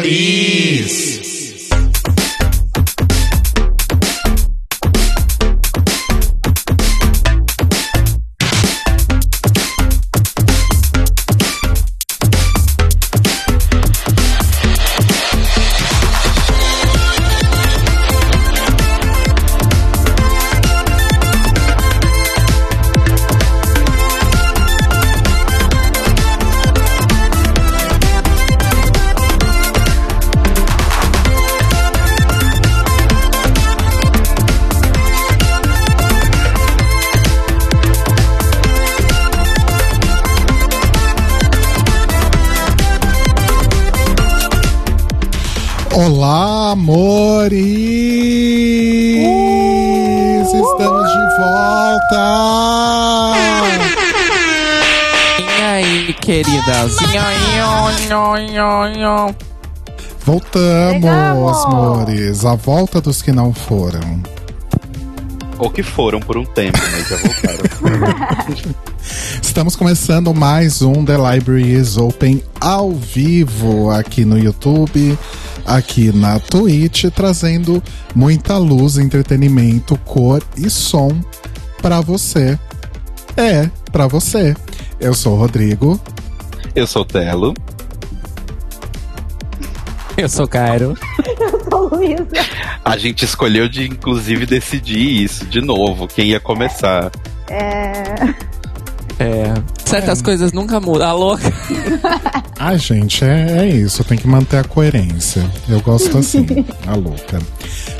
amores! Voltamos, Chegamos! amores! A volta dos que não foram. Ou que foram por um tempo, mas já voltaram. Estamos começando mais um The Library is Open ao vivo aqui no YouTube, aqui na Twitch, trazendo muita luz, entretenimento, cor e som pra você. É, pra você. Eu sou o Rodrigo. Eu sou o Telo. Eu sou Cairo. sou Luísa. A gente escolheu de, inclusive, decidir isso de novo, quem ia começar. É... É, certas coisas nunca mudam. A louca. Ai, gente, é, é isso. Tem que manter a coerência. Eu gosto assim, a louca.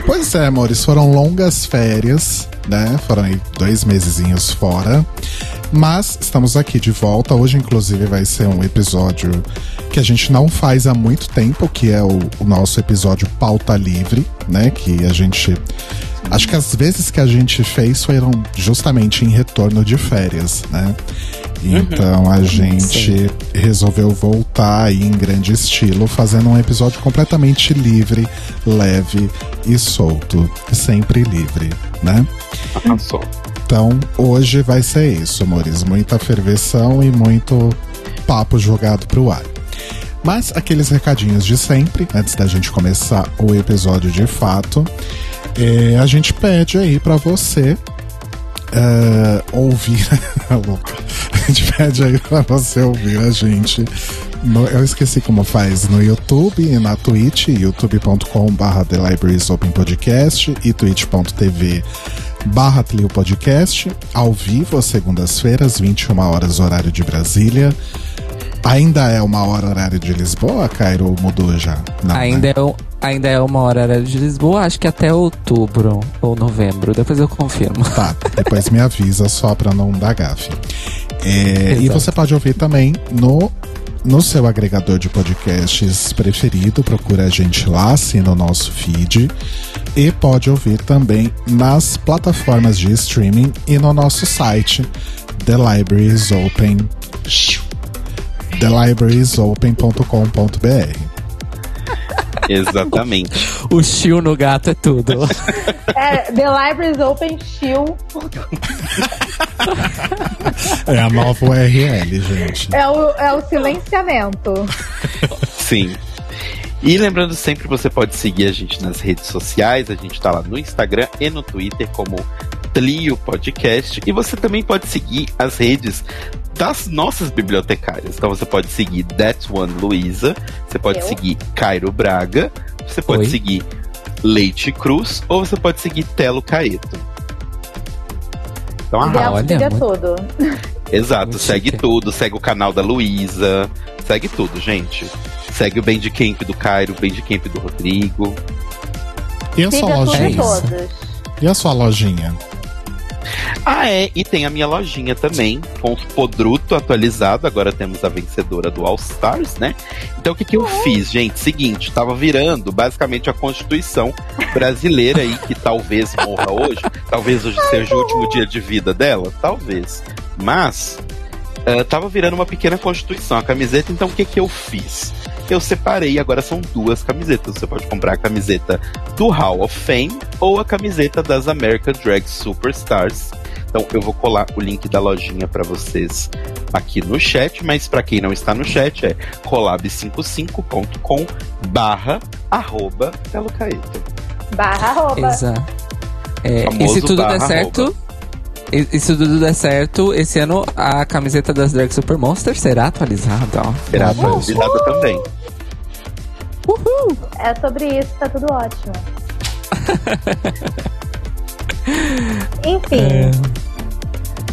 Pois é, amores, foram longas férias, né? Foram aí dois mesezinhos fora. Mas estamos aqui de volta. Hoje, inclusive, vai ser um episódio que a gente não faz há muito tempo, que é o, o nosso episódio Pauta Livre, né? Que a gente. Acho que as vezes que a gente fez foram justamente em retorno de férias, né? Então a gente resolveu voltar aí em grande estilo, fazendo um episódio completamente livre, leve e solto. Sempre livre, né? Passou. Então hoje vai ser isso, amores. Muita ferveção e muito papo jogado pro ar. Mas aqueles recadinhos de sempre, antes da gente começar o episódio de fato, é, a gente pede aí pra você é, ouvir. a gente pede aí pra você ouvir a gente. no- eu esqueci como faz no YouTube e na Twitch, youtube.com.br The Libraries Open Podcast e twitch.tv barra Tlio Podcast, ao vivo às segundas-feiras, 21 horas, horário de Brasília. Ainda é uma hora horário de Lisboa, Cairo, ou mudou já? Não, Ainda, né? é, ainda é uma hora de Lisboa, acho que até outubro ou novembro. Depois eu confirmo. Tá, depois me avisa só pra não dar gafe. É, e você pode ouvir também no, no seu agregador de podcasts preferido. Procura a gente lá, assina o nosso feed. E pode ouvir também nas plataformas de streaming e no nosso site, The Open. TheLibrariesOpen.com.br Exatamente. O chill no gato é tudo. é The Libraries Open Chill. É a nova URL, gente. É o, é o silenciamento. Sim. E lembrando sempre, você pode seguir a gente nas redes sociais. A gente tá lá no Instagram e no Twitter como Tlio Podcast. E você também pode seguir as redes das nossas bibliotecárias. Então você pode seguir That One Luiza, você pode Eu. seguir Cairo Braga, você pode Oi. seguir Leite Cruz ou você pode seguir Telo Caeto. Então, Ah, olha, siga tudo. Exato, Muito segue chique. tudo, segue o canal da Luísa, segue tudo, gente. Segue o Bandcamp do Cairo, o Bandcamp do Rodrigo. E a sua Siga tudo lojinha? E a sua lojinha? Ah, é, e tem a minha lojinha também, com os Podruto atualizado. Agora temos a vencedora do All Stars, né? Então o que, que eu fiz, gente? Seguinte, tava virando basicamente a Constituição brasileira aí, que talvez morra hoje. Talvez hoje seja o último dia de vida dela, talvez. Mas eh, tava virando uma pequena Constituição a camiseta, então o que, que eu fiz? Eu separei, agora são duas camisetas. Você pode comprar a camiseta do Hall of Fame ou a camiseta das American Drag Superstars. Então eu vou colar o link da lojinha para vocês aqui no chat, mas para quem não está no chat é colab55.com barra arroba Belo Caeto. Barra arroba. Exato. É, e se tudo der barra certo. E, e se tudo der certo, esse ano a camiseta das Drag Super Monster será atualizada, ó. Será atualizada também. Uhul! É sobre isso, tá tudo ótimo. Enfim. É.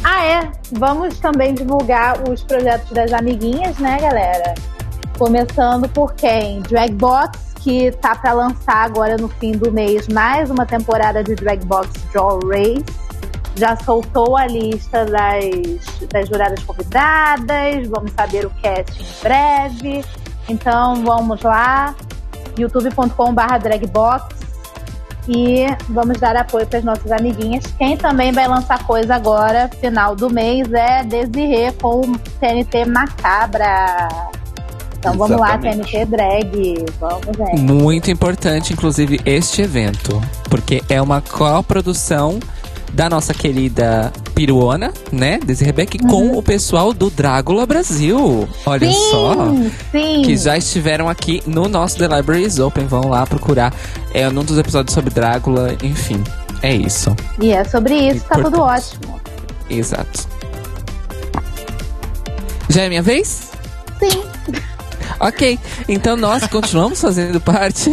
Ah, é. Vamos também divulgar os projetos das amiguinhas, né, galera? Começando por quem? Dragbox, que tá pra lançar agora no fim do mês mais uma temporada de Dragbox Draw Race. Já soltou a lista das, das juradas convidadas, vamos saber o cast em breve. Então vamos lá, youtube.com.br dragbox e vamos dar apoio para as nossas amiguinhas. Quem também vai lançar coisa agora, final do mês, é Desirê com o TNT Macabra. Então vamos lá, Exatamente. TNT Drag. Vamos, gente. Muito importante, inclusive, este evento. Porque é uma coprodução da nossa querida peruana, né? Desi Rebeck, com o pessoal do Drácula Brasil. Olha sim, só. sim. Que já estiveram aqui no nosso The Libraries Open. Vão lá procurar. É num dos episódios sobre Drácula, enfim. É isso. E é sobre isso, tá tudo ótimo. Exato. Já é minha vez? Sim. Ok, então nós continuamos fazendo parte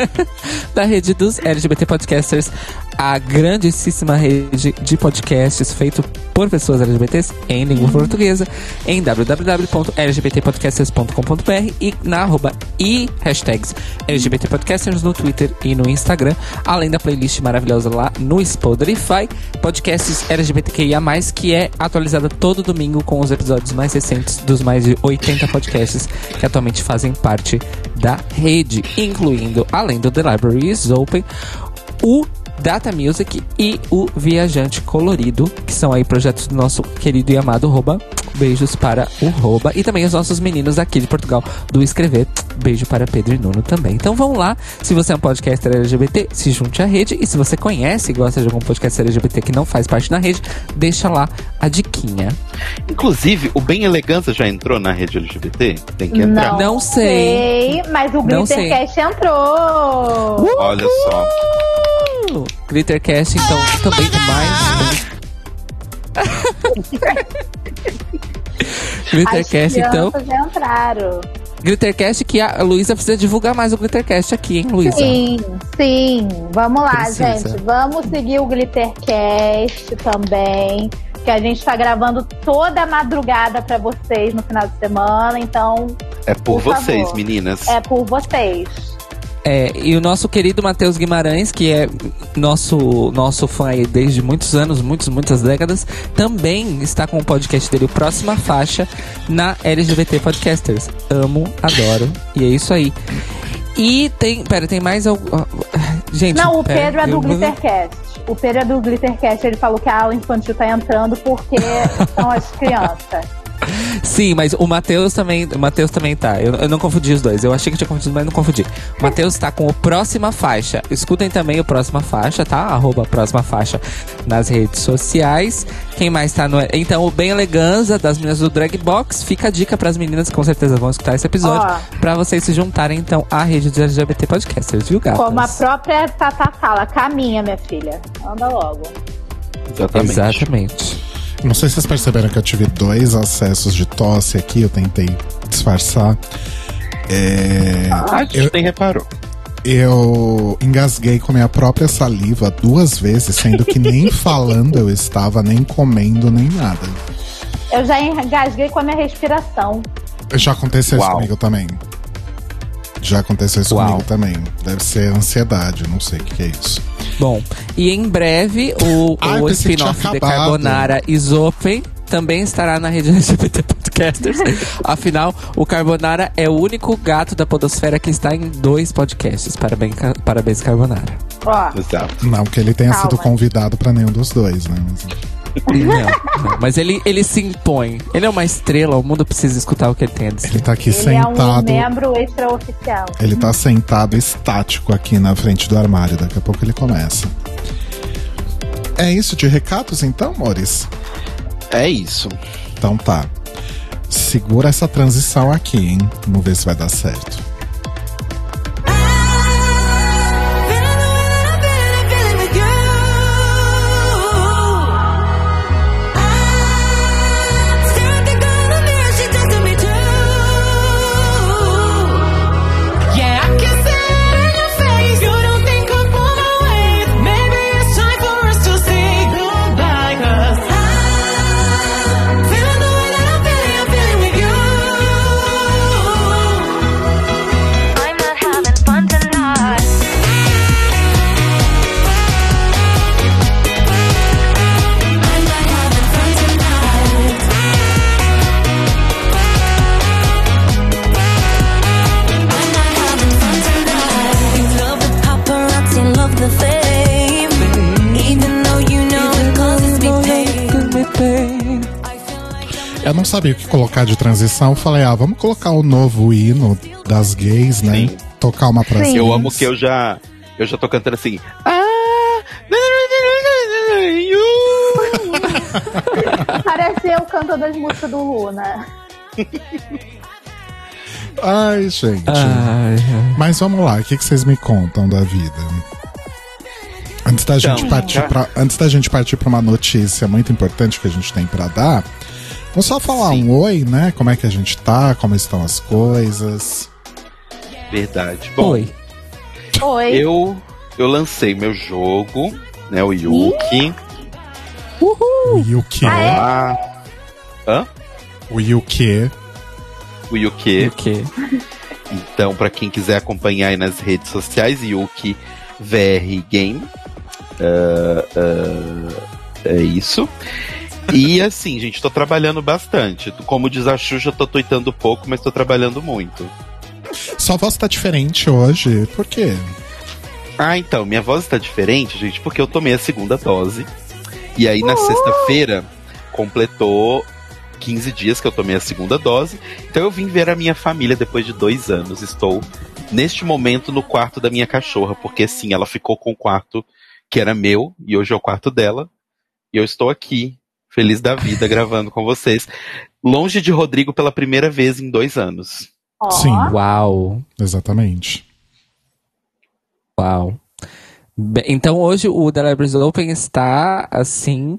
da rede dos LGBT Podcasters, a grandíssima rede de podcasts feito por pessoas LGBTs em língua portuguesa, em www.lgbtpodcasters.com.br e na arroba e hashtags LGBT Podcasters no Twitter e no Instagram, além da playlist maravilhosa lá no Spotify, podcasts LGBTQIA+, que é atualizada todo domingo com os episódios mais recentes dos mais de 80 podcasts que atualmente fazem parte da rede, incluindo, além do The Library is Open, o Data Music e o Viajante Colorido, que são aí projetos do nosso querido e amado Roba. Beijos para o Roba. E também os nossos meninos aqui de Portugal do Escrever. Beijo para Pedro e Nuno também. Então vamos lá. Se você é um podcaster LGBT, se junte à rede. E se você conhece e gosta de algum podcast LGBT que não faz parte da rede, deixa lá a diquinha. Inclusive, o Bem Elegância já entrou na rede LGBT? Tem que entrar. Não, Não sei. mas o sei. Glittercast entrou. Olha só. Glittercast, então, também mais. Glittercast, As então. crianças já entraram. Glittercast que a Luísa precisa divulgar mais o Glittercast aqui, hein, Luísa? Sim, sim. Vamos lá, Precisa. gente. Vamos seguir o Glittercast também. Que a gente tá gravando toda a madrugada pra vocês no final de semana. Então, É por, Por vocês, favor. meninas. é por vocês. É, e o nosso querido Matheus Guimarães, que é nosso, nosso fã aí desde muitos anos, muitos, muitas décadas, também está com o podcast dele, o Próxima Faixa, na LGBT Podcasters. Amo, adoro. E é isso aí. E tem. Pera, tem mais algum. Gente. Não, o pera, Pedro é do eu- Glittercast. O Pedro é do Glittercast. Ele falou que a aula infantil tá entrando porque são as crianças. Sim, mas o Matheus também, o Matheus também tá. Eu, eu não confundi os dois. Eu achei que tinha confundido, mas não confundi. O Matheus tá com o Próxima Faixa. Escutem também o Próxima Faixa, tá? Arroba Próxima Faixa nas redes sociais. Quem mais tá no... Então, o Bem Eleganza, das meninas do Drag Box. Fica a dica pras meninas que com certeza vão escutar esse episódio. Ó. Pra vocês se juntarem, então, à rede dos LGBT Podcasters, viu, gatas? Como a própria Tata fala, caminha, minha filha. Anda logo. Exatamente. Exatamente. Não sei se vocês perceberam que eu tive dois acessos de tosse aqui, eu tentei disfarçar. É, Ah, eu, nem reparou. eu engasguei com a minha própria saliva duas vezes, sendo que nem falando eu estava, nem comendo, nem nada. Eu já engasguei com a minha respiração. Já aconteceu isso Uau. comigo também. Já aconteceu isso Uau. comigo também. Deve ser ansiedade, não sei o que, que é isso. Bom, e em breve o, o spin-off de. Carbonara is Open também estará na rede LGBT Podcasters. Afinal, o Carbonara é o único gato da Podosfera que está em dois podcasts. Parabéns, parabéns Carbonara. Ó. Não que ele tenha Calma. sido convidado pra nenhum dos dois, né? Mas- Não, não, mas ele, ele se impõe. Ele é uma estrela, o mundo precisa escutar o que ele tem a dizer. ele tá aqui ele é um sentado. membro extraoficial. Ele tá sentado estático aqui na frente do armário. Daqui a pouco ele começa. É isso de recados então, Mores? É isso. Então tá. Segura essa transição aqui, hein? Vamos ver se vai dar certo. Eu não sabia o que colocar de transição. Falei, ah, vamos colocar o novo hino das gays, né? Sim. Tocar uma pra Sim. Eu amo que eu já. Eu já tô cantando assim. Ah! Pareceu o cantor das músicas do Luna. Ai, gente. Ai, ai. Mas vamos lá, o que, que vocês me contam da vida? Antes da, gente partir já- pra, antes da gente partir para uma notícia muito importante que a gente tem pra dar, vamos só falar Sim. um oi, né? Como é que a gente tá, como estão as coisas. Verdade. Bom, Oi. Oi. eu, eu lancei meu jogo, né? O Yuki. E o que? Ah, Hã? O e o que? O Yuki. O quê? Então, pra quem quiser acompanhar aí nas redes sociais, Yuki VR Game. Ah, ah, é isso. E assim, gente, tô trabalhando bastante. Como diz a Xuxa, tô tweetando pouco, mas tô trabalhando muito. Sua voz tá diferente hoje. Por quê? Ah, então, minha voz está diferente, gente, porque eu tomei a segunda dose. E aí, na sexta-feira, completou 15 dias que eu tomei a segunda dose. Então, eu vim ver a minha família depois de dois anos. Estou, neste momento, no quarto da minha cachorra, porque sim, ela ficou com o quarto que era meu, e hoje é o quarto dela. E eu estou aqui, feliz da vida, gravando com vocês. Longe de Rodrigo pela primeira vez em dois anos. Sim. Uau. Exatamente. Uau. Be- Então hoje o The Libraries Open está assim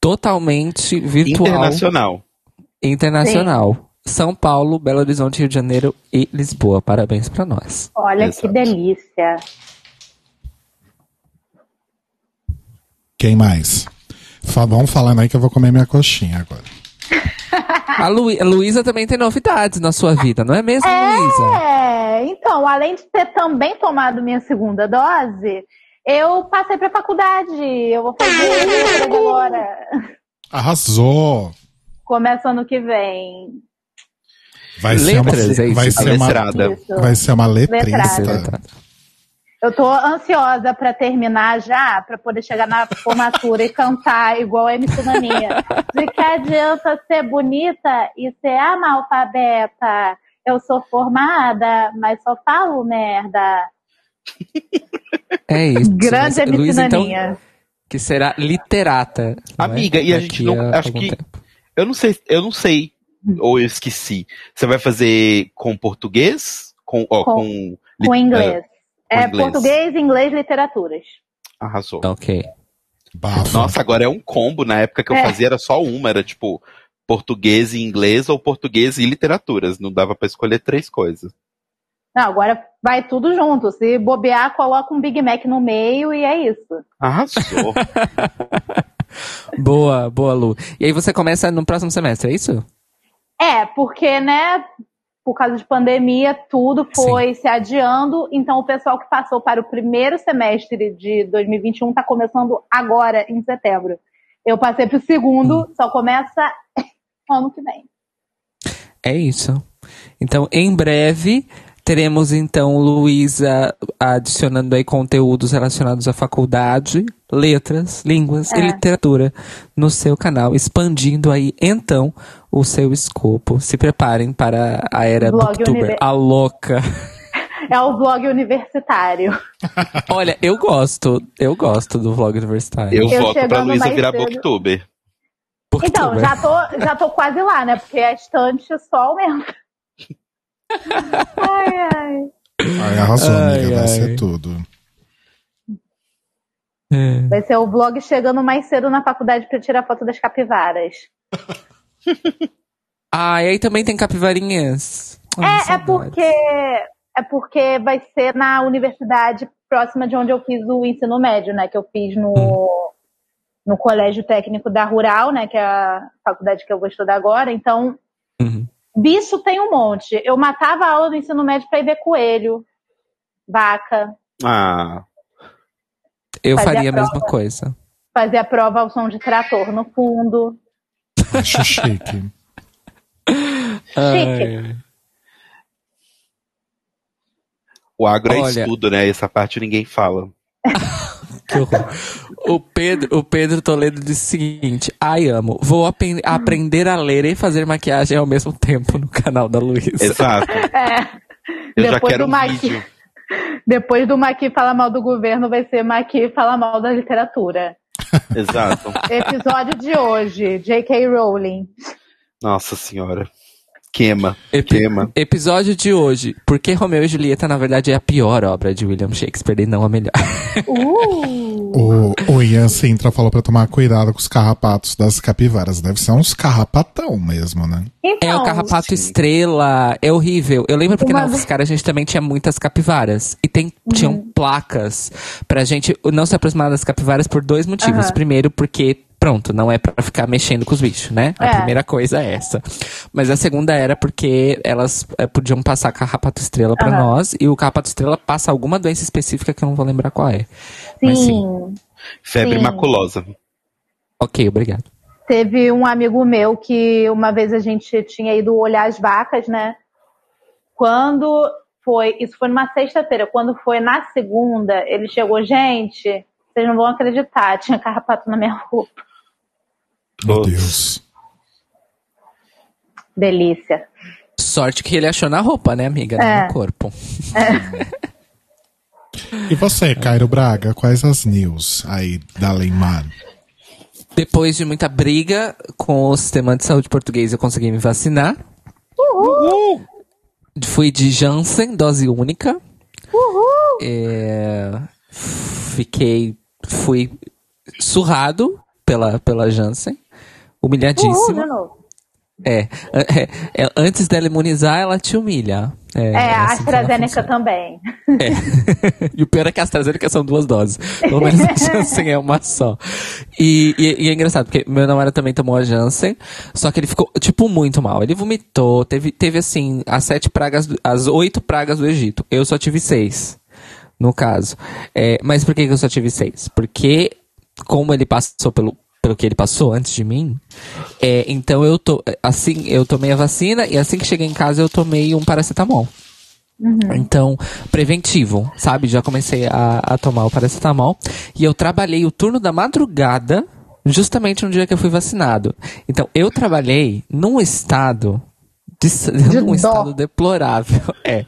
totalmente virtual, Internacional. internacional. São Paulo, Belo Horizonte, Rio de Janeiro e Lisboa. Parabéns pra nós. Olha Exato. que delícia. Quem mais? Vamos falando aí que eu vou comer minha coxinha agora. A, Lu- a Luísa também tem novidades na sua vida, não é mesmo, Luísa? É, então, além de ter também tomado minha segunda dose, eu passei pra faculdade. Eu vou fazer letras agora. Arrasou! Começa ano que vem. Vai ser uma, Letras, é vai ser uma, vai ser uma letrista. Letrada. Eu tô ansiosa pra terminar já, pra poder chegar na formatura e cantar igual a MC Naninha. De que adianta ser bonita e ser analfabeta? Eu sou formada, mas só falo merda. É isso. Grande MC Luísa, então, Naninha. que será literata. não é? Amiga, e a gente não- acho que- tempo. Eu não sei, eu não sei, ou eu esqueci. Você vai fazer com português? Com, ó, Com- com, Com inglês. com É inglês. português, inglês, literaturas. Arrasou. Ok. Bafo. Nossa, agora é um combo. Na época que eu É. fazia era só uma, era tipo português e inglês ou português e literaturas. Não dava pra escolher três coisas. Não, agora vai tudo junto. Se bobear, coloca um Big Mac no meio e é isso. Arrasou. Boa, boa, Lu. E aí você começa no próximo semestre, é isso? É, porque, né, por causa de pandemia, tudo foi se adiando. Então, o pessoal que passou para o primeiro semestre de 2021 está começando agora, em setembro. Eu passei para o segundo, só começa ano que vem. É isso. Então, em breve, teremos então Luísa adicionando aí conteúdos relacionados à faculdade, letras, línguas e É. literatura no seu canal, expandindo aí então o seu escopo. Se preparem para a era Blog booktuber, Universo. a louca. É o vlog universitário. Olha, eu gosto. Eu gosto do vlog universitário. Eu, Eu voto pra Luísa virar cedo. booktuber. Então, Booktuber. já tô, já tô quase lá, né? Porque a estante só aumenta. Ai, ai. Ai, arrasou, Ai, amiga. Vai ai. ser tudo. É. Vai ser o vlog chegando mais cedo na faculdade pra tirar foto das capivaras. Ah, e aí também tem capivarinhas. Ai, É, é porque é porque vai ser na universidade próxima de onde eu fiz o ensino médio, né? Que eu fiz no, no Colégio Técnico da Rural, né? Que é a faculdade que eu vou estudar agora. Então, Uhum. Bicho tem um monte. Eu matava a aula do ensino médio pra ir ver coelho, vaca, Ah, Eu Fazia faria a prova. mesma coisa. fazer a prova ao som de trator no fundo. Acho chique. Ai. o agro é Olha- estudo, né? Essa parte ninguém fala. Que horror. O Pedro, o Pedro Toledo disse o seguinte: Ai, amo. Vou apen- aprender a ler e fazer maquiagem ao mesmo tempo no canal da Luísa. Exato. É. Eu já Depois quero do um Maqui. vídeo. Depois do Maqui falar mal do governo, vai ser Maqui falar mal da literatura. Exato. Episódio de hoje, J.K. Rowling. Nossa senhora. Queima. Epi- Queima. Episódio de hoje: Por que Romeu e Julieta, na verdade, é a pior obra de William Shakespeare e não a melhor. Uh! O, o Ian Sintra falou pra tomar cuidado com os carrapatos das capivaras. Deve ser uns carrapatão mesmo, né? Então, É o carrapato sim. estrela, é horrível. Eu lembro porque Uma na UFSCar a gente também tinha muitas capivaras. E tem, Uhum. tinham placas pra gente não se aproximar das capivaras por dois motivos. Aham. Primeiro, porque, pronto, não é pra ficar mexendo com os bichos, né? A É. primeira coisa é essa. Mas a segunda era porque elas eh, podiam passar carrapato estrela pra Aham. nós. E o carrapato estrela passa alguma doença específica que eu não vou lembrar qual é. Mas sim. sim. Febre Sim. maculosa. Ok, obrigado. Teve um amigo meu que uma vez a gente tinha ido olhar as vacas, né? Quando foi, isso foi numa sexta-feira, quando foi na segunda, ele chegou, gente, vocês não vão acreditar, tinha carrapato na minha roupa. Meu. Deus. Delícia. Sorte que ele achou na roupa, né, amiga? Não É. no corpo. E você, Cairo Braga, quais as news aí da Leimar? Depois de muita briga com o sistema de saúde português, eu consegui me vacinar. Fui de Janssen, dose única. É, fiquei. Fui surrado pela, pela Janssen. Uhul, novo. É, é, é, antes dela imunizar, ela te humilha. É, É, a assim AstraZeneca também. É. e o pior é que a AstraZeneca são duas doses. Pelo menos a Janssen é uma só. E, e- e é engraçado, porque meu namorado também tomou a Janssen, só que ele ficou, tipo, muito mal. Ele vomitou, teve, teve assim, as sete pragas, do- as oito pragas do Egito. Eu só tive seis, no caso. É, mas por que eu só tive seis? Porque, como ele passou pelo, pelo que ele passou antes de mim, é, então eu tô, assim, eu tomei a vacina e assim que cheguei em casa eu tomei um paracetamol. Então, preventivo, sabe? Já comecei a, a tomar o paracetamol. E eu trabalhei o turno da madrugada, justamente no dia que eu fui vacinado. Então, eu trabalhei num estado. De, s- num dó. estado deplorável. É.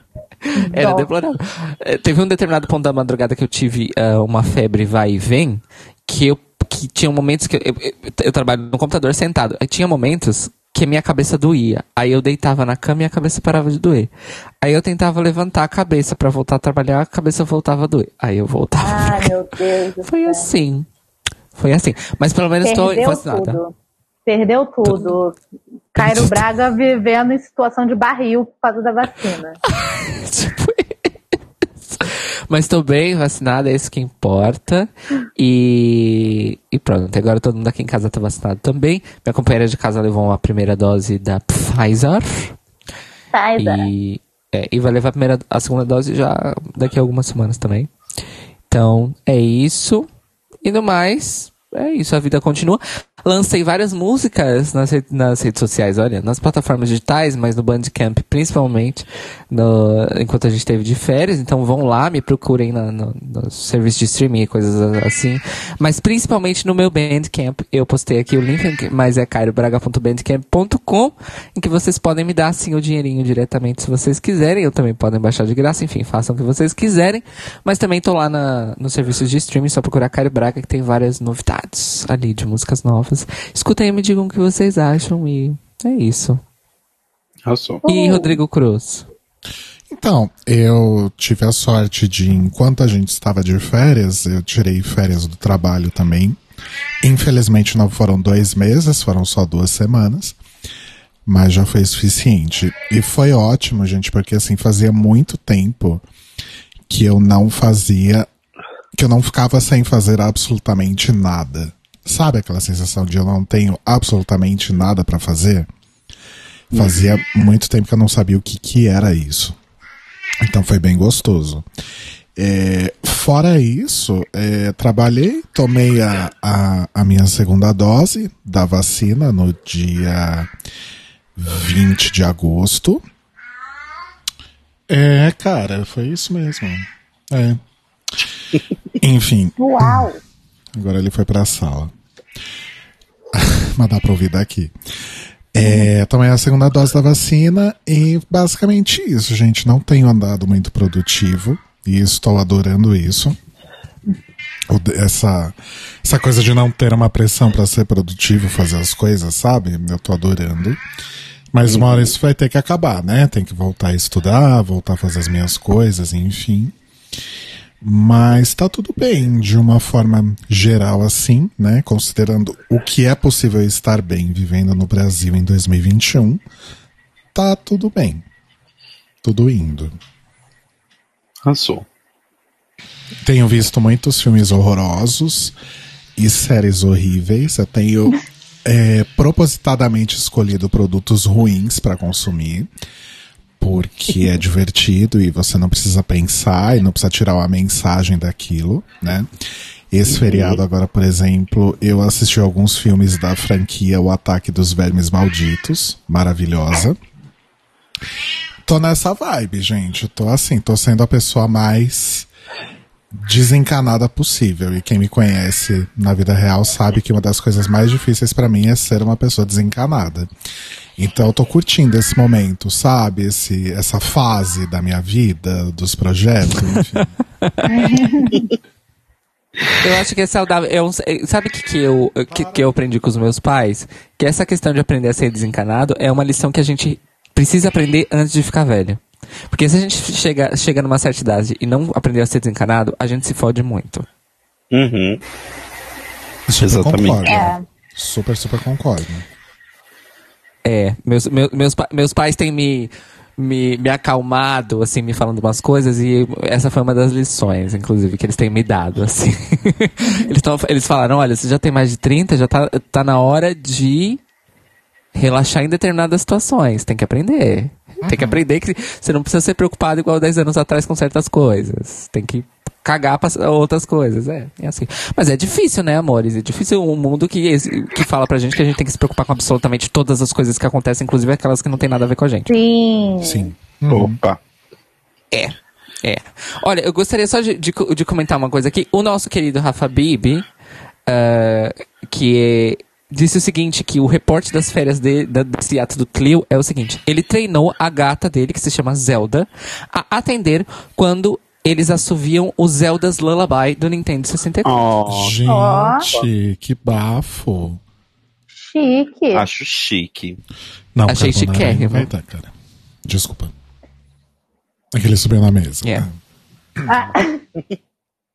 Era deplorável. É, Teve um determinado ponto da madrugada que eu tive ah, uma febre vai e vem, que eu que tinha momentos que eu, eu, eu trabalho no computador sentado. Aí tinha momentos que minha cabeça doía. Aí eu deitava na cama e a cabeça parava de doer. Aí eu tentava levantar a cabeça pra voltar a trabalhar, a cabeça voltava a doer. Aí eu voltava. Ai, meu Deus. Foi assim. Foi assim. Mas pelo menos estou Perdeu vacinada. tudo. Perdeu tudo. Cairo Braga vivendo em situação de barril por causa da vacina. Tipo. Mas tô bem vacinada, é isso que importa. E, e pronto, agora todo mundo aqui em casa tá vacinado também. Minha companheira de casa levou a primeira dose da Pfizer. Pfizer. E, é, e vai levar a, primeira, a segunda dose já daqui a algumas semanas também. Então, é isso. E no mais, é isso, a vida continua. Lancei várias músicas nas, re- nas redes sociais, olha, nas plataformas digitais, mas no Bandcamp principalmente, no- enquanto a gente teve de férias. Então vão lá, me procurem na, no, no serviço de streaming e coisas assim. Mas principalmente no meu Bandcamp, eu postei aqui o link, mas é cairobraga.bandcamp.com, em que vocês podem me dar assim o dinheirinho diretamente se vocês quiserem. Eu também podem baixar de graça, enfim, façam o que vocês quiserem. Mas também tô lá na, nos serviços de streaming, só procurar Cairo Braga, que tem várias novidades ali de músicas novas. Escutem e me digam o que vocês acham e é isso. Arrasou. E Rodrigo Cruz? Então, eu tive a sorte de, enquanto a gente estava de férias, eu tirei férias do trabalho também. Infelizmente não foram dois meses, foram só duas semanas. Mas já foi suficiente. E foi ótimo, gente, porque assim, fazia muito tempo que eu não fazia. que eu não ficava sem fazer absolutamente nada. Sabe aquela sensação de eu não tenho absolutamente nada pra fazer? Fazia muito tempo que eu não sabia o que, que era isso. Então foi bem gostoso. É, fora isso, é, trabalhei, tomei a, a, a minha segunda dose da vacina no dia 20 de agosto. É, cara, foi isso mesmo. É. Enfim, Uau! agora ele foi pra sala. Mas dá pra ouvir daqui. É, tomei a segunda dose da vacina e basicamente isso, gente. Não tenho andado muito produtivo e estou adorando isso. Essa, essa coisa de não ter uma pressão para ser produtivo, fazer as coisas, sabe? Eu tô adorando. Mas uma hora isso vai ter que acabar, né? Tem que voltar a estudar, voltar a fazer as minhas coisas, enfim. Mas tá tudo bem, de uma forma geral assim, né? Considerando o que é possível estar bem vivendo no Brasil em 2021, tá tudo bem. Tudo indo. Arrasou. Tenho visto muitos filmes horrorosos e séries horríveis. Eu tenho é, propositadamente escolhido produtos ruins para consumir. Porque é divertido e você não precisa pensar e não precisa tirar uma mensagem daquilo, né? Esse feriado agora, por exemplo, eu assisti alguns filmes da franquia O Ataque dos Vermes Malditos, maravilhosa. Tô nessa vibe, gente. Tô assim, tô sendo a pessoa mais desencanada possível. E quem me conhece na vida real sabe que uma das coisas mais difíceis pra mim é ser uma pessoa desencanada. Então eu tô curtindo esse momento, sabe? Esse, essa fase da minha vida, dos projetos, enfim. Eu acho que é saudável. Eu, sabe o que, que, eu, que, que eu aprendi com os meus pais? Que essa questão de aprender a ser desencanado é uma lição que a gente precisa aprender antes de ficar velho. Porque se a gente chega, chega numa certa idade e não aprender a ser desencanado, a gente se fode muito. Uhum. Super Exatamente. concordo. É. Super, super concordo. É, meus, meus, meus, meus pais têm me, me, me acalmado, assim, me falando umas coisas, e essa foi uma das lições, inclusive, que eles têm me dado, assim. eles, tão, eles falaram, olha, você já tem mais de 30, já tá, tá na hora de relaxar em determinadas situações, tem que aprender. Tem que aprender que você não precisa ser preocupado igual 10 anos atrás com certas coisas. Tem que cagar pra outras coisas, é, é assim. Mas é difícil, né, amores? É difícil um mundo que, que fala pra gente que a gente tem que se preocupar com absolutamente todas as coisas que acontecem, inclusive aquelas que não tem nada a ver com a gente. Sim. Sim. Uhum. Opa. É. É. Olha, eu gostaria só de, de, de comentar uma coisa aqui. O nosso querido Rafa Bibi, ah, que é- disse o seguinte, que o reporte das férias de, da, desse ato do Clio é o seguinte. Ele treinou a gata dele, que se chama Zelda, a atender quando eles assoviam o Zelda's Lullaby do Nintendo 64. Ó, Gente, que bafo. Chique. acho chique. Não, Achei chiquérrimo. não vai dar, cara. Desculpa. Aquele subiu na mesa. É. né?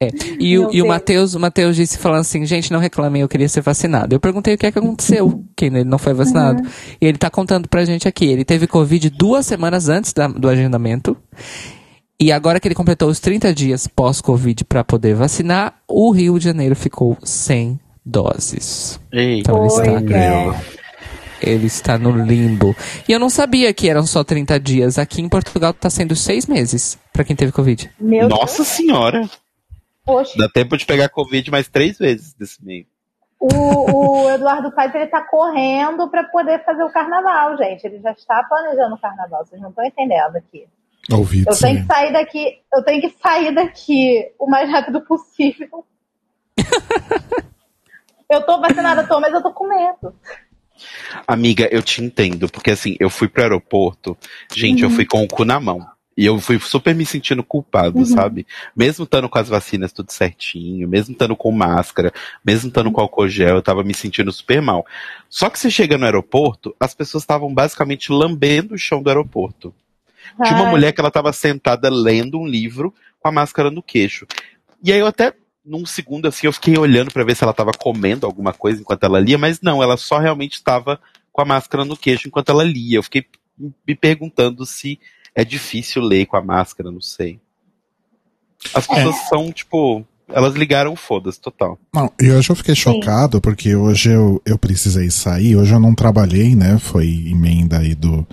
É. E, o, e o. Matheus, o Matheus disse falando assim, gente, não reclamem, eu queria ser vacinado. Eu perguntei o que é que aconteceu, que ele não foi vacinado. E ele tá contando pra gente aqui. Ele teve Covid duas semanas antes da- do agendamento. E agora que ele completou os 30 dias pós-Covid pra poder vacinar, o Rio de Janeiro ficou sem doses. Eita. Então ele está, ele está no limbo. E eu não sabia que eram só 30 dias. Aqui em Portugal tá sendo seis meses pra quem teve Covid. Meu Nossa senhora. Deus, poxa. Dá tempo de pegar Covid mais três vezes desse meio. O, o Eduardo Paes ele tá correndo para poder fazer o carnaval, gente. Ele já está planejando o carnaval. Vocês não estão entendendo aqui. Ouvi Eu tenho sim. que sair daqui. Eu tenho que sair daqui o mais rápido possível. eu tô vacinada, tô, mas eu tô com medo. Amiga, eu te entendo, porque assim, eu fui pro aeroporto, gente, eu fui com o cu na mão. E eu fui super me sentindo culpado, sabe? Mesmo estando com as vacinas tudo certinho, mesmo estando com máscara, mesmo estando com álcool gel, eu tava me sentindo super mal. Só que você chega no aeroporto, as pessoas estavam basicamente lambendo o chão do aeroporto. Tinha uma mulher que ela tava sentada lendo um livro com a máscara no queixo. E aí eu até, num segundo assim, eu fiquei olhando pra ver se ela tava comendo alguma coisa enquanto ela lia, mas não, ela só realmente estava com a máscara no queixo enquanto ela lia. Eu fiquei me perguntando se é difícil ler com a máscara, não sei. As pessoas são, tipo, elas ligaram foda-se total. Não, e hoje eu fiquei chocado porque hoje eu, eu precisei sair, hoje eu não trabalhei, né? Foi emenda aí do,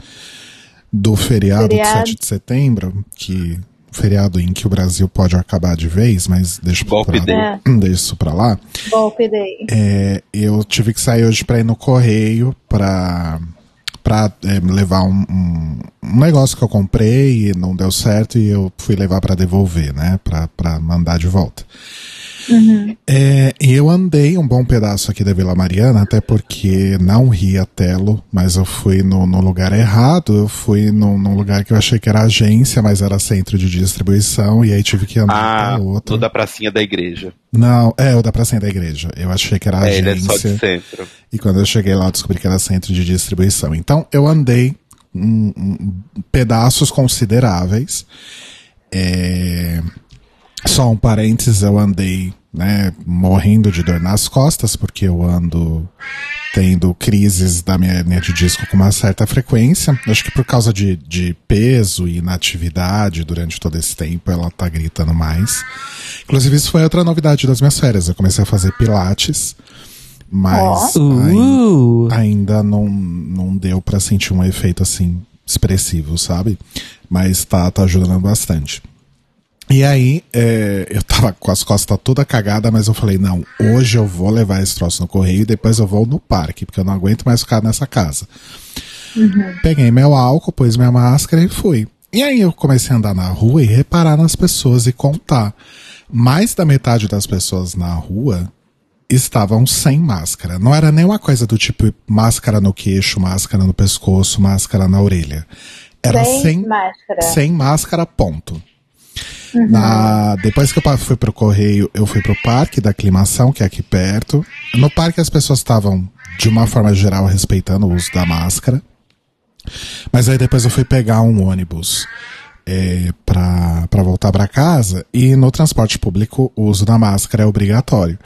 do feriado, Feriado. de 7 de setembro, que feriado em que o Brasil pode acabar de vez, mas deixa, Golpe pra. É. deixa isso pra lá. Golpe. É, eu tive que sair hoje pra ir no correio pra, pra é, levar um, um, um negócio que eu comprei e não deu certo e eu fui levar pra devolver, né? Pra, pra mandar de volta. É, e eu andei um bom pedaço aqui da Vila Mariana, até porque não ria telo, mas eu fui no, no lugar errado, eu fui no, num lugar que eu achei que era agência, mas era centro de distribuição, e aí tive que andar Ah, pra outro. no da pracinha da igreja. Não, é, o da pracinha da igreja. Eu achei que era É, ele é só agência. de centro. E quando eu cheguei lá, eu descobri que era centro de distribuição. Então, eu andei um, um- pedaços consideráveis. É, Só um parênteses, eu andei né, morrendo de dor nas costas, porque eu ando tendo crises da minha hernia de disco com uma certa frequência. Acho que por causa de, de peso e inatividade durante todo esse tempo, ela tá gritando mais. Inclusive, isso foi outra novidade das minhas férias. Eu comecei a fazer pilates, mas ainda, Uh, ainda não, não deu pra sentir um efeito assim expressivo, sabe? Mas tá, tá ajudando bastante. E aí, é, eu tava com as costas toda cagada, mas eu falei, não, hoje eu vou levar esse troço no correio e depois eu vou no parque, porque eu não aguento mais ficar nessa casa. Peguei meu álcool, pus minha máscara e fui. E aí eu comecei a andar na rua e reparar nas pessoas e contar. Mais da metade das pessoas na rua estavam sem máscara. Não era nenhuma coisa do tipo máscara no queixo, máscara no pescoço, máscara na orelha. Era Sem sem, máscara. sem máscara, ponto. Na, depois que eu fui pro correio, eu fui pro parque da aclimação, que é aqui perto. No parque as pessoas estavam, de uma forma geral, respeitando o uso da máscara. Mas aí depois eu fui pegar um ônibus é, pra, pra voltar pra casa e no transporte público o uso da máscara é obrigatório.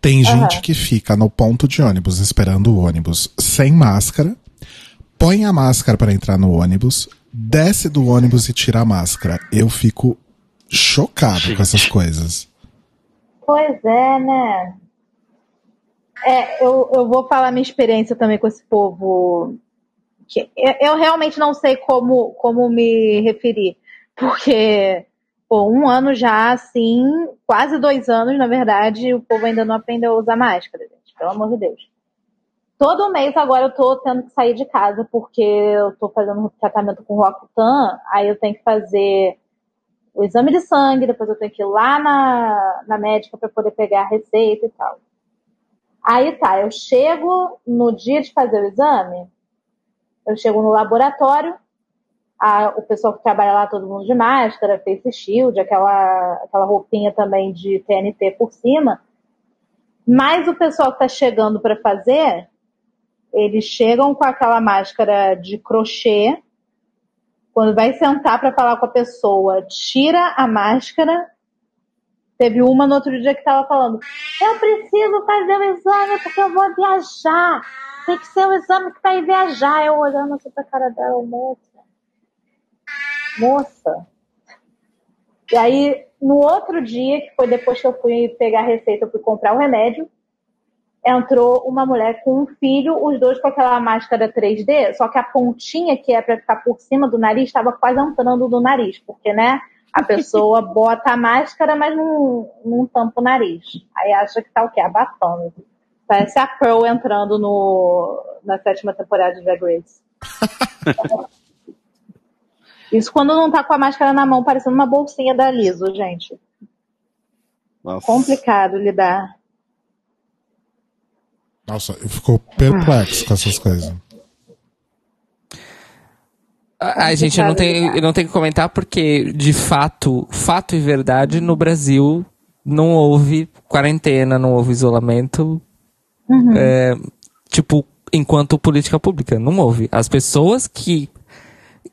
Tem gente que fica no ponto de ônibus esperando o ônibus sem máscara, põe a máscara para entrar no ônibus, desce do ônibus e tira a máscara. Eu fico chocado com essas coisas. Pois é, né? É, eu, eu vou falar minha experiência também com esse povo. Que eu, eu realmente não sei como, como me referir. Porque, pô, um ano já, assim, quase dois anos, na verdade, o povo ainda não aprendeu a usar máscara, gente. Pelo amor de Deus. Todo mês agora eu tô tendo que sair de casa porque eu tô fazendo tratamento com Roacutan, aí eu tenho que fazer o exame de sangue, depois eu tenho que ir lá na, na médica para poder pegar a receita e tal. Aí tá, eu chego no dia de fazer o exame, eu chego no laboratório, a- o pessoal que trabalha lá, todo mundo de máscara, face shield, aquela, aquela roupinha também de TNT por cima. Mas o pessoal que tá chegando para fazer, eles chegam com aquela máscara de crochê, quando vai sentar para falar com a pessoa, tira a máscara. Teve uma no outro dia que estava falando: Eu preciso fazer o exame porque eu vou viajar. Tem que ser o exame que vai viajar. Eu olhando assim pra cara dela, moça. Moça. E aí, no outro dia, que foi depois que eu fui pegar a receita, eu fui comprar o remédio, entrou uma mulher com um filho, os dois com aquela máscara 3D, só que a pontinha que é para ficar por cima do nariz estava quase entrando no nariz, porque, né, a pessoa bota a máscara, mas não, não tampa o nariz. Aí acha que tá o quê? Abafando. Parece a Pearl entrando no, na sétima temporada de Drag Race. Isso quando não tá com a máscara na mão, parecendo uma bolsinha da Liso, gente. Nossa. Complicado lidar. Nossa, eu fico perplexo com essas coisas. A, gente, eu não, tenho, eu não tenho que comentar porque, de fato, fato e verdade, no Brasil não houve quarentena, não houve isolamento. É, tipo, enquanto política pública. Não houve. As pessoas que,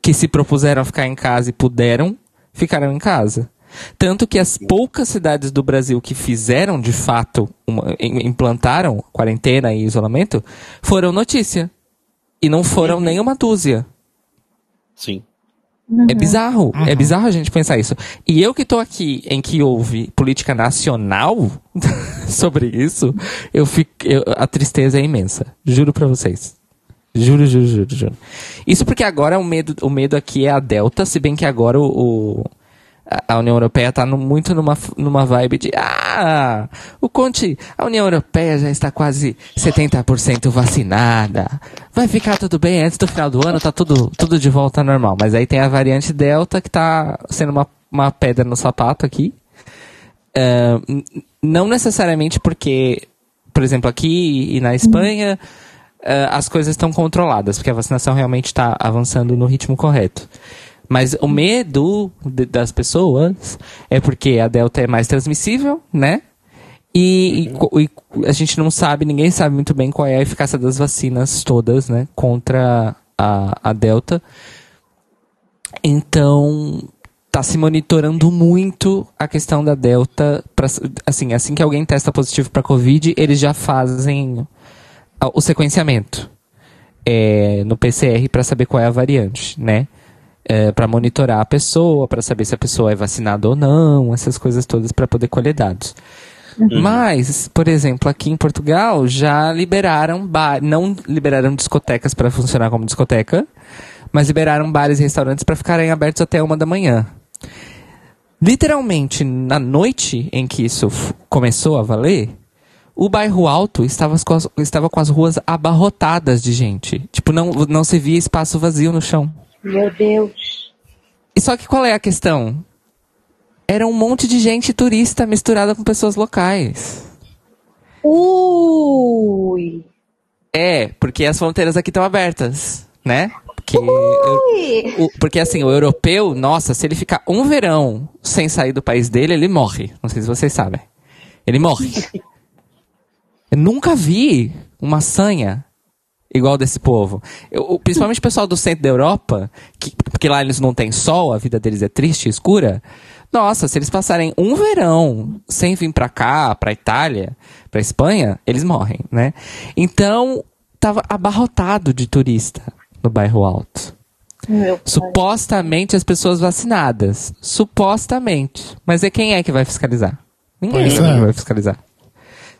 que se propuseram a ficar em casa e puderam, ficaram em casa. Tanto que as poucas cidades do Brasil que fizeram, de fato, uma, implantaram quarentena e isolamento, foram notícia. E não foram nem uma dúzia. Sim. É bizarro. É bizarro a gente pensar isso. E eu que tô aqui em que houve política nacional sobre isso, eu fico. eu- a tristeza é imensa. Juro pra vocês. Juro, juro, juro, juro. Isso porque agora o medo, o medo aqui é a Delta, se bem que agora o. o- a União Europeia tá no- muito numa, numa vibe de. Ah! O Conte, a União Europeia já está quase 70% vacinada. Vai ficar tudo bem, antes do final do ano tá tudo, tudo de volta normal. Mas aí tem a variante Delta que tá sendo uma, uma pedra no sapato aqui. N- não necessariamente porque, por exemplo, aqui e na Espanha, ah, as coisas estão controladas, porque a vacinação realmente está avançando no ritmo correto. Mas o medo de- das pessoas é porque a Delta é mais transmissível, né? E, e co- e a gente não sabe, ninguém sabe muito bem qual é a eficácia das vacinas todas, né? Contra a, a Delta. Então, tá se monitorando muito a questão da Delta. Pra, assim, assim que alguém testa positivo para Covid, eles já fazem o sequenciamento é, no PCR para saber qual é a variante, né? É, para monitorar a pessoa, para saber se a pessoa é vacinada ou não, essas coisas todas para poder colher dados. Mas, por exemplo, aqui em Portugal já liberaram bar, não liberaram discotecas para funcionar como discoteca, mas liberaram bares e restaurantes para ficarem abertos até uma da manhã. Literalmente, na noite em que isso começou a valer, o bairro alto estava com as, estava com as ruas abarrotadas de gente. Tipo, não, não se via espaço vazio no chão. Meu Deus. E só que qual é a questão? Era um monte de gente turista misturada com pessoas locais. Ui. É, porque as fronteiras aqui estão abertas, né? Porque, o- porque assim, o europeu, nossa, se ele ficar um verão sem sair do país dele, ele morre. Não sei se vocês sabem. Ele morre. Eu nunca vi uma sanha igual desse povo. Eu- o- principalmente o pessoal do centro da Europa, que, porque lá eles não têm sol, a vida deles é triste e escura. Nossa, se eles passarem um verão sem vir pra cá, pra Itália, pra Espanha, eles morrem, né? Então, tava abarrotado de turista no bairro alto. Supostamente as pessoas vacinadas. Supostamente. Mas é quem é que vai fiscalizar? Ninguém é. vai fiscalizar.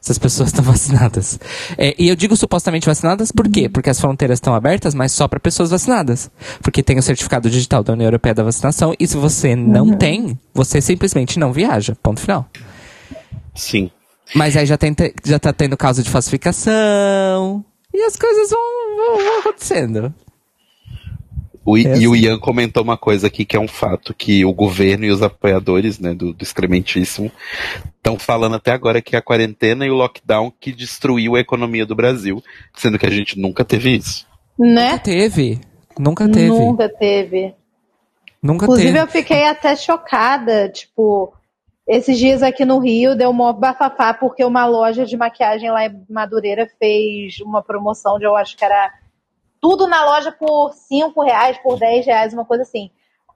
Se as pessoas estão vacinadas. É, e eu digo supostamente vacinadas por quê? Porque as fronteiras estão abertas, mas só para pessoas vacinadas. Porque tem o certificado digital da União Europeia da vacinação. E se você não tem, você simplesmente não viaja. Ponto final. Sim. Mas aí já, tem, te- já tá tendo caso de falsificação. E as coisas vão, vão- vão acontecendo. O, É E o assim. Ian comentou uma coisa aqui que é um fato, que o governo e os apoiadores né, do, do excrementíssimo estão falando até agora que é a quarentena e o lockdown que destruiu a economia do Brasil, sendo que a gente nunca teve isso. Nunca Né? teve. Nunca teve. Nunca teve. Nunca Inclusive, teve. eu fiquei até chocada. Tipo, esses dias aqui no Rio deu mó bafafá porque uma loja de maquiagem lá em Madureira fez uma promoção de, eu acho que era tudo na loja por 5 reais, por 10 reais, uma coisa assim.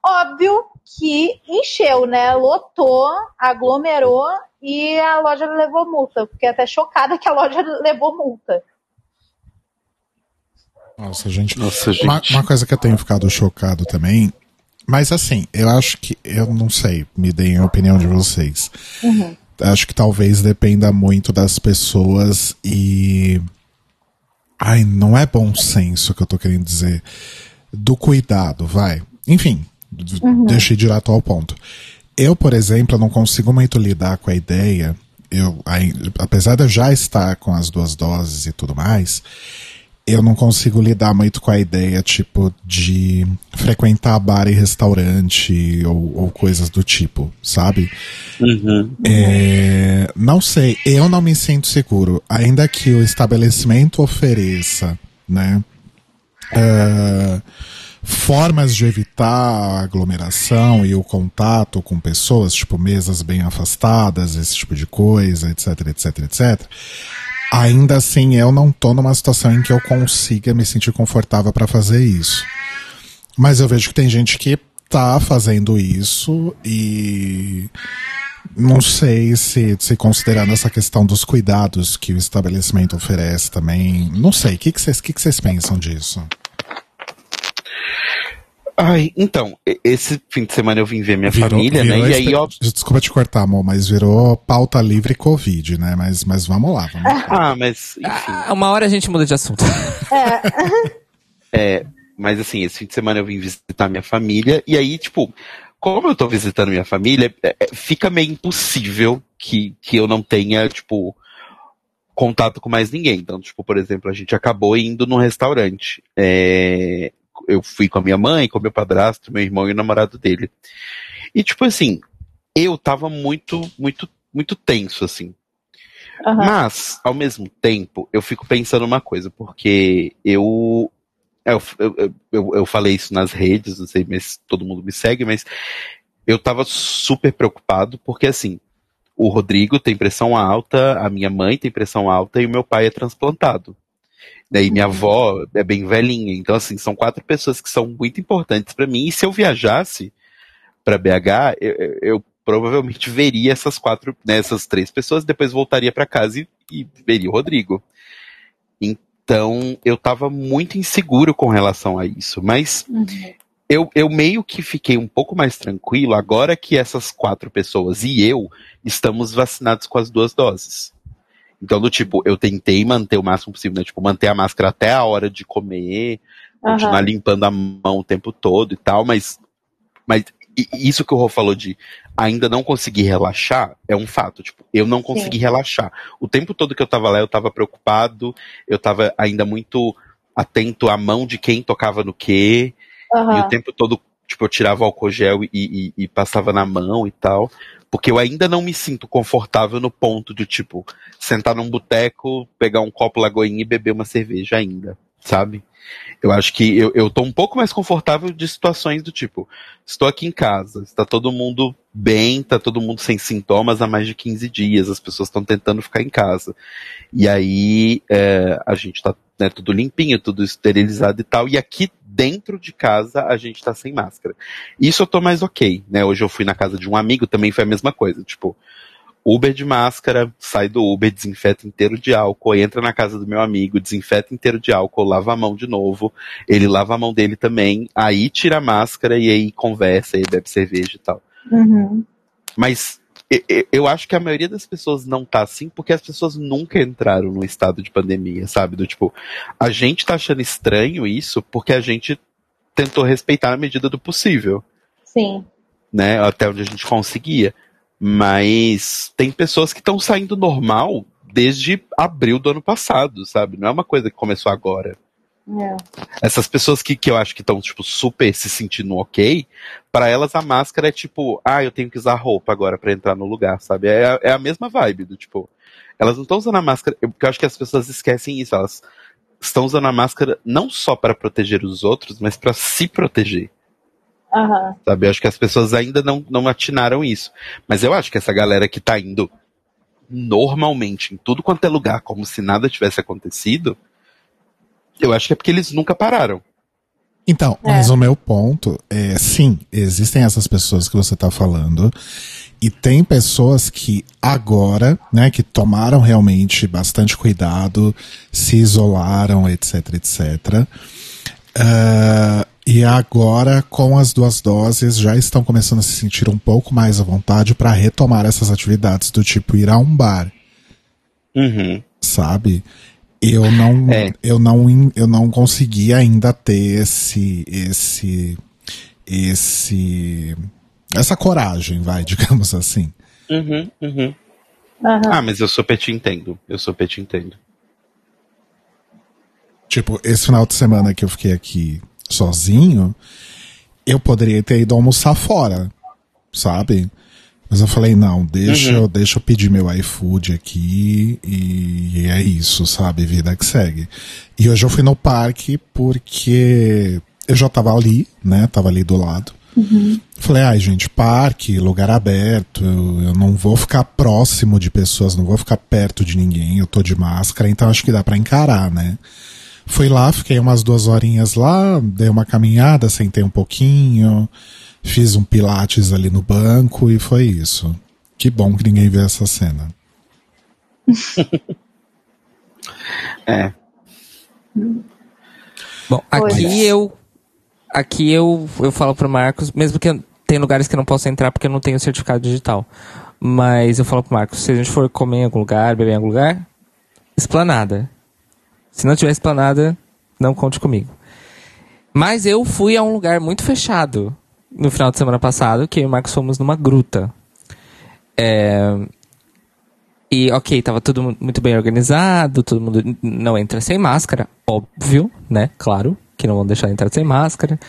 Óbvio que encheu, né? Lotou, aglomerou e a loja levou multa. Fiquei até chocada que a loja levou multa. Nossa, gente. Nossa, gente. Uma, uma coisa que eu tenho ficado chocado também. Mas assim, eu acho que. Eu não sei, me deem a opinião de vocês. Acho que talvez dependa muito das pessoas e. Ai, não é bom senso que eu tô querendo dizer. Do cuidado, vai. Enfim, d- deixei direto ao ponto. Eu, por exemplo, não consigo muito lidar com a ideia eu, apesar de eu já estar com as duas doses e tudo mais, eu não consigo lidar muito com a ideia, tipo, de frequentar bar e restaurante ou, ou coisas do tipo, sabe? Uhum. É, não sei, eu não me sinto seguro. Ainda que o estabelecimento ofereça, né? é, formas de evitar a aglomeração e o contato com pessoas, tipo mesas bem afastadas, esse tipo de coisa, etc, etc, etc. Ainda assim, eu não tô numa situação em que eu consiga me sentir confortável para fazer isso. Mas eu vejo que tem gente que tá fazendo isso e não sei se, se considerando essa questão dos cuidados que o estabelecimento oferece também. Não sei, o que vocês que que vocês pensam disso? Ai, então, esse fim de semana eu vim ver minha Virou- família, virou né? E aí, ó. Desculpa te cortar, amor, mas virou pauta livre Covid, né? Mas, mas vamos lá, vamos lá. Ah, mas, enfim. Ah, uma hora a gente muda de assunto. É, mas assim, esse fim de semana eu vim visitar minha família, e aí, tipo, como eu tô visitando minha família, é, é, fica meio impossível que, que eu não tenha, tipo, contato com mais ninguém. Então, tipo, por exemplo, a gente acabou indo num restaurante. É, eu fui com a minha mãe, com meu padrasto, meu irmão e o namorado dele. E, tipo assim, eu tava muito, muito, muito tenso, assim. Aham. Mas, ao mesmo tempo, eu fico pensando uma coisa, porque eu. Eu, eu, eu, eu falei isso nas redes, não sei mas todo mundo me segue, mas eu tava super preocupado, porque assim, o Rodrigo tem pressão alta, a minha mãe tem pressão alta e o meu pai é transplantado. Daí minha avó é bem velhinha, então assim, são quatro pessoas que são muito importantes pra mim, e se eu viajasse pra BH, eu, eu- provavelmente veria essas quatro, né, essas três pessoas, depois voltaria pra casa e, e veria o Rodrigo. Então, eu tava muito inseguro com relação a isso, mas Uhum. eu, eu meio que fiquei um pouco mais tranquilo agora que essas quatro pessoas e eu estamos vacinados com as duas doses. Então, do tipo, eu tentei manter o máximo possível, né? Tipo, manter a máscara até a hora de comer, continuar Aham. limpando a mão o tempo todo e tal, mas, mas isso que o Rô falou de ainda não conseguir relaxar é um fato. Tipo, eu não consegui relaxar. O tempo todo que eu tava lá, eu tava preocupado, eu tava ainda muito atento à mão de quem tocava no quê, e o tempo todo, tipo, eu tirava o álcool gel e, e- e passava na mão e tal. Porque eu ainda não me sinto confortável no ponto de, tipo, sentar num boteco, pegar um copo lagoinha e beber uma cerveja ainda, sabe? Eu acho que eu, eu tô um pouco mais confortável de situações do tipo, estou aqui em casa, está todo mundo bem, tá todo mundo sem sintomas há mais de 15 dias, as pessoas estão tentando ficar em casa. E aí é, a gente tá né, tudo limpinho, tudo esterilizado e tal, e aqui dentro de casa a gente tá sem máscara. Isso eu tô mais ok, né? Hoje eu fui na casa de um amigo, também foi a mesma coisa, tipo, Uber de máscara, sai do Uber, desinfeta inteiro de álcool, entra na casa do meu amigo, desinfeta inteiro de álcool, lava a mão de novo, ele lava a mão dele também, aí tira a máscara e aí conversa, aí bebe cerveja e tal. Uhum. Mas e- e- eu acho que a maioria das pessoas não tá assim porque as pessoas nunca entraram num estado de pandemia, sabe? Do tipo, a gente tá achando estranho isso porque a gente tentou respeitar na medida do possível Sim. né? Até onde a gente conseguia. Mas tem pessoas que estão saindo normal desde abril do ano passado, sabe? Não é uma coisa que começou agora. É. Essas pessoas que, que eu acho que estão, tipo, super se sentindo ok, para elas a máscara é tipo, ah, eu tenho que usar roupa agora para entrar no lugar, sabe? É, a- é a mesma vibe do tipo, elas não estão usando a máscara, eu- porque eu acho que as pessoas esquecem isso, elas estão usando a máscara não só para proteger os outros, mas para se proteger. Aham. Sabe? Eu acho que as pessoas ainda não, não atinaram isso. Mas eu acho que essa galera que tá indo normalmente em tudo quanto é lugar, como se nada tivesse acontecido, eu acho que é porque eles nunca pararam. Então, É. mas o meu ponto é, sim, existem essas pessoas que você está falando, e tem pessoas que agora, né, que tomaram realmente bastante cuidado, se isolaram, etc, etc. Ah, e agora, com as duas doses, já estão começando a se sentir um pouco mais à vontade para retomar essas atividades do tipo ir a um bar Uhum. sabe? Eu não, É. eu não, eu não consegui ainda ter esse, esse, esse, essa coragem, vai, digamos assim. Uhum, uhum. Ah, mas eu super te entendo. Eu super te entendo. Tipo, esse final de semana que eu fiquei aqui sozinho, eu poderia ter ido almoçar fora, sabe? Mas eu falei, não, deixa, eu, deixa eu pedir meu iFood aqui e, e é isso, sabe? Vida que segue. E hoje eu fui no parque porque eu já tava ali, né? Tava ali do lado. Falei, ai, gente, parque, lugar aberto, eu, eu não vou ficar próximo de pessoas, não vou ficar perto de ninguém, eu tô de máscara, então acho que dá pra encarar, né? Fui lá, fiquei umas duas horinhas lá, dei uma caminhada, sentei um pouquinho, fiz um pilates ali no banco e foi isso. Que bom que ninguém viu essa cena. É. Bom, aqui eu. Aqui eu, eu falo pro Marcos, mesmo que eu, tem lugares que eu não posso entrar porque eu não tenho certificado digital. Mas eu falo pro Marcos, se a gente for comer em algum lugar, beber em algum lugar, esplanada. Se não tiver esplanada, não conte comigo. Mas eu fui a um lugar muito fechado no final de semana passado, que eu e o Marcos fomos numa gruta. É, E, ok, tava tudo mu- muito bem organizado, todo mundo não entra sem máscara, óbvio, né? Claro, que não vão deixar entrar sem máscara.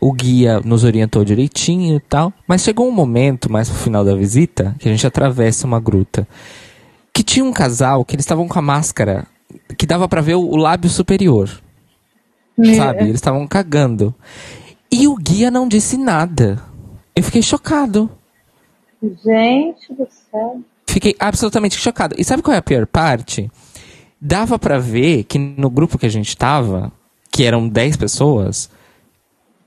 O guia nos orientou direitinho e tal. Mas chegou um momento, mais pro final da visita, que a gente atravessa uma gruta. Que tinha um casal que eles estavam com a máscara que dava pra ver o, o lábio superior, sabe? Eles estavam cagando. E o guia não disse nada. Eu fiquei chocado. Gente do céu. Fiquei absolutamente chocado. E sabe qual é a pior parte? Dava pra ver que no grupo que a gente tava, que eram 10 pessoas,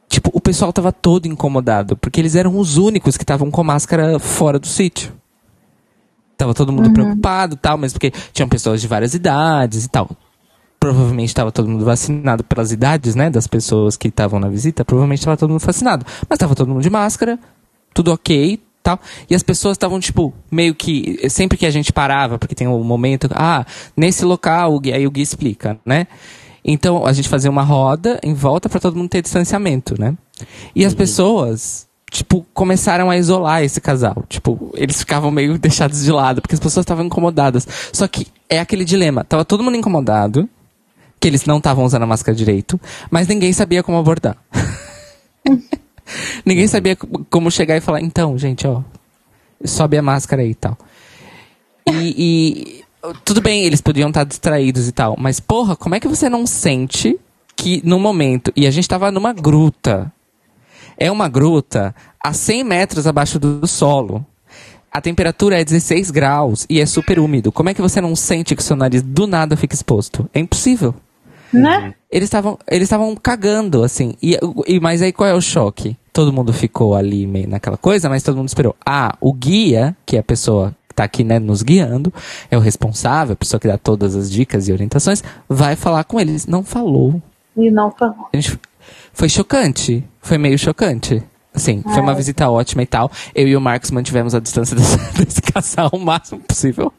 tipo, o pessoal tava todo incomodado, porque eles eram os únicos que estavam com máscara fora do sítio. Tava todo mundo preocupado e tal, mas porque tinham pessoas de várias idades e tal. Provavelmente estava todo mundo vacinado pelas idades, né, das pessoas que estavam na visita. Provavelmente estava todo mundo vacinado. Mas estava todo mundo de máscara, tudo ok, tal. E as pessoas estavam, tipo, meio que. Sempre que a gente parava, porque tem um momento. Ah, nesse local, o guia- aí o guia explica, né? Então a gente fazia uma roda em volta para todo mundo ter distanciamento, né? E as pessoas, tipo, começaram a isolar esse casal. Tipo, eles ficavam meio deixados de lado, porque as pessoas estavam incomodadas. Só que é aquele dilema. Tava todo mundo incomodado, que eles não estavam usando a máscara direito, mas ninguém sabia como abordar. ninguém sabia co- como chegar e falar, então, gente, ó, sobe a máscara aí e tal. E, tudo bem, eles podiam estar distraídos e tal, mas porra, como é que você não sente que no momento, e a gente tava numa gruta, é uma gruta a 100 metros abaixo do solo. A temperatura é 16 graus e é super úmido. Como é que você não sente que seu nariz do nada fica exposto? É impossível. Né? Eles estavam eles estavam cagando, assim. E, e, mas aí qual é o choque? Todo mundo ficou ali meio naquela coisa, mas todo mundo esperou. Ah, o guia, que é a pessoa que tá aqui, né, nos guiando, é o responsável, a pessoa que dá todas as dicas e orientações, vai falar com eles. Não falou. E não gente- foi chocante. Foi meio chocante. Assim, foi uma visita ótima e tal. Eu e o Marcos mantivemos a distância desse, desse casal o máximo possível.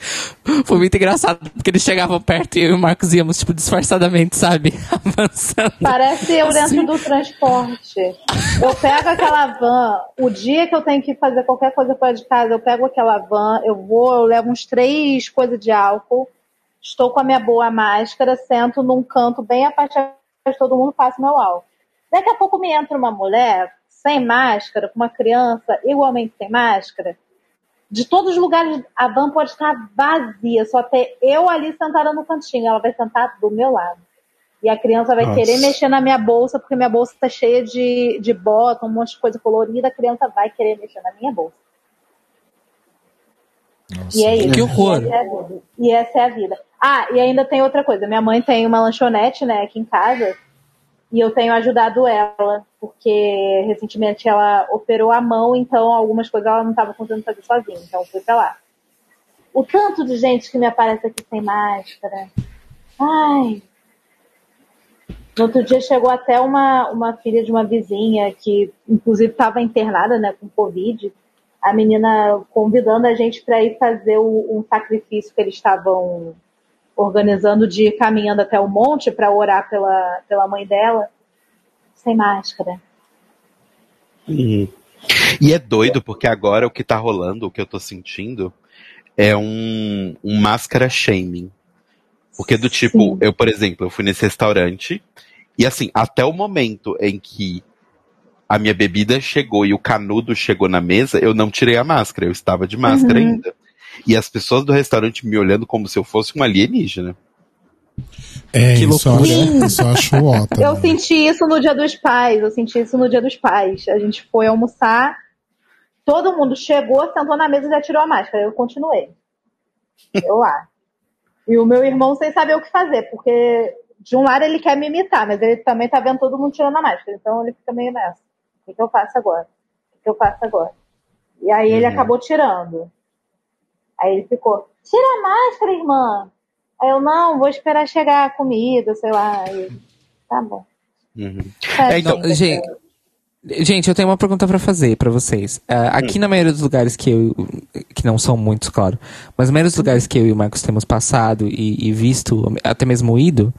Foi muito engraçado, porque eles chegavam perto e eu e o Marcos íamos, tipo, disfarçadamente, sabe? Avançando. Parece eu dentro do transporte. Eu pego aquela van, o dia que eu tenho que fazer qualquer coisa fora de casa, eu pego aquela van, eu vou, eu levo uns três coisas de álcool, estou com a minha boa máscara, sento num canto bem afastado de todo mundo, faço meu álcool. Daqui a pouco me entra uma mulher sem máscara, com uma criança igualmente sem máscara. De todos os lugares, a van pode estar vazia, só ter eu ali sentada no cantinho. Ela vai sentar do meu lado. E a criança vai Nossa. querer mexer na minha bolsa, porque minha bolsa tá cheia de, de bota, um monte de coisa colorida, a criança vai querer mexer na minha bolsa. Nossa, E é isso. Que horror. E essa é a vida. E essa é a vida. Ah, e ainda tem outra coisa. Minha mãe tem uma lanchonete, né, aqui em casa. E eu tenho ajudado ela, porque recentemente ela operou a mão, então algumas coisas ela não estava conseguindo fazer sozinha. Então fui pra lá. O tanto de gente que me aparece aqui sem máscara. Ai. No outro dia chegou até uma, uma filha de uma vizinha que, inclusive, estava internada, né, com Covid. A menina convidando a gente para ir fazer o- um sacrifício que eles estavam organizando de ir caminhando até o monte para orar pela, pela mãe dela, sem máscara. Uhum. E é doido, porque agora o que tá rolando, o que eu tô sentindo, é um, um máscara shaming. Porque do tipo, Sim. eu, por exemplo, eu fui nesse restaurante e assim, até o momento em que a minha bebida chegou e o canudo chegou na mesa, eu não tirei a máscara, eu estava de máscara Uhum. ainda. E as pessoas do restaurante me olhando como se eu fosse um alienígena. É, Que isso, eu loucura. acho, isso eu acho ó Eu senti isso no dia dos pais, eu senti isso no dia dos pais. A gente foi almoçar, todo mundo chegou, sentou na mesa e já tirou a máscara. Eu continuei. Eu lá. E o meu irmão sem saber o que fazer, porque de um lado ele quer me imitar, mas ele também tá vendo todo mundo tirando a máscara. Então ele fica meio nessa. O que, que eu faço agora? O que, que eu faço agora? E aí ele Uhum. acabou tirando. Aí ele ficou, tira a máscara, irmã. Aí eu, não, vou esperar chegar a comida, sei lá. Aí, tá bom. Uhum. É, É, então, gente, gente, eu tenho uma pergunta pra fazer pra vocês. Ah, aqui na maioria dos lugares que eu. que não são muitos, claro. Mas na maioria dos lugares que eu e o Marcos temos passado e, e visto, até mesmo ido,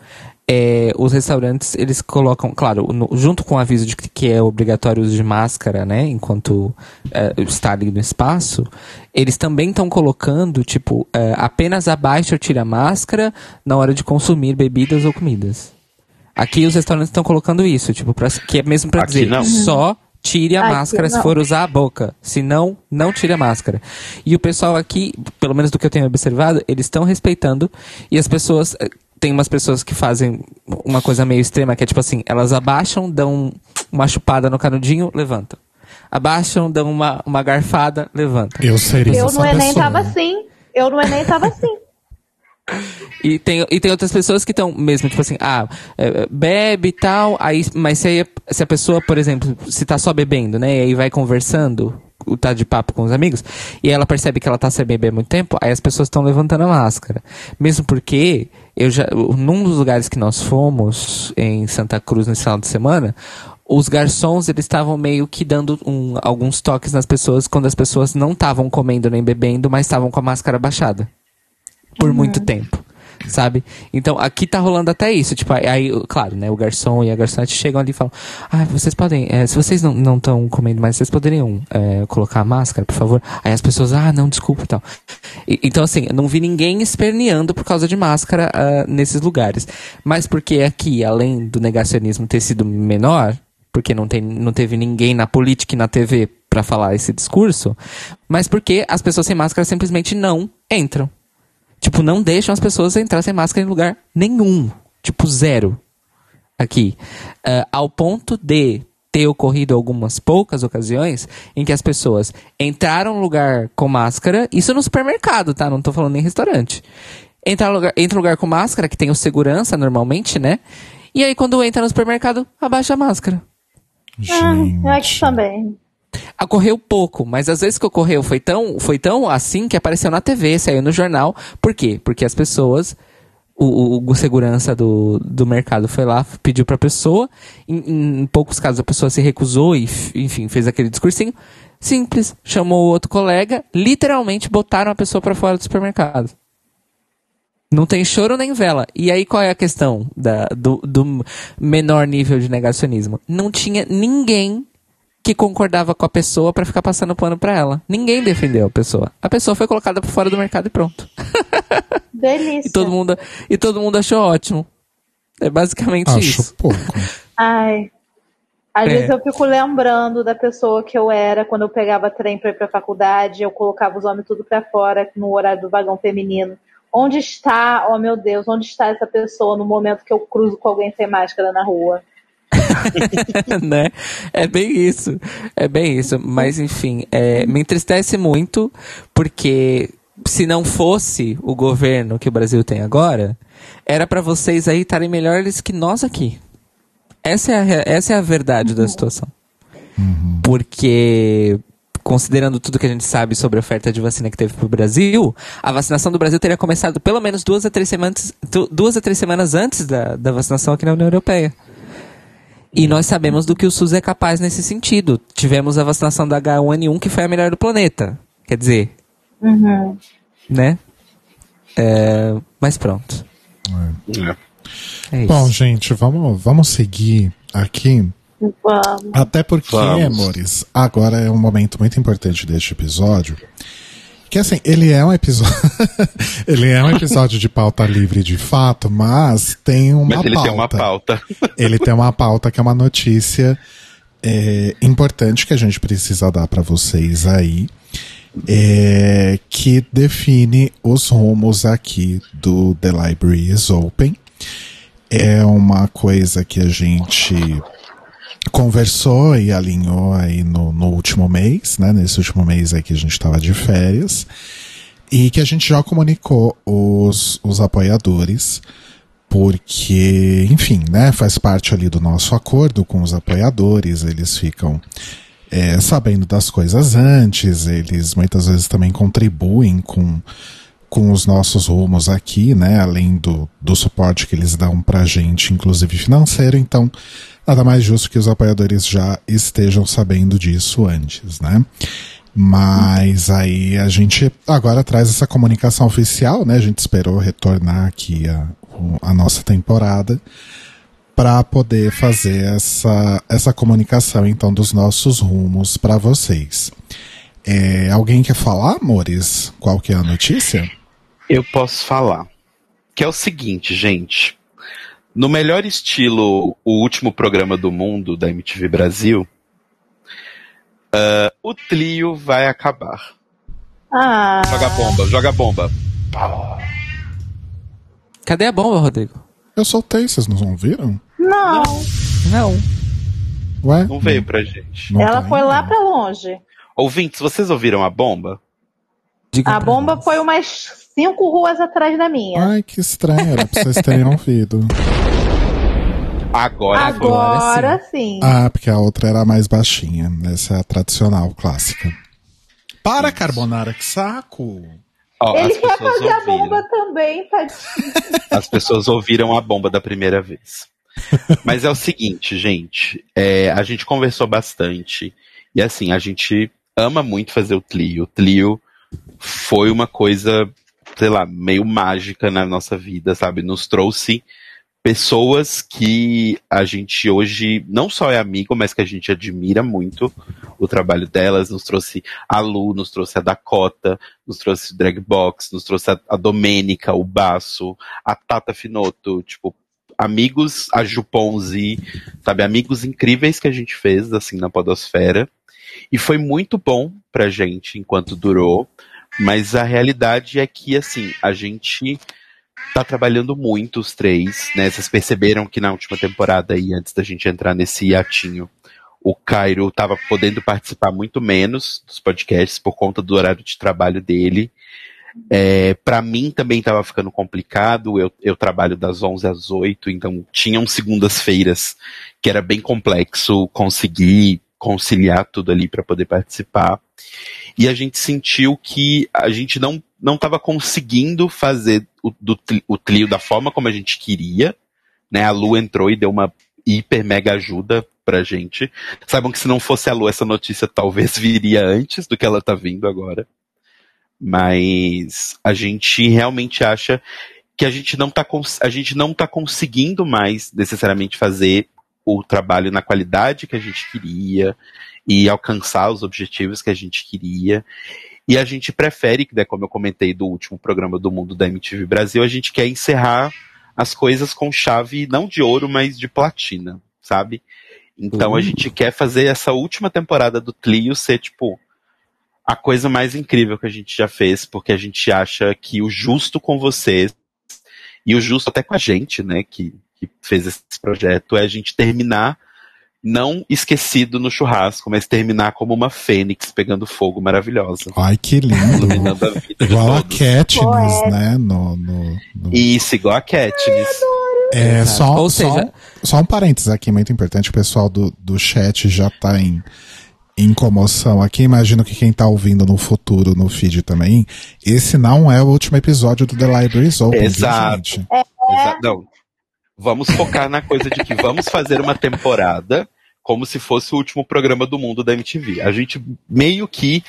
é, os restaurantes, eles colocam, claro, no- junto com o aviso de que, que é obrigatório o uso de máscara, né? Enquanto é, está ali no espaço, eles também estão colocando, tipo, é, apenas abaixa ou tira a máscara na hora de consumir bebidas ou comidas. Aqui os restaurantes estão colocando isso, tipo, pra, que é mesmo pra Aqui dizer, não. só tire a Aqui máscara se for usar a boca. Se não, não tire a máscara. E o pessoal aqui, pelo menos do que eu tenho observado, eles estão respeitando e as pessoas. Tem umas pessoas que fazem uma coisa meio extrema, que é tipo assim, elas abaixam, dão uma chupada no canudinho, levantam. Abaixam, dão uma, uma garfada, levantam. Eu seria Eu essa no Enem pessoa. tava assim. Eu no Enem tava assim. E tem, e tem outras pessoas que estão mesmo, tipo assim, ah, é, bebe e tal, aí, mas se, aí- se a pessoa, por exemplo, se tá só bebendo, né, e aí vai conversando, o tá de papo com os amigos, e ela percebe que ela tá sem beber há muito tempo, aí as pessoas estão levantando a máscara. Mesmo porque, eu já, num dos lugares que nós fomos, em Santa Cruz, nesse final de semana, os garçons, eles estavam meio que dando um- alguns toques nas pessoas quando as pessoas não estavam comendo nem bebendo, mas estavam com a máscara baixada por muito tempo. Sabe? Então aqui tá rolando até isso. Tipo, aí, claro, né? O garçom e a garçonete chegam ali e falam: Ah, vocês podem, eh, se vocês não estão comendo mais, vocês poderiam eh, colocar a máscara, por favor? Aí as pessoas, ah, não, desculpa tal. E- então, assim, eu não vi ninguém esperneando por causa de máscara ah, nesses lugares. Mas porque aqui, além do negacionismo ter sido menor, porque não, tem, não teve ninguém na política e na TV pra falar esse discurso, mas porque as pessoas sem máscara simplesmente não entram. Tipo, não deixam as pessoas entrar sem máscara em lugar nenhum. Tipo, zero. Aqui. Ah, ao ponto de ter ocorrido algumas poucas ocasiões em que as pessoas entraram no lugar com máscara, isso no supermercado, tá? Não tô falando nem restaurante. Entra no lugar, entra no lugar com máscara, que tem o segurança normalmente, né? E aí, quando entra no supermercado, abaixa a máscara. Gente. Eu acho também. Ocorreu pouco, mas às vezes que ocorreu foi tão, foi tão assim que apareceu na TV, saiu no jornal. Por quê? Porque as pessoas, o, o- o segurança do, do mercado foi lá, pediu pra pessoa, em, em poucos casos a pessoa se recusou e, enfim, fez aquele discursinho. Simples, chamou outro colega, literalmente botaram a pessoa pra fora do supermercado. Não tem choro nem vela. E aí qual é a questão da, do, do menor nível de negacionismo? Não tinha ninguém que concordava com a pessoa pra ficar passando pano pra ela. Ninguém defendeu a pessoa. A pessoa foi colocada por fora do mercado e pronto. Delícia. E todo mundo, e todo mundo achou ótimo. É basicamente Acho isso. pouco. Ai. Às É. vezes eu fico lembrando da pessoa que eu era quando eu pegava trem pra ir pra faculdade, eu colocava os homens tudo pra fora no horário do vagão feminino. Onde está, oh meu Deus, onde está essa pessoa no momento que eu cruzo com alguém sem máscara na rua? né? É bem isso. É bem isso. Mas, enfim, é, me entristece muito porque se não fosse o governo que o Brasil tem agora, era pra vocês aí estarem melhores que nós aqui. Essa é a, essa é a verdade da situação. Porque, considerando tudo que a gente sabe sobre a oferta de vacina que teve pro Brasil, a vacinação do Brasil teria começado pelo menos duas a três semanas, du- duas a três semanas antes da, da vacinação aqui na União Europeia. E nós sabemos do que o SUS é capaz nesse sentido. Tivemos a vacinação da H1N1, que foi a melhor do planeta. Quer dizer, Uhum. né? É, mas pronto. É. É isso. Bom, gente, vamos, vamos seguir aqui. Vamos. Até porque, Vamos. amores, agora é um momento muito importante deste episódio. Que assim, ele é um episódio. ele é um episódio de pauta livre de fato, mas tem uma Mas ele pauta. tem uma pauta. Ele tem uma pauta que é uma notícia é, importante que a gente precisa dar para vocês aí. é, que define os rumos aqui do The Library is Open. É uma coisa que a gente conversou e alinhou aí no, no último mês, né? Nesse último mês aí que a gente estava de férias. E que a gente já comunicou os, os apoiadores, porque, enfim, né? Faz parte ali do nosso acordo com os apoiadores, eles ficam é, sabendo das coisas antes, eles muitas vezes também contribuem com, com os nossos rumos aqui, né? Além do, do suporte que eles dão pra gente, inclusive financeiro, então nada mais justo que os apoiadores já estejam sabendo disso antes, né? Mas aí a gente agora traz essa comunicação oficial, né? A gente esperou retornar aqui a, a nossa temporada para poder fazer essa, essa comunicação então dos nossos rumos para vocês. É, alguém quer falar, amores? Qual que é a notícia? Eu posso falar. Que é o seguinte, gente. No melhor estilo, o último programa do mundo da MTV Brasil, ah, o Tlio vai acabar. Ah, Joga bomba, joga bomba. Cadê a bomba, Rodrigo? Eu soltei, vocês não viram? não. Não. Ué? Não veio pra gente. Não Ela tá foi ainda? lá pra longe. Ouvintes, vocês ouviram a bomba? Diga A bomba nós. foi umas cinco ruas atrás da minha. Ai, que estranho, era pra vocês terem ouvido. Agora, foi. Agora sim. Ah, porque a outra era mais baixinha. Essa é a tradicional, clássica. Para, Carbonara, que saco! Ó, Ele as quer pessoas fazer a ouviram. bomba também, tadinho. As pessoas ouviram a bomba da primeira vez. Mas é o seguinte, gente. é, a gente conversou bastante. E assim, a gente ama muito fazer o Tlio. O Tlio foi uma coisa, sei lá, meio mágica na nossa vida, sabe? Nos trouxe pessoas que a gente hoje não só é amigo, mas que a gente admira muito o trabalho delas. Nos trouxe a Lu, nos trouxe a Dakota, nos trouxe o Dragbox, nos trouxe a, a Domênica, o Baço, a Tata Finoto, tipo, amigos, a Juponzi, sabe, amigos incríveis que a gente fez, assim, na podosfera. E foi muito bom pra gente enquanto durou, mas a realidade é que, assim, a gente tá trabalhando muito os três, né? Vocês perceberam que na última temporada aí, antes da gente entrar nesse hiatinho, o Cairo tava podendo participar muito menos dos podcasts por conta do horário de trabalho dele. É, para mim também estava ficando complicado. Eu, eu trabalho das 11 às 8, então tinham segundas-feiras que era bem complexo conseguir conciliar tudo ali para poder participar. E a gente sentiu que a gente não não estava conseguindo fazer o, do, o da forma como a gente queria. Né? A Lu entrou e deu uma hiper mega ajuda pra gente. Saibam que se não fosse a Lu, essa notícia talvez viria antes do que ela tá vindo agora. Mas a gente realmente acha que a gente não tá, a gente não tá conseguindo mais necessariamente fazer o trabalho na qualidade que a gente queria e alcançar os objetivos que a gente queria. E a gente prefere, né, como eu comentei do último programa do Mundo da MTV Brasil, a gente quer encerrar as coisas com chave não de ouro, mas de platina, sabe? Então a Uhum. gente quer fazer essa última temporada do Clio ser, tipo, a coisa mais incrível que a gente já fez, porque a gente acha que o justo com vocês, e o justo até com a gente, né, que, que fez esse projeto, é a gente terminar não esquecido no churrasco, mas terminar como uma fênix pegando fogo maravilhosa. Ai, que lindo. Iluminando a vida Igual a. Katniss, né? No, no, no- Isso, igual a Katniss. É, Exato. só, Ou só, seja- só um parênteses aqui, muito importante. O pessoal do, do chat já tá em, em comoção aqui. Imagino que quem tá ouvindo no futuro, no feed também, esse não é o último episódio do The Libraries Open, viu, Exato. gente? Exa- Não. Vamos focar na coisa de que vamos fazer uma temporada como se fosse o último programa do mundo da MTV. A gente meio que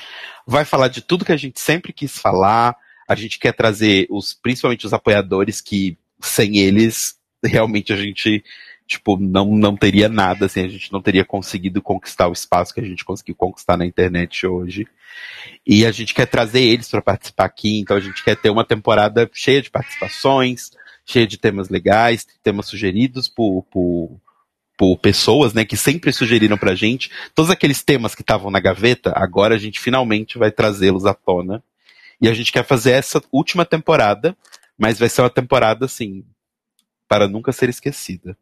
vai falar de tudo que a gente sempre quis falar. A gente quer trazer os, principalmente os apoiadores que sem eles realmente a gente tipo, não, não teria nada, assim, a gente não teria conseguido conquistar o espaço que a gente conseguiu conquistar na internet hoje. E a gente quer trazer eles para participar aqui, então a gente quer ter uma temporada cheia de participações, cheia de temas legais, temas sugeridos por, por, por pessoas, né, que sempre sugeriram pra gente. Todos aqueles temas que estavam na gaveta, agora a gente finalmente vai trazê-los à tona. E a gente quer fazer essa última temporada, mas vai ser uma temporada, assim, para nunca ser esquecida.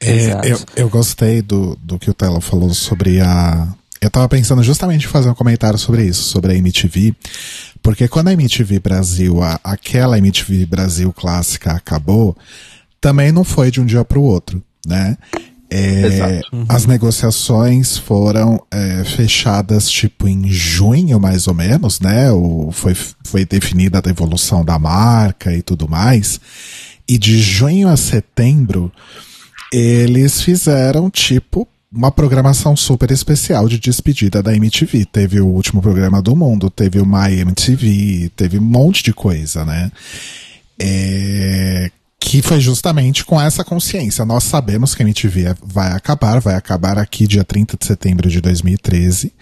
É, eu, eu gostei do, do que o Telo falou sobre a. Eu tava pensando justamente em fazer um comentário sobre isso, sobre a MTV, porque quando a MTV Brasil, a, aquela MTV Brasil clássica acabou, também não foi de um dia para o outro, né? É, Exato. As negociações foram é, fechadas tipo em junho, mais ou menos, né? O, foi, foi definida a devolução da marca e tudo mais. E de junho a setembro, eles fizeram tipo uma programação super especial de despedida da MTV. Teve o último programa do mundo, teve o My MTV, teve um monte de coisa, né? É, que foi justamente com essa consciência. Nós sabemos que a MTV vai acabar, vai acabar aqui dia 30 de setembro de 2013.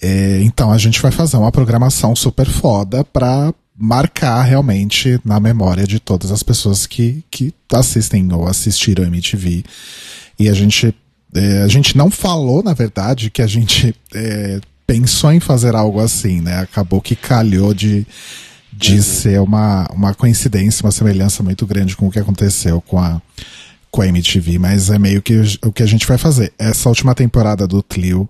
É, então a gente vai fazer uma programação super foda pra marcar realmente na memória de todas as pessoas que, que assistem ou assistiram a MTV. E a gente, é, a gente não falou, na verdade, que a gente é, pensou em fazer algo assim, né? Acabou que calhou de, de ser uma, uma coincidência, uma semelhança muito grande com o que aconteceu com a, com a MTV, mas é meio que o que a gente vai fazer. Essa última temporada do Clio,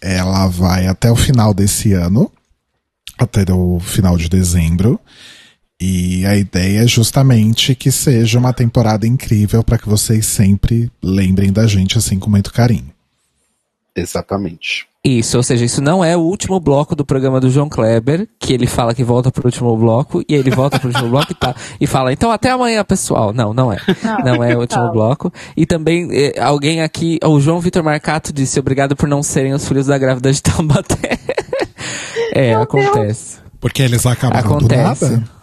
ela vai até o final desse ano, até o final de dezembro. E a ideia é justamente que seja uma temporada incrível para que vocês sempre lembrem da gente assim com muito carinho. Exatamente. Isso, ou seja, isso não é o último bloco do programa do João Kleber, que ele fala que volta pro último bloco, e aí ele volta pro último bloco e tá. E fala, então até amanhã, pessoal. Não, não é. Não é o último Não. bloco. E também, eh, alguém aqui, o João Vitor Marcato disse, obrigado por não serem os filhos da grávida de Taubaté. é, Meu acontece. Porque eles acabaram Acontece. do nada.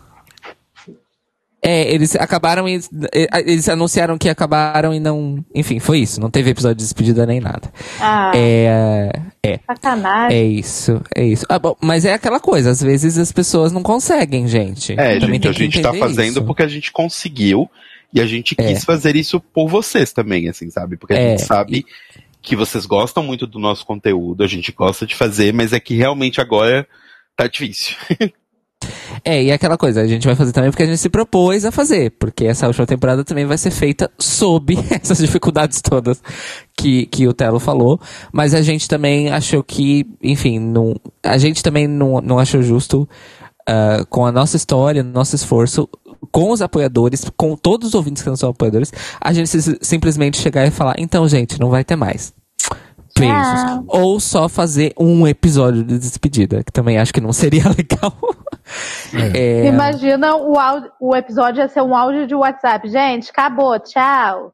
É, eles acabaram e. Eles anunciaram que acabaram e não. Enfim, foi isso. Não teve episódio de despedida nem nada. Ah, É. É. sacanagem. É isso, é isso. Ah, bom, mas é aquela coisa, às vezes as pessoas não conseguem, gente. É, Também gente, tem a gente tá fazendo isso. porque a gente conseguiu e a gente É. quis fazer isso por vocês também, assim, sabe? Porque a É. gente sabe que vocês gostam muito do nosso conteúdo, a gente gosta de fazer, mas é que realmente agora tá difícil. É, e é aquela coisa, a gente vai fazer também porque a gente se propôs a fazer, porque essa última temporada também vai ser feita sob essas dificuldades todas que, que o Telo falou, mas a gente também achou que, enfim, não, a gente também não, não achou justo ah, com a nossa história, nosso esforço, com os apoiadores, com todos os ouvintes que não são apoiadores, a gente si- simplesmente chegar e falar, então, gente, não vai ter mais. Beijos. Tchau. Ou só fazer um episódio de despedida, que também acho que não seria legal. É, Imagina o, áudio, o episódio ia ser um áudio de WhatsApp. Gente, acabou, tchau.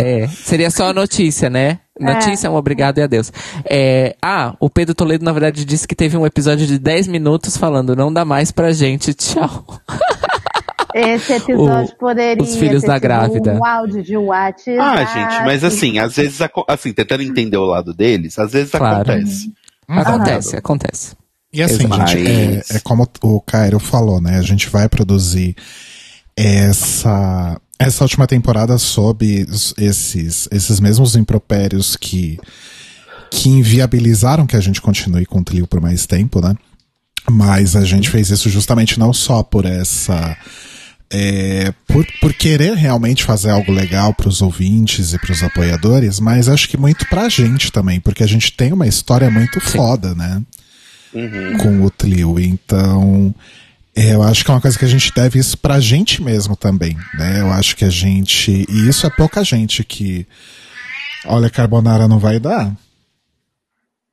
É, seria só a notícia, né? Notícia, um obrigado e adeus. É, ah, o Pedro Toledo, na verdade, disse que teve um episódio de 10 minutos falando, não dá mais pra gente, tchau. Esse episódio O- poderia os filhos ter da sido grávida. um áudio de WhatsApp. Ah, gente, mas assim, às vezes, assim, tentando entender o lado deles, às vezes Claro. acontece. Acontece, acontece. E assim, Mas- gente, é, é como o Cairo falou, né? A gente vai produzir essa, essa última temporada sob esses, esses mesmos impropérios que, que inviabilizaram que a gente continue com o Trio por mais tempo, né? Mas a gente fez isso justamente não só por essa. É, por, por querer realmente fazer algo legal para os ouvintes e para os apoiadores, mas acho que muito pra gente também, porque a gente tem uma história muito foda, né? Uhum. com o Tlio. Então, é, eu acho que é uma coisa que a gente deve isso pra gente mesmo também, né? Eu acho que a gente. E isso é pouca gente que. Olha, carbonara não vai dar.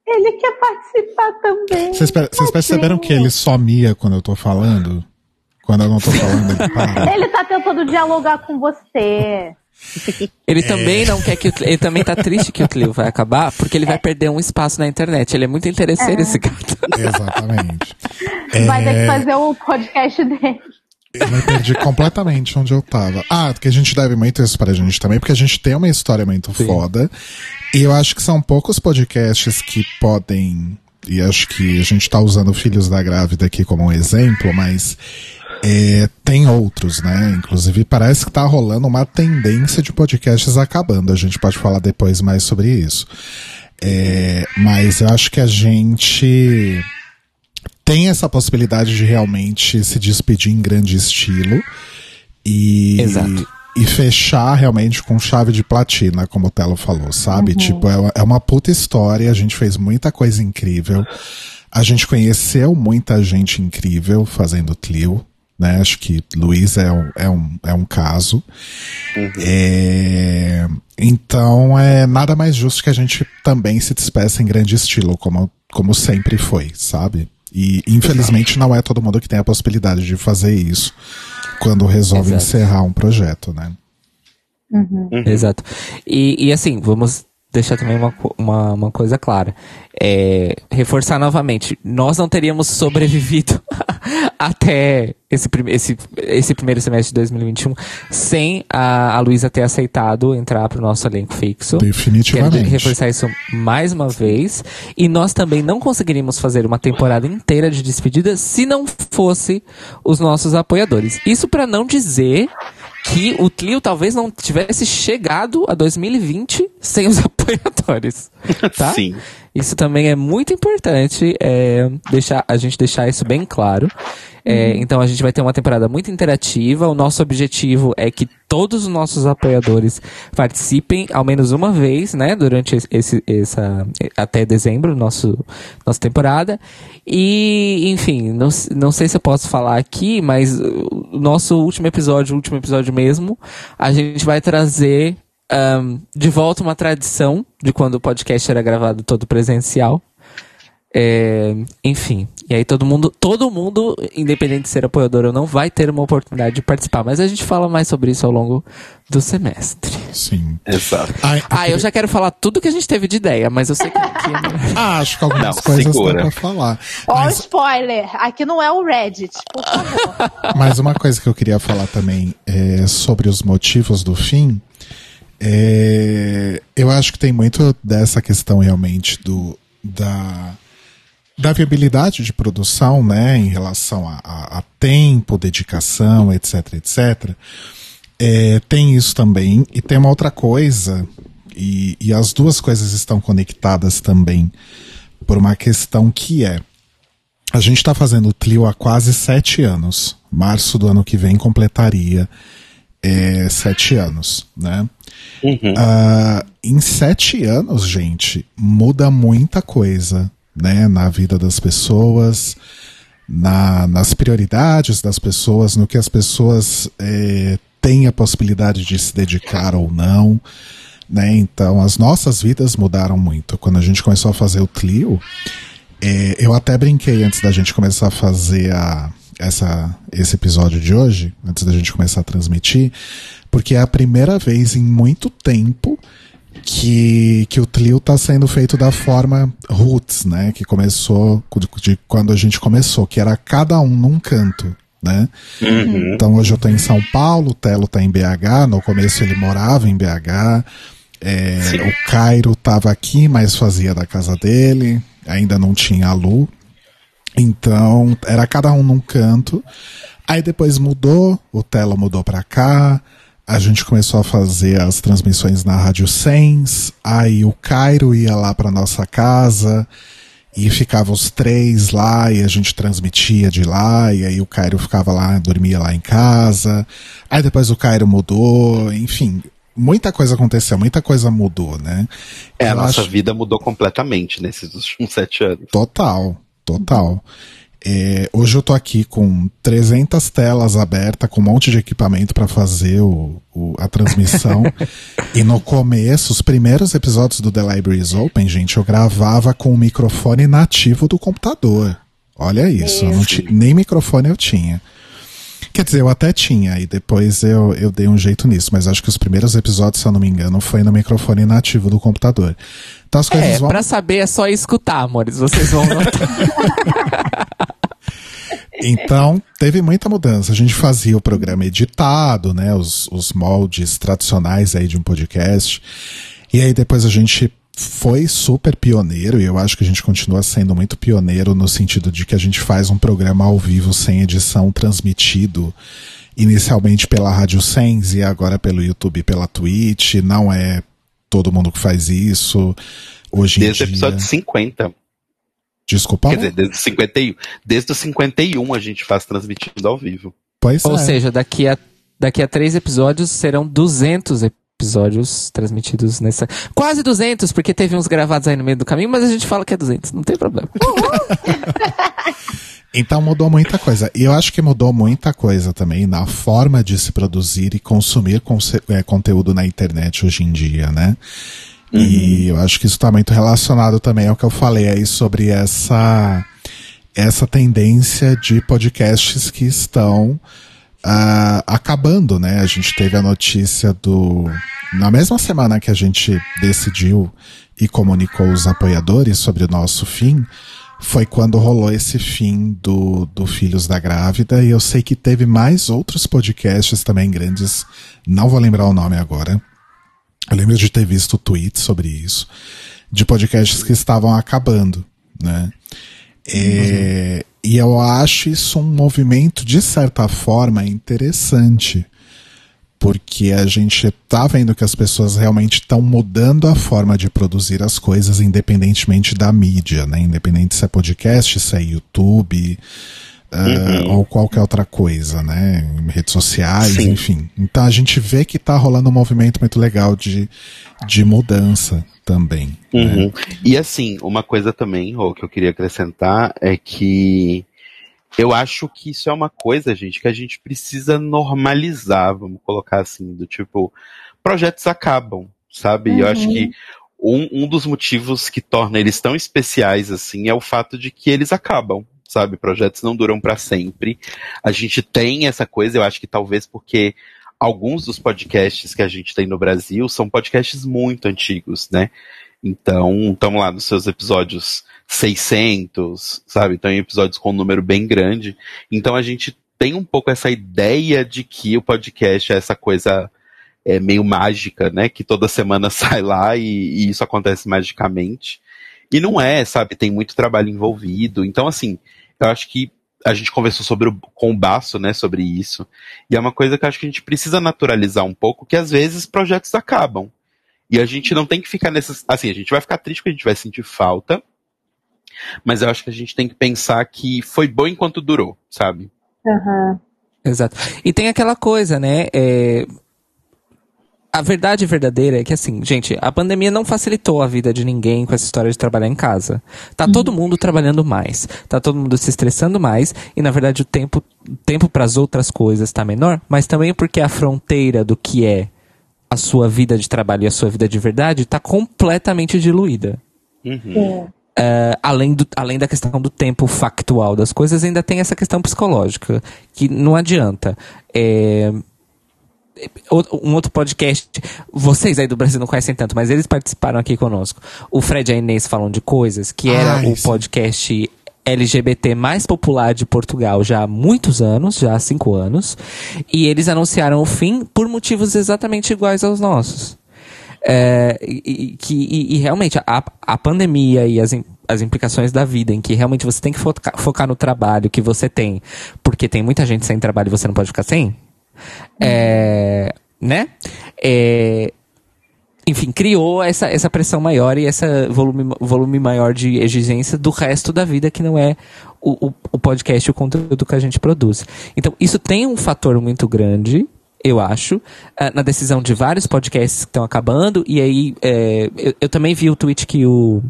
Ele quer participar também. Vocês, per- vocês perceberam que ele só mia quando eu tô falando? Quando eu não tô falando, ele para. Ele tá tentando dialogar com você. Ele também não quer que o, ele também tá triste que o Clio vai acabar, porque ele vai perder um espaço na internet. Ele é muito interesseiro esse gato. Exatamente. Vai ter É, que fazer o podcast dele. Eu me perdi completamente onde eu tava. Ah, porque a gente deve muito isso pra gente também, porque a gente tem uma história muito Sim. foda. E eu acho que são poucos podcasts que podem. E acho que a gente tá usando Filhos da Grávida aqui como um exemplo, mas é, tem outros, né? Inclusive, parece que tá rolando uma tendência de podcasts acabando. A gente pode falar depois mais sobre isso. É, mas eu acho que a gente tem essa possibilidade de realmente se despedir em grande estilo e, Exato. e fechar realmente com chave de platina, como o Telo falou, sabe? Tipo, é, uma- é uma puta história, a gente fez muita coisa incrível, a gente conheceu muita gente incrível fazendo Clio, né? Acho que Luiz é um, é um, é um caso. É, então é nada mais justo que a gente também se despeça em grande estilo, como, como sempre foi, sabe? E infelizmente não é todo mundo que tem a possibilidade de fazer isso quando resolve Exato. encerrar um projeto, né? Exato. E, e assim, vamos deixar também uma, uma, uma coisa clara. É, reforçar novamente, nós não teríamos sobrevivido até esse, esse, esse primeiro semestre de 2021 sem a, a Luísa ter aceitado entrar para o nosso elenco fixo. Quero Definitivamente. reforçar isso mais uma vez. E nós também não conseguiríamos fazer uma temporada inteira de despedida se não fosse os nossos apoiadores. Isso para não dizer que o Tlio talvez não tivesse chegado a 2020 sem os apoiadores. Tá? Sim. Isso também é muito importante é, deixar, a gente deixar isso bem claro. É, Então a gente vai ter uma temporada muito interativa. O nosso objetivo é que todos os nossos apoiadores participem ao menos uma vez, né? Durante esse, essa até dezembro, nosso nossa temporada. E enfim, não, não sei se eu posso falar aqui, mas o nosso último episódio, o último episódio mesmo, a gente vai trazer ahn, de volta uma tradição de quando o podcast era gravado todo presencial. É, enfim, e aí todo mundo, todo mundo, independente de ser apoiador ou não, vai ter uma oportunidade de participar. Mas a gente fala mais sobre isso ao longo do semestre. Sim. Exato. Ai, Ah, eu já quero falar tudo que a gente teve de ideia, mas eu sei que aqui é. Ah, acho que algumas Não, coisas segura. dá pra falar. Ó, Mas, spoiler, aqui não é o Reddit, por favor. mas uma coisa que eu queria falar também é sobre os motivos do fim. É, eu acho que tem muito dessa questão realmente do da, da viabilidade de produção, né, em relação a, a- a tempo, dedicação, etc, etc. É, tem isso também. E tem uma outra coisa, e, e as duas coisas estão conectadas também por uma questão que é. A gente está fazendo o Clio há quase sete anos. Março do ano que vem completaria é, sete anos, né? Ah, em sete anos, gente, muda muita coisa, né? Na vida das pessoas, na- nas prioridades das pessoas, no que as pessoas é, têm a possibilidade de se dedicar ou não, né? Então, as nossas vidas mudaram muito. Quando a gente começou a fazer o Clio, é, eu até brinquei antes da gente começar a fazer a, essa, esse episódio de hoje, antes da gente começar a transmitir, porque é a primeira vez em muito tempo que, que o Tlio tá sendo feito da forma roots, né? Que começou de, de quando a gente começou, que era cada um num canto, né? Então hoje eu tô em São Paulo, o Telo tá em BH, no começo ele morava em BH, é, o Cairo tava aqui, mas fazia da casa dele, ainda não tinha a Lu. Então, era cada um num canto. Aí depois mudou, o Telo mudou pra cá. A gente começou a fazer as transmissões na Rádio Sens. Aí o Cairo ia lá pra nossa casa e ficava os três lá e a gente transmitia de lá. E aí o Cairo ficava lá, dormia lá em casa. Aí depois o Cairo mudou, enfim. Muita coisa aconteceu, muita coisa mudou, né? É, a nossa acho- vida mudou completamente nesses últimos sete anos. Total, total. É, hoje eu tô aqui com 300 telas abertas, com um monte de equipamento para fazer o, o- a transmissão. e no começo, os primeiros episódios do The Libraries Open, gente, eu gravava com o microfone nativo do computador. Olha isso, ti- nem microfone eu tinha. Quer dizer, eu até tinha, e depois eu, eu dei um jeito nisso, mas acho que os primeiros episódios, se eu não me engano, foi no microfone nativo do computador. Então as coisas É, vão pra saber é só escutar, amores. Vocês vão notar. Então, teve muita mudança. A gente fazia o programa editado, né? Os, os moldes tradicionais aí de um podcast. E aí depois a gente foi super pioneiro, e eu acho que a gente continua sendo muito pioneiro no sentido de que a gente faz um programa ao vivo sem edição transmitido inicialmente pela Rádio Sens e agora pelo YouTube e pela Twitch. Não é todo mundo que faz isso. Hoje Desde o em dia. episódio 50. Desculpa. Quer dizer, desde o 51. Desde o 51 a gente faz transmitindo ao vivo. Pois Ou é. seja, daqui a, daqui a três episódios serão 200 episódios transmitidos nessa. Quase 200, porque teve uns gravados aí no meio do caminho, mas a gente fala que é 200, não tem problema. Então mudou muita coisa. E eu acho que mudou muita coisa também na forma de se produzir e consumir é, conteúdo na internet hoje em dia, né? E eu acho que isso está muito relacionado também ao que eu falei aí sobre essa, essa tendência de podcasts que estão ah, acabando, né? A gente teve a notícia do. Na mesma semana que a gente decidiu e comunicou os apoiadores sobre o nosso fim, foi quando rolou esse fim do, do Filhos da Grávida. E eu sei que teve mais outros podcasts também grandes, não vou lembrar o nome agora. Eu lembro de ter visto tweets sobre isso, de podcasts que estavam acabando, né? E eu acho isso um movimento, de certa forma, interessante. Porque a gente tá vendo que as pessoas realmente estão mudando a forma de produzir as coisas, independentemente da mídia, né? Independente se é podcast, se é YouTube, ah, ou qualquer outra coisa, né? Redes sociais, Sim. enfim. Então a gente vê que tá rolando um movimento muito legal de, de mudança também. né? Uhum. E assim, uma coisa também, Rô, que eu queria acrescentar é que eu acho que isso é uma coisa, gente, que a gente precisa normalizar, vamos colocar assim, do tipo, projetos acabam, sabe? Eu acho que um, um dos motivos que torna eles tão especiais assim é o fato de que eles acabam, sabe? Projetos não duram para sempre. A gente tem essa coisa, eu acho que talvez porque alguns dos podcasts que a gente tem no Brasil são podcasts muito antigos, né? Então, estamos lá nos seus episódios 600, sabe? Então, episódios com um número bem grande. Então, a gente tem um pouco essa ideia de que o podcast é essa coisa é, meio mágica, né? Que toda semana sai lá e, e isso acontece magicamente. E não é, sabe? Tem muito trabalho envolvido. Então, assim, eu acho que a gente conversou sobre o, com o Baço, né, sobre isso. E é uma coisa que eu acho que a gente precisa naturalizar um pouco, que às vezes projetos acabam. E a gente não tem que ficar nessas. Assim, a gente vai ficar triste porque a gente vai sentir falta. Mas eu acho que a gente tem que pensar que foi bom enquanto durou, sabe? Aham. Exato. E tem aquela coisa, né? é, A verdade verdadeira é que, assim, gente, a pandemia não facilitou a vida de ninguém com essa história de trabalhar em casa. Tá todo mundo trabalhando mais, tá todo mundo se estressando mais, e na verdade o tempo, o tempo para as outras coisas tá menor, mas também porque a fronteira do que é a sua vida de trabalho e a sua vida de verdade tá completamente diluída. Uhum. É. É, além, do, além da questão do tempo factual das coisas, ainda tem essa questão psicológica, que não adianta. É, um outro podcast, vocês aí do Brasil não conhecem tanto, mas eles participaram aqui conosco. O Fred e a Inês falam de coisas, que era o podcast LGBT mais popular de Portugal já há muitos anos, já há cinco anos, e eles anunciaram o fim por motivos exatamente iguais aos nossos. É, e, que, e, e realmente a, a pandemia e as, as implicações da vida, em que realmente você tem que focar, focar no trabalho que você tem, porque tem muita gente sem trabalho e você não pode ficar sem, é, né? É, enfim, criou essa, essa pressão maior e esse volume, volume maior de exigência do resto da vida, que não é o, o, o podcast o conteúdo que a gente produz. Então, isso tem um fator muito grande, eu acho, ah, na decisão de vários podcasts que estão acabando, e aí é, eu, eu também vi o tweet que o,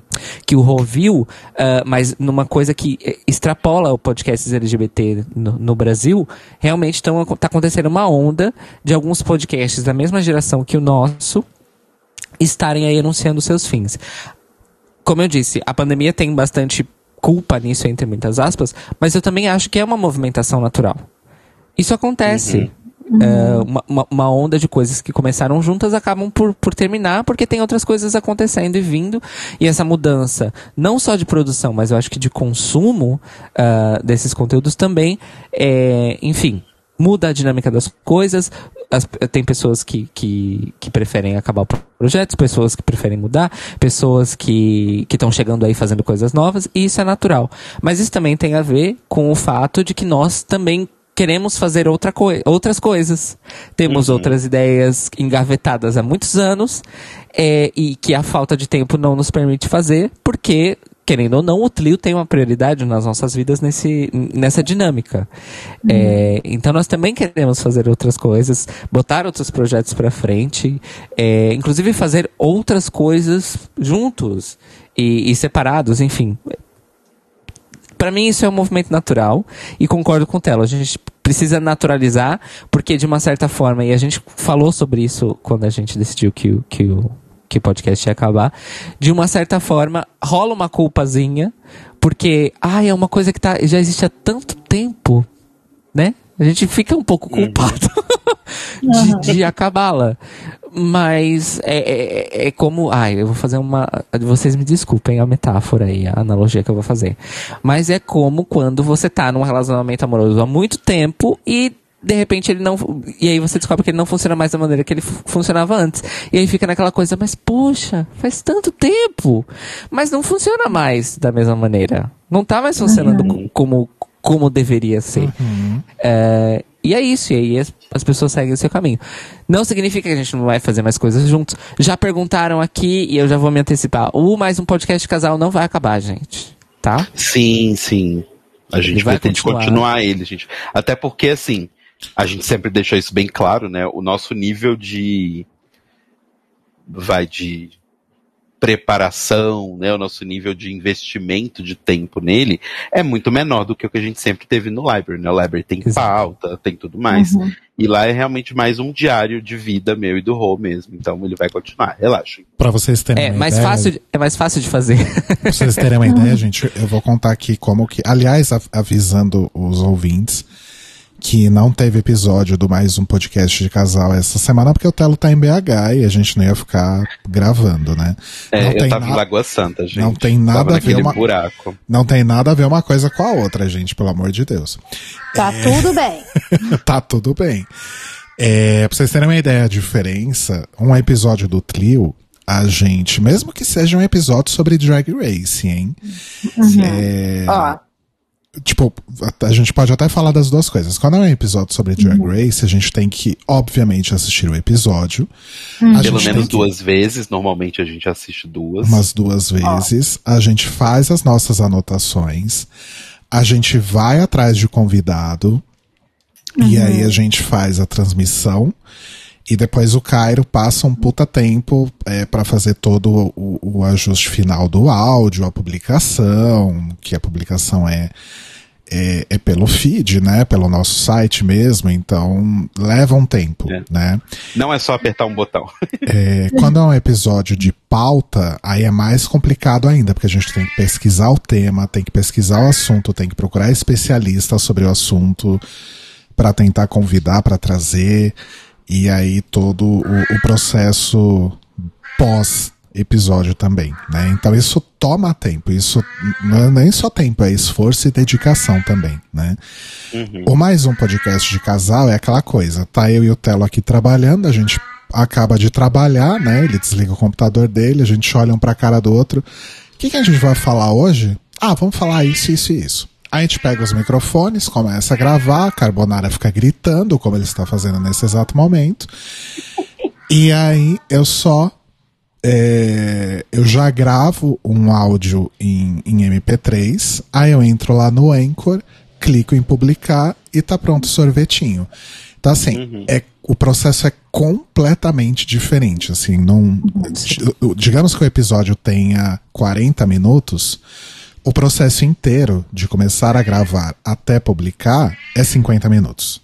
que o Rô viu, ah, mas numa coisa que eh, extrapola o podcasts LGBT no, no Brasil, realmente está acontecendo uma onda de alguns podcasts da mesma geração que o nosso, estarem aí anunciando seus fins. Como eu disse, a pandemia tem bastante culpa nisso, entre muitas aspas, mas eu também acho que é uma movimentação natural. Isso acontece. É, uma, uma- uma onda de coisas que começaram juntas acabam por, por terminar porque tem outras coisas acontecendo e vindo. E essa mudança, não só de produção, mas eu acho que de consumo ah, desses conteúdos também, é, enfim, muda a dinâmica das coisas. As- tem pessoas que, que, que preferem acabar o projeto, pessoas que preferem mudar, pessoas que estão chegando aí fazendo coisas novas, e isso é natural. Mas isso também tem a ver com o fato de que nós também queremos fazer outra coi outras coisas. Temos outras ideias engavetadas há muitos anos é, e que a falta de tempo não nos permite fazer, porque, querendo ou não, o Tlio tem uma prioridade nas nossas vidas nesse, nessa dinâmica. É, então nós também queremos fazer outras coisas, botar outros projetos para frente, é, inclusive fazer outras coisas juntos e, e separados, enfim. Pra mim isso é um movimento natural e concordo com o Telo. A gente precisa naturalizar, porque de uma certa forma, e a gente falou sobre isso quando a gente decidiu que, que, o, que podcast ia acabar, de uma certa forma rola uma culpazinha, porque, ai, é uma coisa que tá, já existe há tanto tempo, né? A gente fica um pouco culpado de, de acabá-la. Mas é, é, é como. Ai, eu vou fazer uma. Vocês me desculpem a metáfora aí, a analogia que eu vou fazer. Mas é como quando você tá num relacionamento amoroso há muito tempo e. De repente ele não. E aí você descobre que ele não funciona mais da maneira que ele fu- funcionava antes. E aí fica naquela coisa, mas poxa, faz tanto tempo. Mas não funciona mais da mesma maneira. Não tá mais funcionando co- como, como deveria ser. É, e é isso, e aí as, as pessoas seguem o seu caminho. Não significa que a gente não vai fazer mais coisas juntos. Já perguntaram aqui, e eu já vou me antecipar. O mais um podcast de casal não vai acabar, gente. Tá? Sim, sim. A Ele gente vai pretende continuar. continuar. ele, gente. Até porque, assim, a gente sempre deixa isso bem claro, né? O nosso nível de. Vai de preparação, né? O nosso nível de investimento de tempo nele é muito menor do que o que a gente sempre teve no Library, né? O Library tem pauta, tem tudo mais. E lá é realmente mais um diário de vida meu e do Rô mesmo. Então ele vai continuar, relaxa. Pra vocês terem É uma mais, ideia, fácil, de- é mais fácil de fazer. Pra vocês terem uma ideia, gente, eu vou contar aqui como que. Aliás, av- avisando os ouvintes que não teve episódio do mais um podcast de casal essa semana, porque o Telo tá em BH e a gente não ia ficar gravando, né? É, não, eu tem tava em na- Lagoa Santa, gente. não tem nada Tava a ver uma- buraco. não tem nada a ver uma coisa com a outra, gente, pelo amor de Deus. Tá tudo bem. tá tudo bem. É, pra vocês terem uma ideia da diferença, um episódio do Clio, a gente, mesmo que seja um episódio sobre Drag Race, hein? É, Ó, tipo, a, gente pode até falar das duas coisas. Quando é um episódio sobre Drag Race, a gente tem que, obviamente, assistir o episódio. A Pelo gente menos tem que- duas vezes, normalmente a gente assiste duas. umas duas vezes. A gente faz as nossas anotações. A gente vai atrás de convidado. E aí a gente faz a transmissão. E depois o Cairo passa um puta tempo é, para fazer todo o, o ajuste final do áudio, a publicação, que a publicação é, é, é pelo feed, né? Pelo nosso site mesmo. Então leva um tempo, É. né? Não é só apertar um botão. É, quando é um episódio de pauta, aí é mais complicado ainda, porque a gente tem que pesquisar o tema, tem que pesquisar o assunto, tem que procurar especialistas sobre o assunto para tentar convidar, para trazer, e aí todo o, o processo pós episódio também, né? Então isso toma tempo, isso não é nem só tempo, é esforço e dedicação também, né? O mais um podcast de casal é aquela coisa, tá eu e o Telo aqui trabalhando, a gente acaba de trabalhar, né? Ele desliga o computador dele, a gente olha um pra cara do outro. O que, que a gente vai falar hoje? Ah, vamos falar isso, isso e isso. Aí a gente pega os microfones, começa a gravar, a Carbonara fica gritando, como ele está fazendo nesse exato momento. E aí eu só é, eu já gravo um áudio em, em MP3, aí eu entro lá no Anchor, clico em publicar e tá pronto o sorvetinho. Então, assim, é, o processo é completamente diferente. Assim, não, di- digamos que o episódio tenha 40 minutos, o processo inteiro de começar a gravar até publicar é 50 minutos.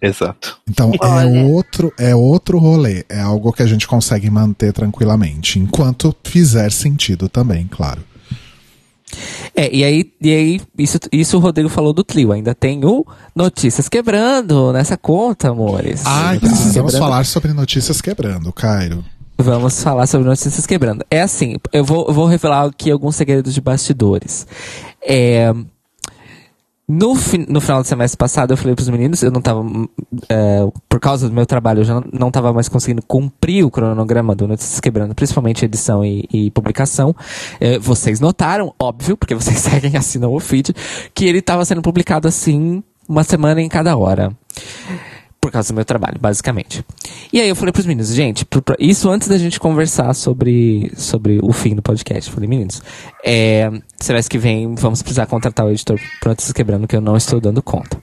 Exato. Então Olha. é outro, é outro rolê, é algo que a gente consegue manter tranquilamente, enquanto fizer sentido também, claro. É, e aí, e aí isso, isso o Rodrigo falou do Clio. Ainda tem o Notícias Quebrando nessa conta, amores. Ai, Notícias precisamos Quebrando. falar sobre notícias quebrando, Cairo. Vamos falar sobre Notícias Quebrando. É assim, eu vou, eu vou revelar aqui alguns segredos de bastidores. É, no, fi- no final do semestre passado, eu falei pros meninos, eu não tava. é, por causa do meu trabalho, eu já não, não tava mais conseguindo cumprir o cronograma do Notícias Quebrando, principalmente edição e, e publicação. É, vocês notaram, óbvio, porque vocês seguem assinam o feed, que ele tava sendo publicado assim, uma semana em cada hora. Por causa do meu trabalho, basicamente. E aí eu falei pros meninos, gente, isso antes da gente conversar sobre, sobre o fim do podcast. Eu falei, meninos, é, semestre que vem vamos precisar contratar o editor pro Notícias Quebrando, que eu não estou dando conta.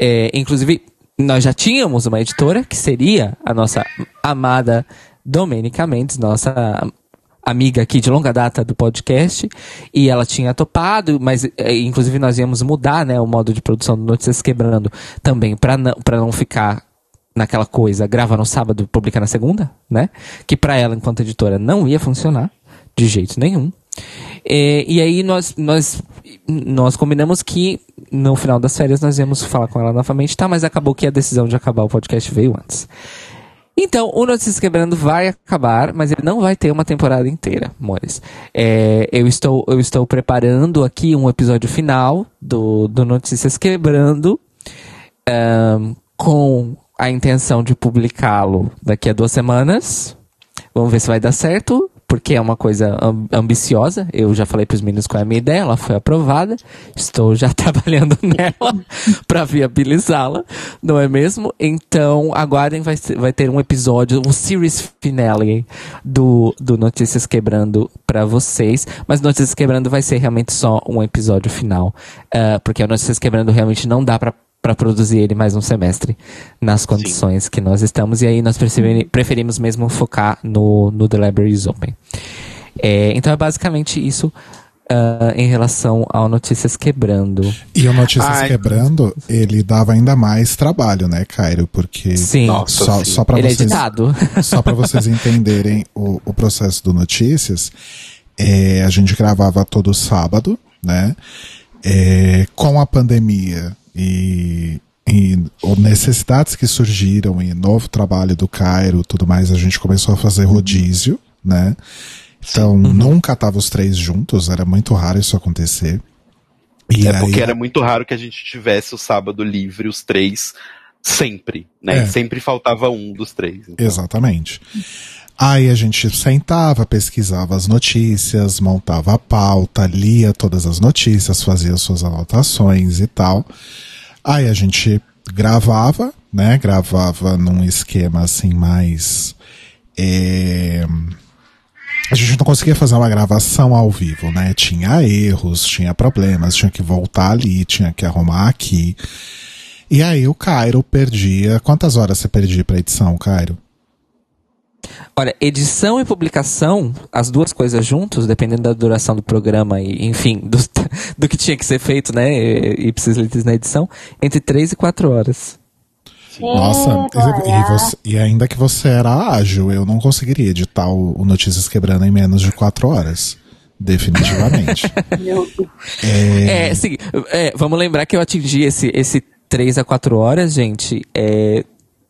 É, inclusive, nós já tínhamos uma editora, que seria a nossa amada Domênica Mendes, nossa amiga aqui de longa data do podcast, e ela tinha topado, mas eh, inclusive nós íamos mudar, né, o modo de produção do Notícias Quebrando também para não, não ficar naquela coisa, grava no sábado, publica na segunda, né? Que para ela, enquanto editora, não ia funcionar de jeito nenhum. Eh, e aí nós, nós, nós combinamos que no final das férias nós íamos falar com ela novamente, tá? Mas acabou que a decisão de acabar o podcast veio antes. Então, o Notícias Quebrando vai acabar, mas ele não vai ter uma temporada inteira, amores. É, eu, estou, eu estou preparando aqui um episódio final do, do Notícias Quebrando, ahn, com a intenção de publicá-lo daqui a duas semanas. Vamos ver se vai dar certo, porque é uma coisa am- ambiciosa. Eu já falei para os meninos qual é a minha ideia, ela foi aprovada. Estou já trabalhando nela para viabilizá-la, não é mesmo? Então, aguardem, vai, vai ter um episódio, um series finale do, do Notícias Quebrando para vocês. Mas Notícias Quebrando vai ser realmente só um episódio final, ah, porque o Notícias Quebrando realmente não dá para para produzir ele mais um semestre nas condições que nós estamos e aí nós preferi- preferimos mesmo focar no, no The Libraries Open. É, então é basicamente isso ah, em relação ao Notícias Quebrando. E o Notícias Ai. Quebrando, ele dava ainda mais trabalho, né, Cairo? Porque Sim, Nossa, só, sim. só para ele é vocês, editado. só para vocês entenderem o, o processo do Notícias, é, a gente gravava todo sábado, né? É, com a pandemia e, e necessidades que surgiram e novo trabalho do Cairo tudo mais, a gente começou a fazer rodízio, né? Então, nunca tava os três juntos, era muito raro isso acontecer. E É aí- porque era muito raro que a gente tivesse o sábado livre, os três, sempre, né? É. Sempre faltava um dos três. então. Exatamente. Aí a gente sentava, pesquisava as notícias, montava a pauta, lia todas as notícias, fazia suas anotações e tal. Aí a gente gravava, né? Gravava num esquema assim mais. é, A gente não conseguia fazer uma gravação ao vivo, né? Tinha erros, tinha problemas, tinha que voltar ali, tinha que arrumar aqui. E aí o Cairo perdia. Quantas horas você perdia pra edição, Cairo? Olha, edição e publicação, as duas coisas juntos, dependendo da duração do programa e, enfim, do, do que tinha que ser feito, né? E, e precisa na edição, entre 3 e 4 horas. Nossa, e, e você- e ainda que você era ágil, eu não conseguiria editar o, o Notícias Quebrando em menos de quatro horas. Definitivamente. Deus. É, sim, é, vamos lembrar que eu atingi esse, esse 3 a 4 horas, gente, é,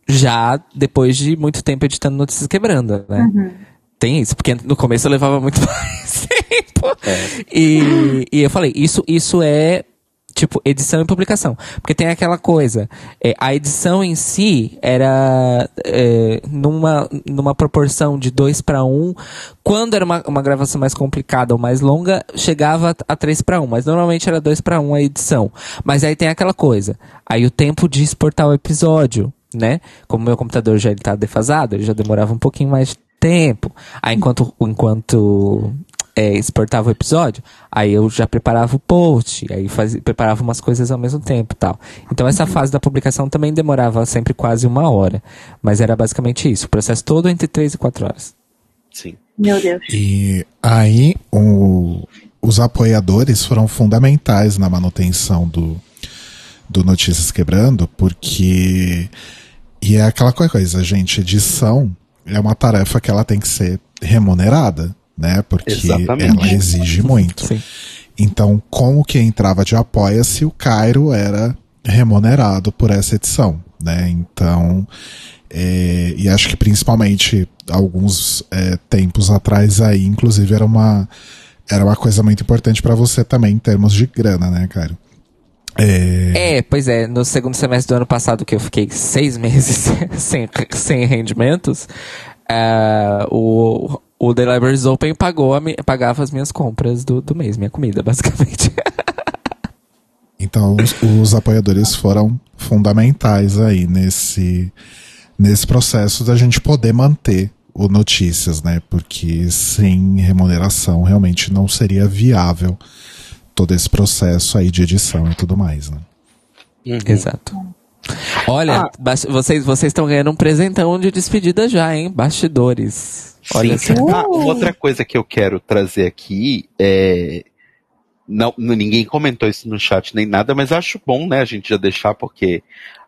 já depois de muito tempo editando Notícias Quebrando, né? Tem isso, porque no começo eu levava muito mais tempo. E, e eu falei, isso, isso é tipo edição e publicação. Porque tem aquela coisa, é, a edição em si era é, numa, numa proporção de 2 para 1. Quando era uma, uma gravação mais complicada ou mais longa, chegava a 3 para 1. Mas normalmente era 2 para 1 a edição. Mas aí tem aquela coisa, aí o tempo de exportar o episódio, né? Como meu computador já ele tá defasado, ele já demorava um pouquinho mais de tempo. Aí enquanto, enquanto é, exportava o episódio, aí eu já preparava o post, aí fazia, preparava umas coisas ao mesmo tempo e tal. Então essa fase da publicação também demorava sempre quase uma hora. Mas era basicamente isso, o processo todo entre 3 e 4 horas. Sim. Meu Deus. E aí o- os apoiadores foram fundamentais na manutenção do, do Notícias Quebrando, porque. E é aquela coisa, gente, edição é uma tarefa que ela tem que ser remunerada, né? Porque Exatamente. ela exige muito. Sim. Então, com o que entrava de apoia-se, o Cairo era remunerado por essa edição, né? Então, é, e acho que principalmente alguns é, tempos atrás aí, inclusive, era uma, era uma coisa muito importante para você também em termos de grana, né, Cairo? É... é, pois é, no segundo semestre do ano passado, que eu fiquei seis meses sem, sem rendimentos, uh, o, o The Libraries Open pagou a, pagava as minhas compras do, do mês, minha comida, basicamente. então, os, os apoiadores foram fundamentais aí nesse, nesse processo da gente poder manter o Notícias, né? Porque sem remuneração realmente não seria viável todo esse processo aí de edição e tudo mais, né? Uhum. Exato. Olha, ah. vocês vocês estão ganhando um presentão de despedida já, hein? Bastidores. Olha Sim. Ah, outra coisa que eu quero trazer aqui é não, ninguém comentou isso no chat nem nada, mas acho bom, né, a gente já deixar, porque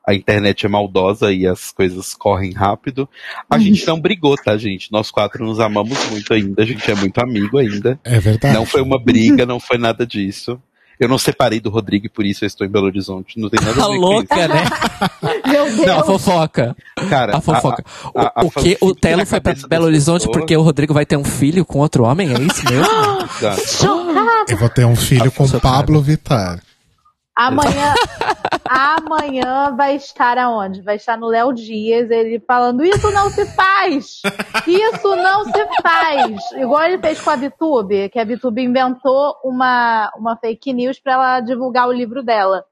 a internet é maldosa e as coisas correm rápido. A gente não brigou, tá, gente? Nós quatro nos amamos muito ainda, a gente é muito amigo ainda. É verdade. Não foi uma briga, não foi nada disso. Eu não separei do Rodrigo e por isso eu estou em Belo Horizonte. Não tem nada a ver a louca, né? Meu Deus. Não, a fofoca. Cara, a fofoca. A, a, a, o, o que? O Telo foi pra Belo Horizonte pessoas. porque o Rodrigo vai ter um filho com outro homem? É isso mesmo? eu vou ter um filho com Pablo Vittar. Amanhã, amanhã vai estar aonde? Vai estar no Léo Dias, ele falando: Isso não se faz! Isso não se faz! Igual ele fez com a Vitube, que a Vitube inventou uma, uma fake news para ela divulgar o livro dela.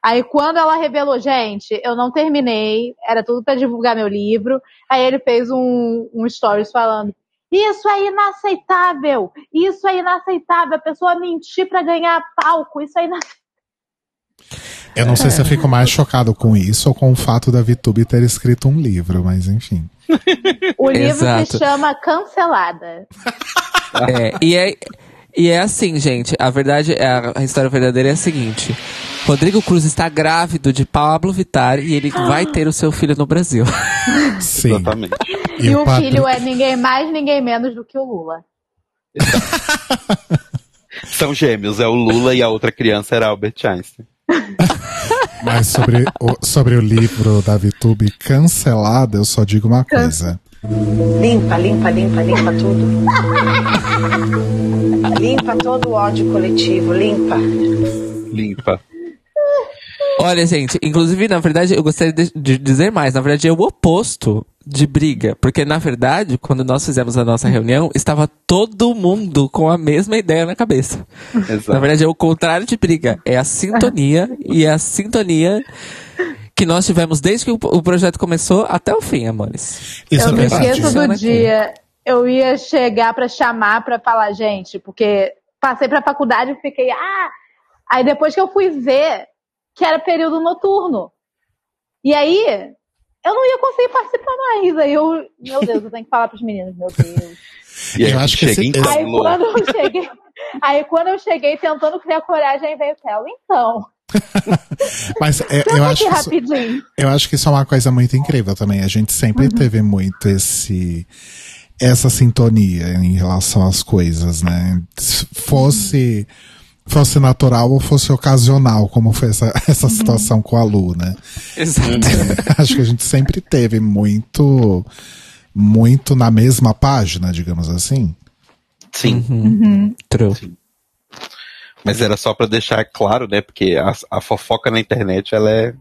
Aí quando ela revelou, gente, eu não terminei, era tudo para divulgar meu livro. Aí ele fez um, um stories falando: isso é inaceitável! Isso é inaceitável! A pessoa mentir para ganhar palco, isso é inaceitável. Eu não sei se eu fico mais chocado com isso ou com o fato da VTube ter escrito um livro, mas enfim. O livro Exato. se chama Cancelada. É, e é, e é assim, gente. A verdade, a história verdadeira é a seguinte: Rodrigo Cruz está grávido de Pablo Vittar e ele vai ter o seu filho no Brasil. Sim. Exatamente. E, e o, o filho é ninguém mais, ninguém menos do que o Lula. São gêmeos, é o Lula e a outra criança era Albert Einstein. Mas sobre o, sobre o livro da VTube cancelado, eu só digo uma coisa. Limpa, limpa, limpa, limpa tudo. limpa todo o ódio coletivo, limpa. Limpa. Olha, gente, inclusive, na verdade, eu gostaria de, de, dizer mais. Na verdade, é o oposto de briga. Porque, na verdade, quando nós fizemos a nossa reunião, estava todo mundo com a mesma ideia na cabeça. Exato. Na verdade, é o contrário de briga. É a sintonia. e é a sintonia que nós tivemos desde que o, projeto começou até o fim, amores. Isso eu é me esqueço do dia. Eu ia chegar para chamar para falar, gente, porque passei para faculdade e fiquei, ah, aí depois que eu fui ver que era período noturno. E aí, eu não ia conseguir participar mais. Aí eu, meu Deus, eu tenho que falar pros meninos, meu Deus. E aí, eu acho que esse... aí, quando eu cheguei, aí quando eu cheguei tentando criar coragem, aí veio o Theo. Então. Mas é, eu, acho que isso, eu acho que isso é uma coisa muito incrível também. A gente sempre uhum. teve muito esse essa sintonia em relação às coisas, né? Se fosse uhum fosse natural ou fosse ocasional, como foi essa, essa situação com a Lu, né? Exato. Acho que a gente sempre teve muito, muito na mesma página, digamos assim. Sim. Uhum. Uhum. True. Sim. Mas era só para deixar claro, né? Porque a, a fofoca na internet, ela é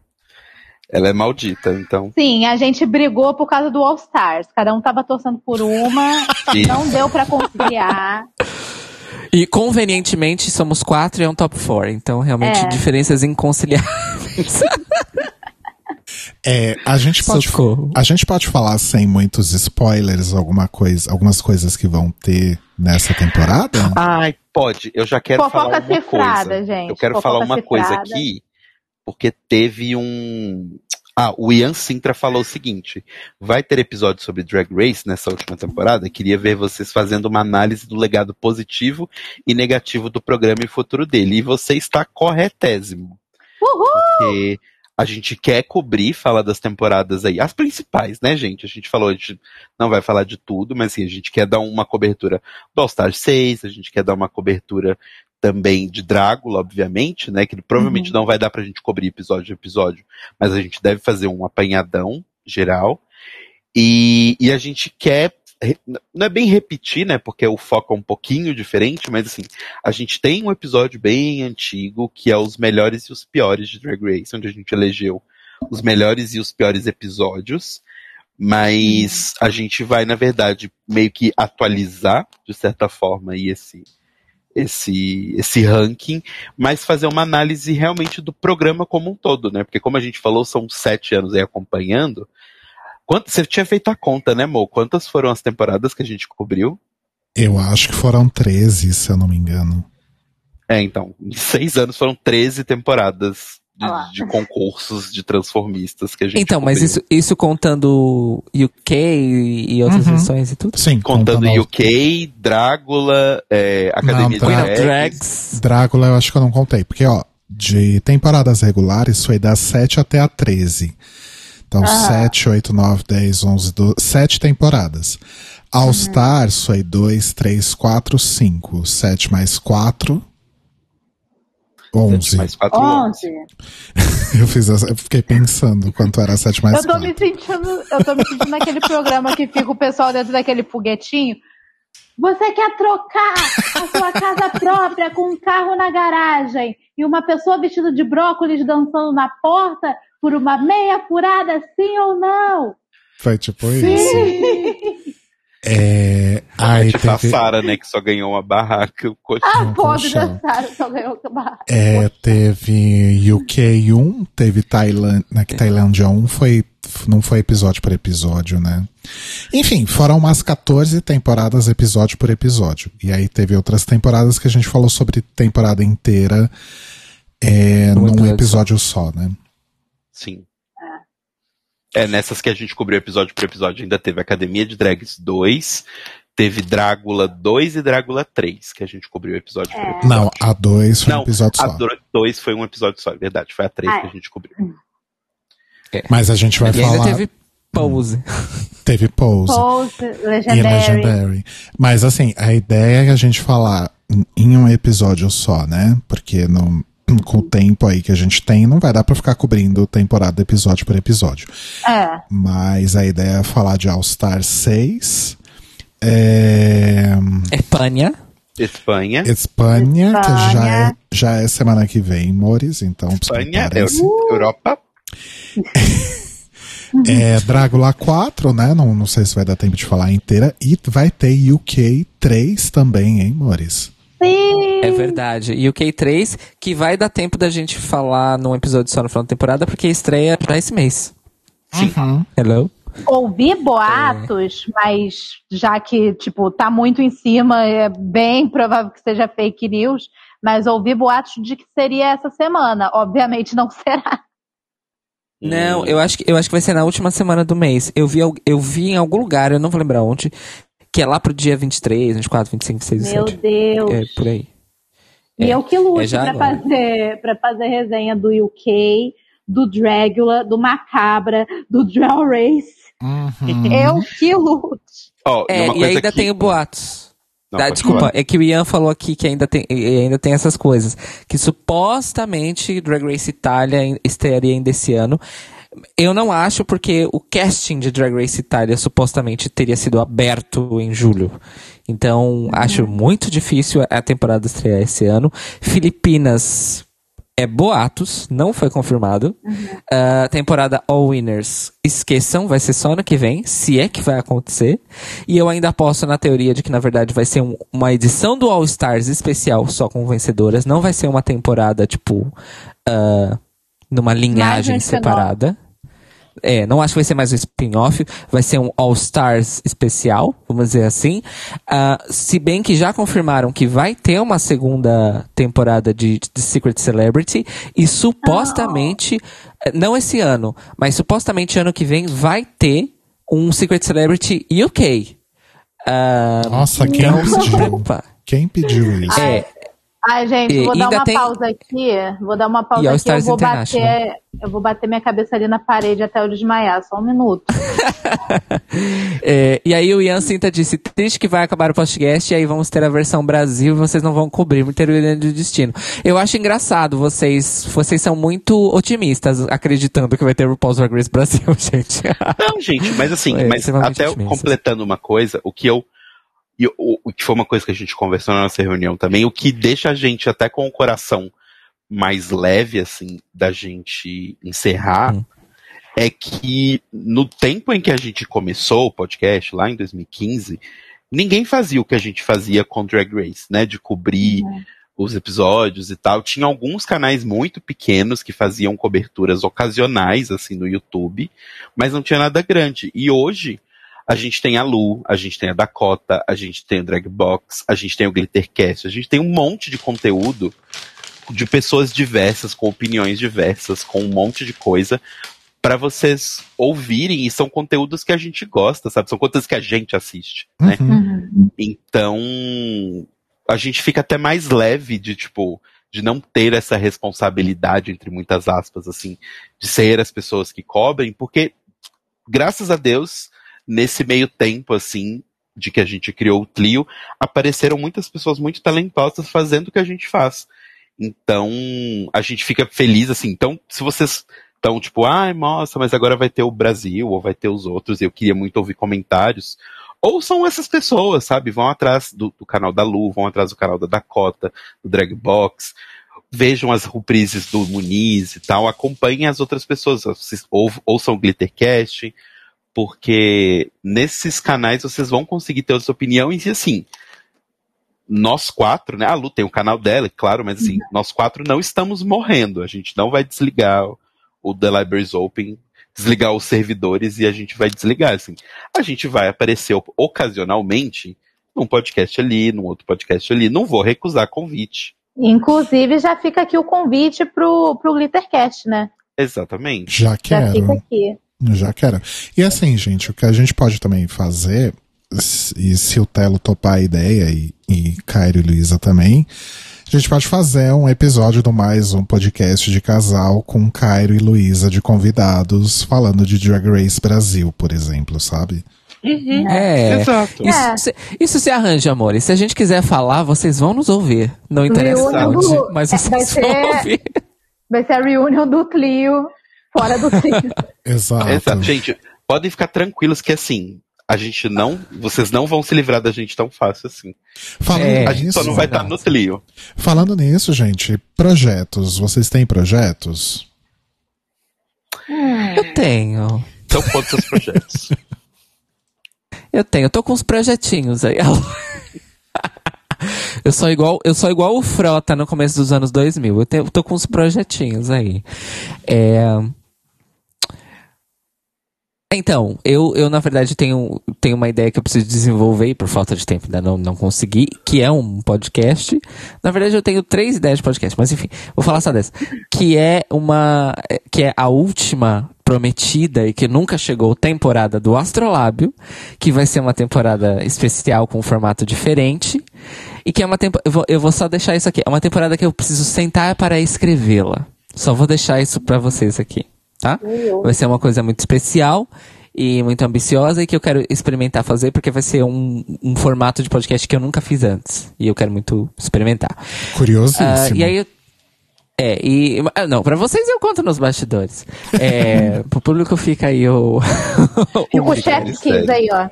ela é maldita, então. Sim, a gente brigou por causa do All Stars. Cada um tava torcendo por uma, não deu para conciliar. E convenientemente somos quatro e é um top four. Então, realmente, é. diferenças inconciliáveis. É, a gente pode a gente pode falar sem muitos spoilers alguma coisa, algumas coisas que vão ter nessa temporada? Ai, pode. Eu já quero Fofoca falar uma cifrada, coisa. Gente. Eu quero Fofoca falar uma cifrada. coisa aqui, porque teve um ah, o Ian Sintra falou o seguinte: vai ter episódio sobre Drag Race nessa última temporada. Queria ver vocês fazendo uma análise do legado positivo e negativo do programa e futuro dele. E você está corretésimo. Uhul! Porque a gente quer cobrir, falar das temporadas aí, as principais, né, gente? A gente falou, a gente não vai falar de tudo, mas assim, a gente quer dar uma cobertura do All Star 6, a gente quer dar uma cobertura também de Drácula, obviamente, né? Que provavelmente não vai dar pra gente cobrir episódio a episódio, mas a gente deve fazer um apanhadão geral. E, e a gente quer. Não é bem repetir, né? Porque o foco é um pouquinho diferente, mas assim, a gente tem um episódio bem antigo que é os melhores e os piores de Drag Race, onde a gente elegeu os melhores e os piores episódios. Mas a gente vai, na verdade, meio que atualizar, de certa forma, aí esse, esse, esse ranking, mas fazer uma análise realmente do programa como um todo, né? Porque como a gente falou, são sete anos aí acompanhando. Quanto, você tinha feito a conta, né, Mo? Quantas foram as temporadas que a gente cobriu? Eu acho que foram 13, se eu não me engano. É, então, em seis anos foram 13 temporadas. De, de concursos de transformistas que a gente Então, mas cobriu. isso, isso contando UK e, e outras Uhum. edições e tudo? Sim, Contando UK, Drácula, é, Academia Não, de Drag- of Drags. Drácula eu acho que eu não contei, porque ó, de temporadas regulares foi da 7 até a 13. Então, 7, 8, 9, 10, 11, 12, 7 temporadas. All Stars foi 2, 3, 4, 5. 7 mais 4, 11. Mais quatro anos. 11. Eu, fiz essa- eu fiquei pensando quanto era 7 mais Eu tô 4. me sentindo, eu tô me sentindo naquele programa que fica o pessoal dentro daquele foguetinho. Você quer trocar a sua casa própria com um carro na garagem e uma pessoa vestida de brócolis dançando na porta por uma meia furada, sim ou não? Foi tipo isso. É, aí Tipo a teve, Sarah, né, que só ganhou uma barraca. Ah, pobre da Sarah só ganhou que barra. é, teve UK 1, teve Tailândia, na que Tailândia 1 foi, não foi episódio por episódio, né? Enfim, foram umas 14 temporadas episódio por episódio. E aí teve outras temporadas que a gente falou sobre temporada inteira é, Num num episódio só, né? Sim. É, nessas que a gente cobriu episódio por episódio, ainda teve Academia de Drags 2, teve Drácula 2 e Drácula 3, que a gente cobriu episódio por episódio. Não, a 2 foi um Não, episódio a só. 2 foi um episódio só, é verdade. Foi a 3 Ah, que é. a gente cobriu. Mas a gente vai E ainda falar. teve Pose. Teve Pose. Pose, E Legendary. Legendary. Mas assim, a ideia é a gente falar em- em um episódio só, né? Porque no, com o tempo aí que a gente tem, não vai dar pra ficar cobrindo temporada episódio por episódio. É. Mas a ideia é falar de All Star 6, é, É Pânia. Espanha. Espanha, que já é, Espanha. já é semana que vem, Mores, então Espanha, preparem-se. Europa. É Drácula 4, né? Não, não sei se vai dar tempo de falar inteira. E vai ter UK 3 também, hein, Mores? Sim. É verdade. E o K3, que vai dar tempo da gente falar num episódio só no final da temporada, porque estreia já esse mês. Sim. Hello? Ouvi boatos, mas já que, tipo, tá muito em cima, é bem provável que seja fake news, mas ouvi boatos de que seria essa semana. Obviamente não será. Não, eu acho, que, eu acho que vai ser na última semana do mês. Eu vi, eu vi em algum lugar, eu não vou lembrar onde, que é lá pro dia 23, 24, 25, 26, Meu 27. Deus. É, por aí. E É, eu que lute é já pra agora. fazer, pra fazer resenha do UK, do Dragula, do Macabra, do Draw Race. Uhum. Eu que lute. Ó, É, e ainda que- tem o boatos. Não, Ah, pode desculpa, falar. é que o Ian falou aqui que ainda tem, ainda tem essas coisas. Que supostamente Drag Race Itália em- estrearia ainda esse ano. Eu não acho, porque o casting de Drag Race Itália supostamente teria sido aberto em julho. Então, acho muito difícil a temporada estrear esse ano. Filipinas é boatos, não foi confirmado. Ah, temporada All Winners, esqueçam, vai ser só ano que vem, se é que vai acontecer. E eu ainda aposto na teoria de que, na verdade, vai ser um- uma edição do All Stars especial só com vencedoras. Não vai ser uma temporada, tipo, ah, numa linhagem separada. É, não acho que vai ser mais um spin-off, vai ser um All Stars especial, vamos dizer assim. Ah, se bem que já confirmaram que vai ter uma segunda temporada de, de Secret Celebrity e supostamente, eh, não esse ano, mas supostamente ano que vem vai ter um Secret Celebrity UK. Ah, Nossa, quem então pediu? Quem pediu isso? É, Ai, gente, E vou dar ainda uma tem- pausa aqui. Vou dar uma E pausa aqui. Eu Stars vou International. bater. Eu vou bater minha cabeça ali na parede até eu desmaiar. Só um minuto. É, e aí o Ian Cinta disse, triste que vai acabar o podcast e aí vamos ter a versão Brasil e vocês não vão cobrir muito Ironia do Destino. Eu acho engraçado, vocês vocês são muito otimistas acreditando que vai ter o RuPaul's Drag Race Brasil, gente. Não, gente, mas assim, É, mas até otimista. completando uma coisa, o que eu. E o, o que foi uma coisa que a gente conversou na nossa reunião também, o que deixa a gente até com o coração mais leve, assim, da gente encerrar, Hum. é que no tempo em que a gente começou o podcast, lá em 2015, ninguém fazia o que a gente fazia com Drag Race, né? De cobrir os episódios e tal. Tinha alguns canais muito pequenos que faziam coberturas ocasionais, assim, no YouTube, mas não tinha nada grande. E hoje, a gente tem a Lu, a gente tem a Dakota, a gente tem o Dragbox, a gente tem o Glittercast, a gente tem um monte de conteúdo de pessoas diversas, com opiniões diversas, com um monte de coisa para vocês ouvirem e são conteúdos que a gente gosta, sabe? São conteúdos que a gente assiste, né? Uhum. Então, a gente fica até mais leve de, tipo, de não ter essa responsabilidade, entre muitas aspas, assim, de ser as pessoas que cobrem, porque, graças a Deus, nesse meio tempo, assim, de que a gente criou o Clio, apareceram muitas pessoas muito talentosas fazendo o que a gente faz. Então, a gente fica feliz, assim. Então, se vocês estão tipo, ai, nossa, mas agora vai ter o Brasil, ou vai ter os outros, eu queria muito ouvir comentários. Ou são essas pessoas, sabe? Vão atrás do, do canal da Lu, vão atrás do canal da Dakota, do Dragbox, vejam as reprises do Muniz e tal, acompanhem as outras pessoas, ou, ouçam o Glittercast, porque nesses canais vocês vão conseguir ter outra opinião e assim, nós quatro, né? A Lu tem o canal dela, é claro, mas assim, nós quatro não estamos morrendo. A gente não vai desligar o- The Libraries Open, desligar os servidores e a gente vai desligar, assim. A gente vai aparecer ocasionalmente num podcast ali, num outro podcast ali. Não vou recusar convite. Inclusive, já fica aqui o convite pro, pro Glittercast, né? Exatamente. Já Já quero. fica aqui. Já quero. E assim, gente, o que a gente pode também fazer, e se o Telo topar a ideia, e, e Cairo e Luísa também, a gente pode fazer um episódio do mais um podcast de casal com Cairo e Luísa de convidados falando de Drag Race Brasil, por exemplo, sabe? É. Exato. Isso, É. se, isso se arranja, amor. E se a gente quiser falar, vocês vão nos ouvir. Não interessa Reunião onde, do- mas é, vocês vai vão ser- ouvir. Vai ser a reunião do Clio, fora do Clio. Exato. Exato. Gente, podem ficar tranquilos que assim, a gente não. Vocês não vão se livrar da gente tão fácil assim. Falando É, A gente nisso, só não vai estar no Tlio. falando nisso, gente, projetos. Vocês têm projetos? Eu tenho. Então, quantos seus projetos? Eu tenho. Eu tô com uns projetinhos aí. Eu sou igual, eu sou igual o Frota no começo dos anos 2000. Eu, tenho, eu tô com uns projetinhos aí. É... Então, eu, eu na verdade tenho, tenho uma ideia que eu preciso desenvolver por falta de tempo ainda não, não consegui, que é um podcast. Na verdade, eu tenho três ideias de podcast, mas enfim, vou falar só dessa. Que é uma. que é a última prometida e que nunca chegou temporada do Astrolábio, que vai ser uma temporada especial com um formato diferente. E que é uma temporada. Eu, eu vou só deixar isso aqui. É uma temporada que eu preciso sentar para escrevê-la. Só vou deixar isso pra vocês aqui, tá? Vai ser uma coisa muito especial e muito ambiciosa e que eu quero experimentar fazer porque vai ser um, um formato de podcast que eu nunca fiz antes. E eu quero muito experimentar. Curiosíssimo. Ah, e aí eu- É, e. ah, Não, pra vocês eu conto nos bastidores. É, pro público fica aí o. Fica o o- chefe. Kids aí, ó.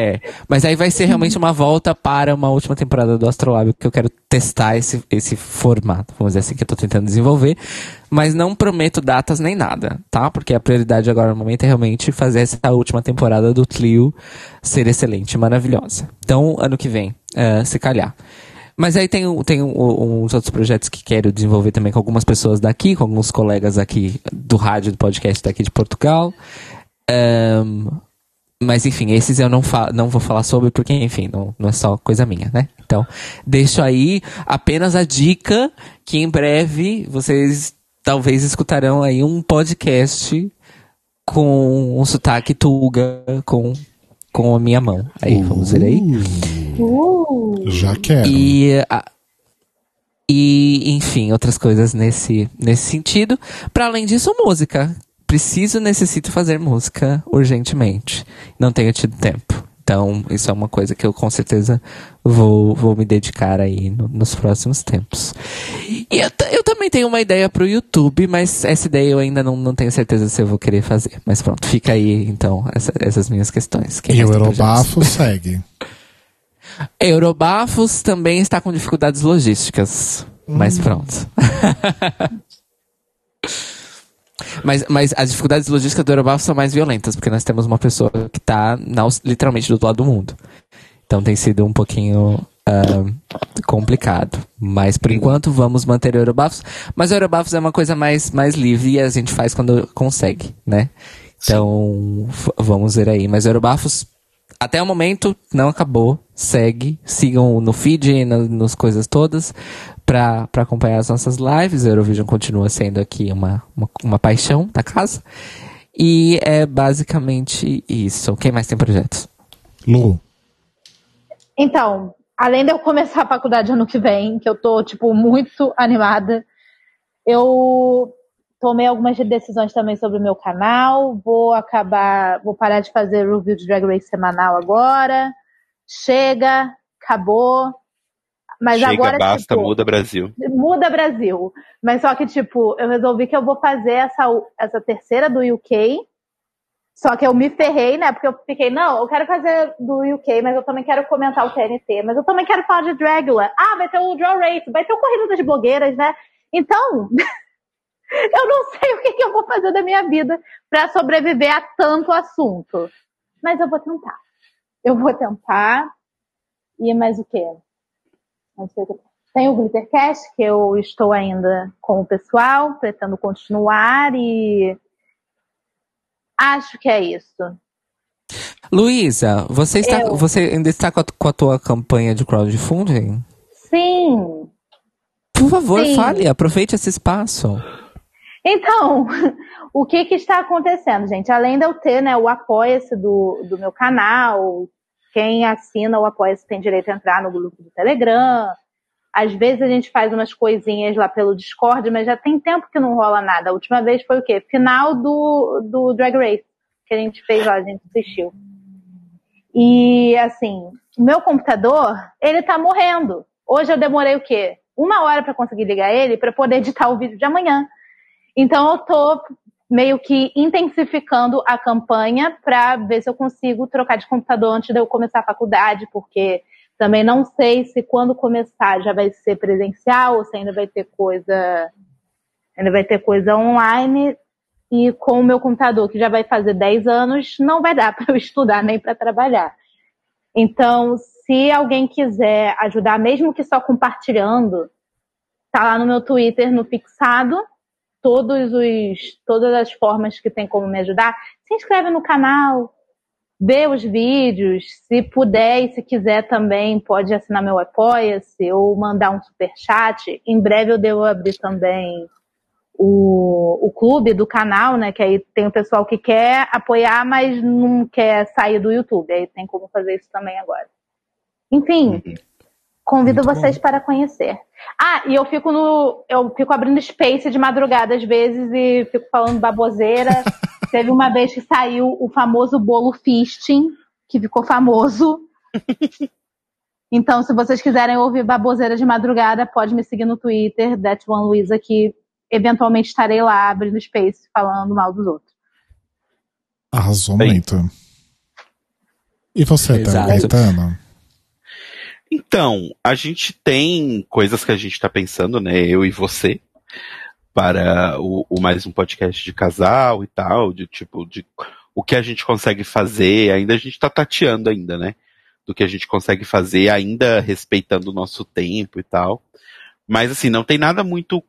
É, mas aí vai ser realmente uma volta para uma última temporada do Astrolábio, que eu quero testar esse, esse formato, vamos dizer assim, que eu tô tentando desenvolver. Mas não prometo datas nem nada, tá? Porque a prioridade agora no momento é realmente fazer essa última temporada do Tlio ser excelente, maravilhosa. Então, ano que vem, eh, se calhar. Mas aí tem, tem uns outros projetos que quero desenvolver também com algumas pessoas daqui, com alguns colegas aqui do rádio, do podcast daqui de Portugal. Ahn, mas enfim, esses eu não, fa não vou falar sobre porque, enfim, não, não é só coisa minha, né? Então, deixo aí apenas a dica que em breve vocês talvez escutarão aí um podcast com um sotaque tuga com, com a minha mão. Aí, vamos ver aí. Uh, Já quero. E a- E, enfim, outras coisas nesse, nesse sentido. Para além disso, música. Preciso, necessito fazer música urgentemente. Não tenho tido tempo. Então, isso é uma coisa que eu com certeza vou, vou me dedicar aí no- nos próximos tempos. E eu, eu também tenho uma ideia pro YouTube, mas essa ideia eu ainda não, não tenho certeza se eu vou querer fazer. Mas pronto, fica aí, então, essa- essas minhas questões. E o? Eurobafo segue. Eurobafos também está com dificuldades logísticas. Mas pronto. Mas, mas as dificuldades logísticas do Eurobafos são mais violentas, porque nós temos uma pessoa que está literalmente do outro lado do mundo. Então tem sido um pouquinho ah, complicado. Mas por enquanto vamos manter o Eurobafos. Mas o Eurobafos é uma coisa mais, mais livre e a gente faz quando consegue, né? Então vamos ver aí. Mas o Eurobafos até o momento não acabou. Segue, sigam no feed e na- nas coisas todas pra pra acompanhar as nossas lives. A Eurovision continua sendo aqui uma, uma, uma paixão da casa. E é basicamente isso. Quem mais tem projetos? Lu, Então, além de eu começar a faculdade ano que vem, que eu tô, tipo, muito animada, eu tomei algumas decisões também sobre o meu canal. Vou acabar, vou parar de fazer review de Drag Race semanal agora. Chega, acabou. Mas Chega, agora, basta, tipo, muda Brasil. muda Brasil. Mas só que, tipo, eu resolvi que eu vou fazer essa, essa terceira do UK. Só que eu me ferrei, né? Porque eu fiquei, não, eu quero fazer do UK, mas eu também quero comentar o TNT, mas eu também quero falar de Dragula. Ah, vai ter o Draw Race, vai ter o Corrida das Blogueiras, né? Então, eu não sei o que, que eu vou fazer da minha vida pra sobreviver a tanto assunto. Mas eu vou tentar. Eu vou tentar. E mais o quê? Não sei o que. Tem o Glittercast, que eu estou ainda com o pessoal, pretendo continuar e acho que é isso. Luísa, você, está, Eu. você ainda está com a, com a tua campanha de crowdfunding? Sim. Por favor, Sim. fale, aproveite esse espaço. Então, o que que está acontecendo, gente? Além de eu ter né, o apoia-se do, do meu canal, quem assina o apoia-se tem direito a entrar no grupo do Telegram. Às vezes a gente faz umas coisinhas lá pelo Discord, mas já tem tempo que não rola nada. A última vez foi o quê? Final do, do Drag Race, que a gente fez lá, a gente assistiu. E, assim, o meu computador, ele tá morrendo. Hoje eu demorei o quê? Uma hora para conseguir ligar ele para poder editar o vídeo de amanhã. Então eu tô meio que intensificando a campanha para ver se eu consigo trocar de computador antes de eu começar a faculdade, porque também não sei se quando começar já vai ser presencial ou se ainda vai ter coisa ainda vai ter coisa online e com o meu computador que já vai fazer 10 anos, não vai dar para eu estudar nem para trabalhar. Então, se alguém quiser ajudar, mesmo que só compartilhando, tá lá no meu Twitter, no fixado, todos os, todas as formas que tem como me ajudar. Se inscreve no canal, vê os vídeos, se puder e se quiser também, pode assinar meu Apoia-se ou mandar um super chat. Em breve eu devo abrir também o, o clube do canal, né? Que aí tem o pessoal que quer apoiar, mas não quer sair do YouTube. Aí tem como fazer isso também agora. Enfim, convido Muito vocês para conhecer. Ah, e eu fico no. Eu fico abrindo space de madrugada às vezes e fico falando baboseira. Teve uma vez que saiu o famoso bolo fisting, que ficou famoso. Então, se vocês quiserem ouvir baboseira de madrugada, pode me seguir no Twitter, That One Luiza, que eventualmente estarei lá abrindo space falando mal dos outros. arrasou muito. E você, tá Exato. Caetano? Então, a gente tem coisas que a gente tá pensando, né? Eu e você, para o, o mais um podcast de casal e tal, de tipo, de o que a gente consegue fazer, ainda a gente tá tateando ainda, né? Do que a gente consegue fazer, ainda respeitando o nosso tempo e tal. Mas assim, não tem nada muito,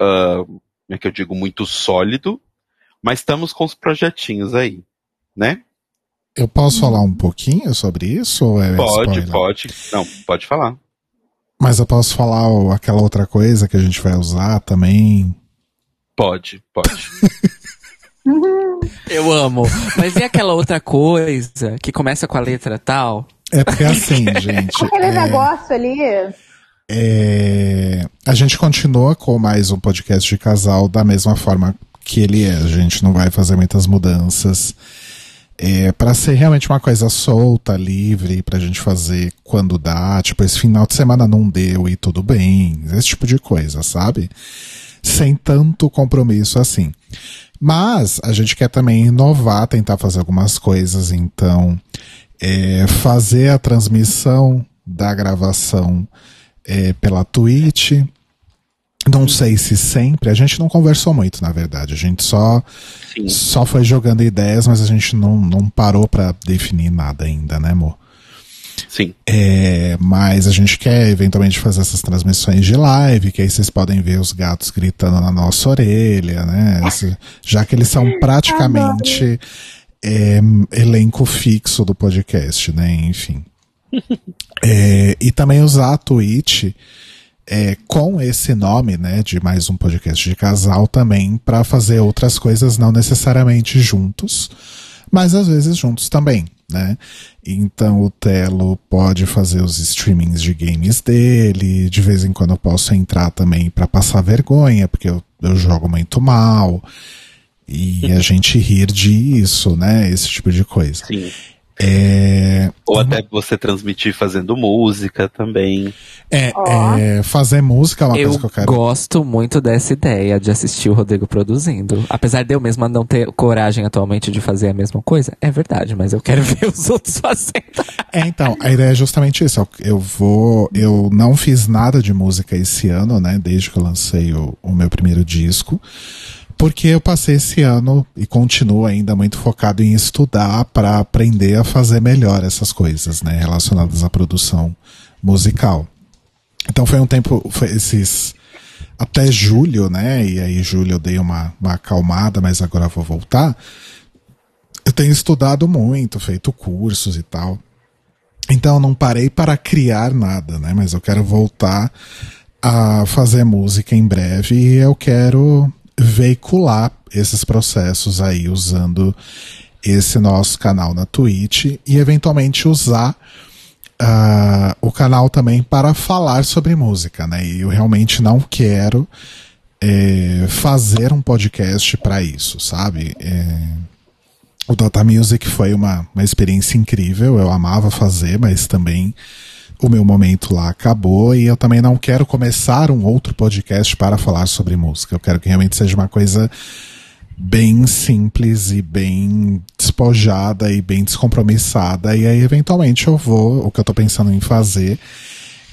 ah, como é que eu digo, muito sólido, mas estamos com os projetinhos aí, né? Eu posso falar um pouquinho sobre isso? Ou é Pode, spoiler? pode. Não, pode falar. Mas eu posso falar aquela outra coisa que a gente vai usar também. Pode, pode. Eu amo. Mas e aquela outra coisa que começa com a letra tal? É porque assim, gente. Aquele é, negócio ali. É, a gente continua com mais um podcast de casal da mesma forma que ele é. A gente não vai fazer muitas mudanças. É, para ser realmente uma coisa solta, livre, pra gente fazer quando dá. Tipo, esse final de semana não deu e tudo bem. Esse tipo de coisa, sabe? Sem tanto compromisso assim. Mas a gente quer também inovar, tentar fazer algumas coisas. Então, é, fazer a transmissão da gravação é, pela Twitch. Não sei se sempre, a gente não conversou muito, na verdade. A gente só, Sim. só foi jogando ideias, mas a gente não, não parou pra definir nada ainda, né, amor? Sim. É, mas a gente quer eventualmente fazer essas transmissões de live, que aí vocês podem ver os gatos gritando na nossa orelha, né? Esse- já que eles são praticamente é, elenco fixo do podcast, né? Enfim. É, e também usar a Twitch é, com esse nome, né, de mais um podcast de casal também, para fazer outras coisas, não necessariamente juntos, mas às vezes juntos também, né? Então o Telo pode fazer os streamings de games dele, de vez em quando eu posso entrar também para passar vergonha, porque eu, eu jogo muito mal. E a gente rir disso, né? Esse tipo de coisa. Sim. É, Ou até você transmitir fazendo música também. é, Ó. é, fazer música é uma Eu coisa que eu quero. gosto muito dessa ideia de assistir o Rodrigo produzindo. Apesar de eu mesma não ter coragem atualmente de fazer a mesma coisa, é verdade, mas eu quero ver os outros fazendo. É, então, a ideia é justamente isso. Eu- Eu vou. Eu não fiz nada de música esse ano, né? Desde que eu lancei o, o meu primeiro disco. Porque eu passei esse ano e continuo ainda muito focado em estudar para aprender a fazer melhor essas coisas, né? Relacionadas à produção musical. Então foi um tempo. Foi esses. Até julho, né? E aí, julho eu dei uma, uma acalmada, mas agora vou voltar. Eu tenho estudado muito, feito cursos e tal. Então não parei para criar nada, né? Mas eu quero voltar a fazer música em breve e eu quero veicular esses processos aí usando esse nosso canal na Twitch e eventualmente usar ah, o canal também para falar sobre música, né? E eu realmente não quero eh, fazer um podcast para isso, sabe? É, o Dota Music foi uma, uma experiência incrível, eu amava fazer, mas também o meu momento lá acabou e eu também não quero começar um outro podcast para falar sobre música. Eu quero que realmente seja uma coisa bem simples e bem despojada e bem descompromissada. E aí, eventualmente, eu vou, o que eu tô pensando em fazer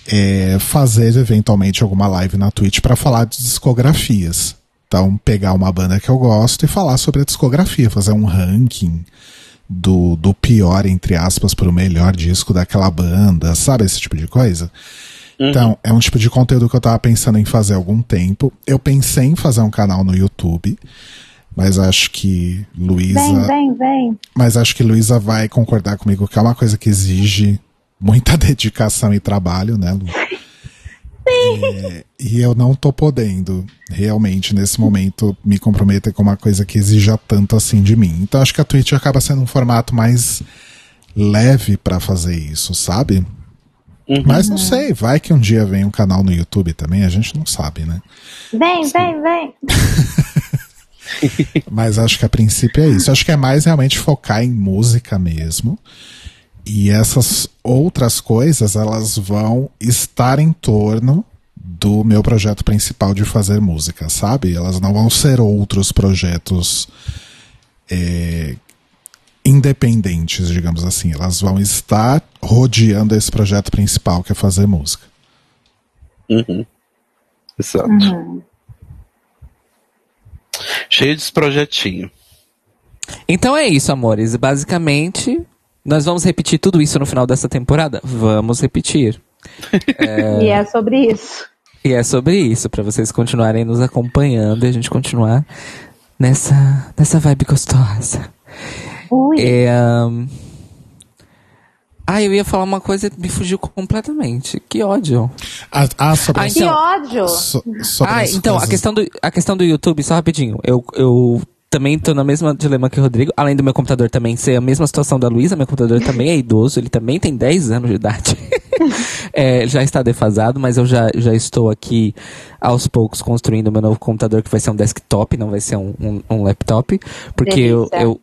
é fazer eventualmente alguma live na Twitch para falar de discografias. Então, pegar uma banda que eu gosto e falar sobre a discografia, fazer um ranking do, do pior, entre aspas, pro melhor disco daquela banda, sabe? Esse tipo de coisa. Então, é um tipo de conteúdo que eu tava pensando em fazer há algum tempo. Eu pensei em fazer um canal no YouTube, mas acho que Luísa. Vem, vem, vem. Mas acho que Luísa vai concordar comigo que é uma coisa que exige muita dedicação e trabalho, né, Lu? É, e eu não tô podendo, realmente, nesse momento, me comprometer com uma coisa que exija tanto assim de mim. Então acho que a Twitch acaba sendo um formato mais leve pra fazer isso, sabe? Mas não sei, vai que um dia vem um canal no YouTube também, a gente não sabe, né? Vem, vem, vem. Mas acho que a princípio é isso. Acho que é mais realmente focar em música mesmo. E essas outras coisas, elas vão estar em torno do meu projeto principal de fazer música, sabe? Elas não vão ser outros projetos é, independentes, digamos assim. Elas vão estar rodeando esse projeto principal, que é fazer música. Uhum. Exato. Uhum. Cheio desse projetinho. Então é isso, amores. Basicamente, nós vamos repetir tudo isso no final dessa temporada? Vamos repetir. E é sobre isso. E é sobre isso, pra vocês continuarem nos acompanhando e a gente continuar nessa, nessa vibe gostosa. Ui. É, ahn, Ah, eu ia falar uma coisa e me fugiu completamente. Que ódio. Ah, ah, sobre Ah, essa- Que então- ódio. so- sobre ah, então, a questão, do, a questão do YouTube, só rapidinho. Eu, eu também tô na mesma dilema que o Rodrigo. Além do meu computador também ser a mesma situação da Luísa, meu computador também é idoso, ele também tem 10 anos de idade. É, já está defasado, mas eu já, já estou aqui aos poucos construindo meu novo computador, que vai ser um desktop, não vai ser um, um, um laptop. Porque eu, Delícia. eu.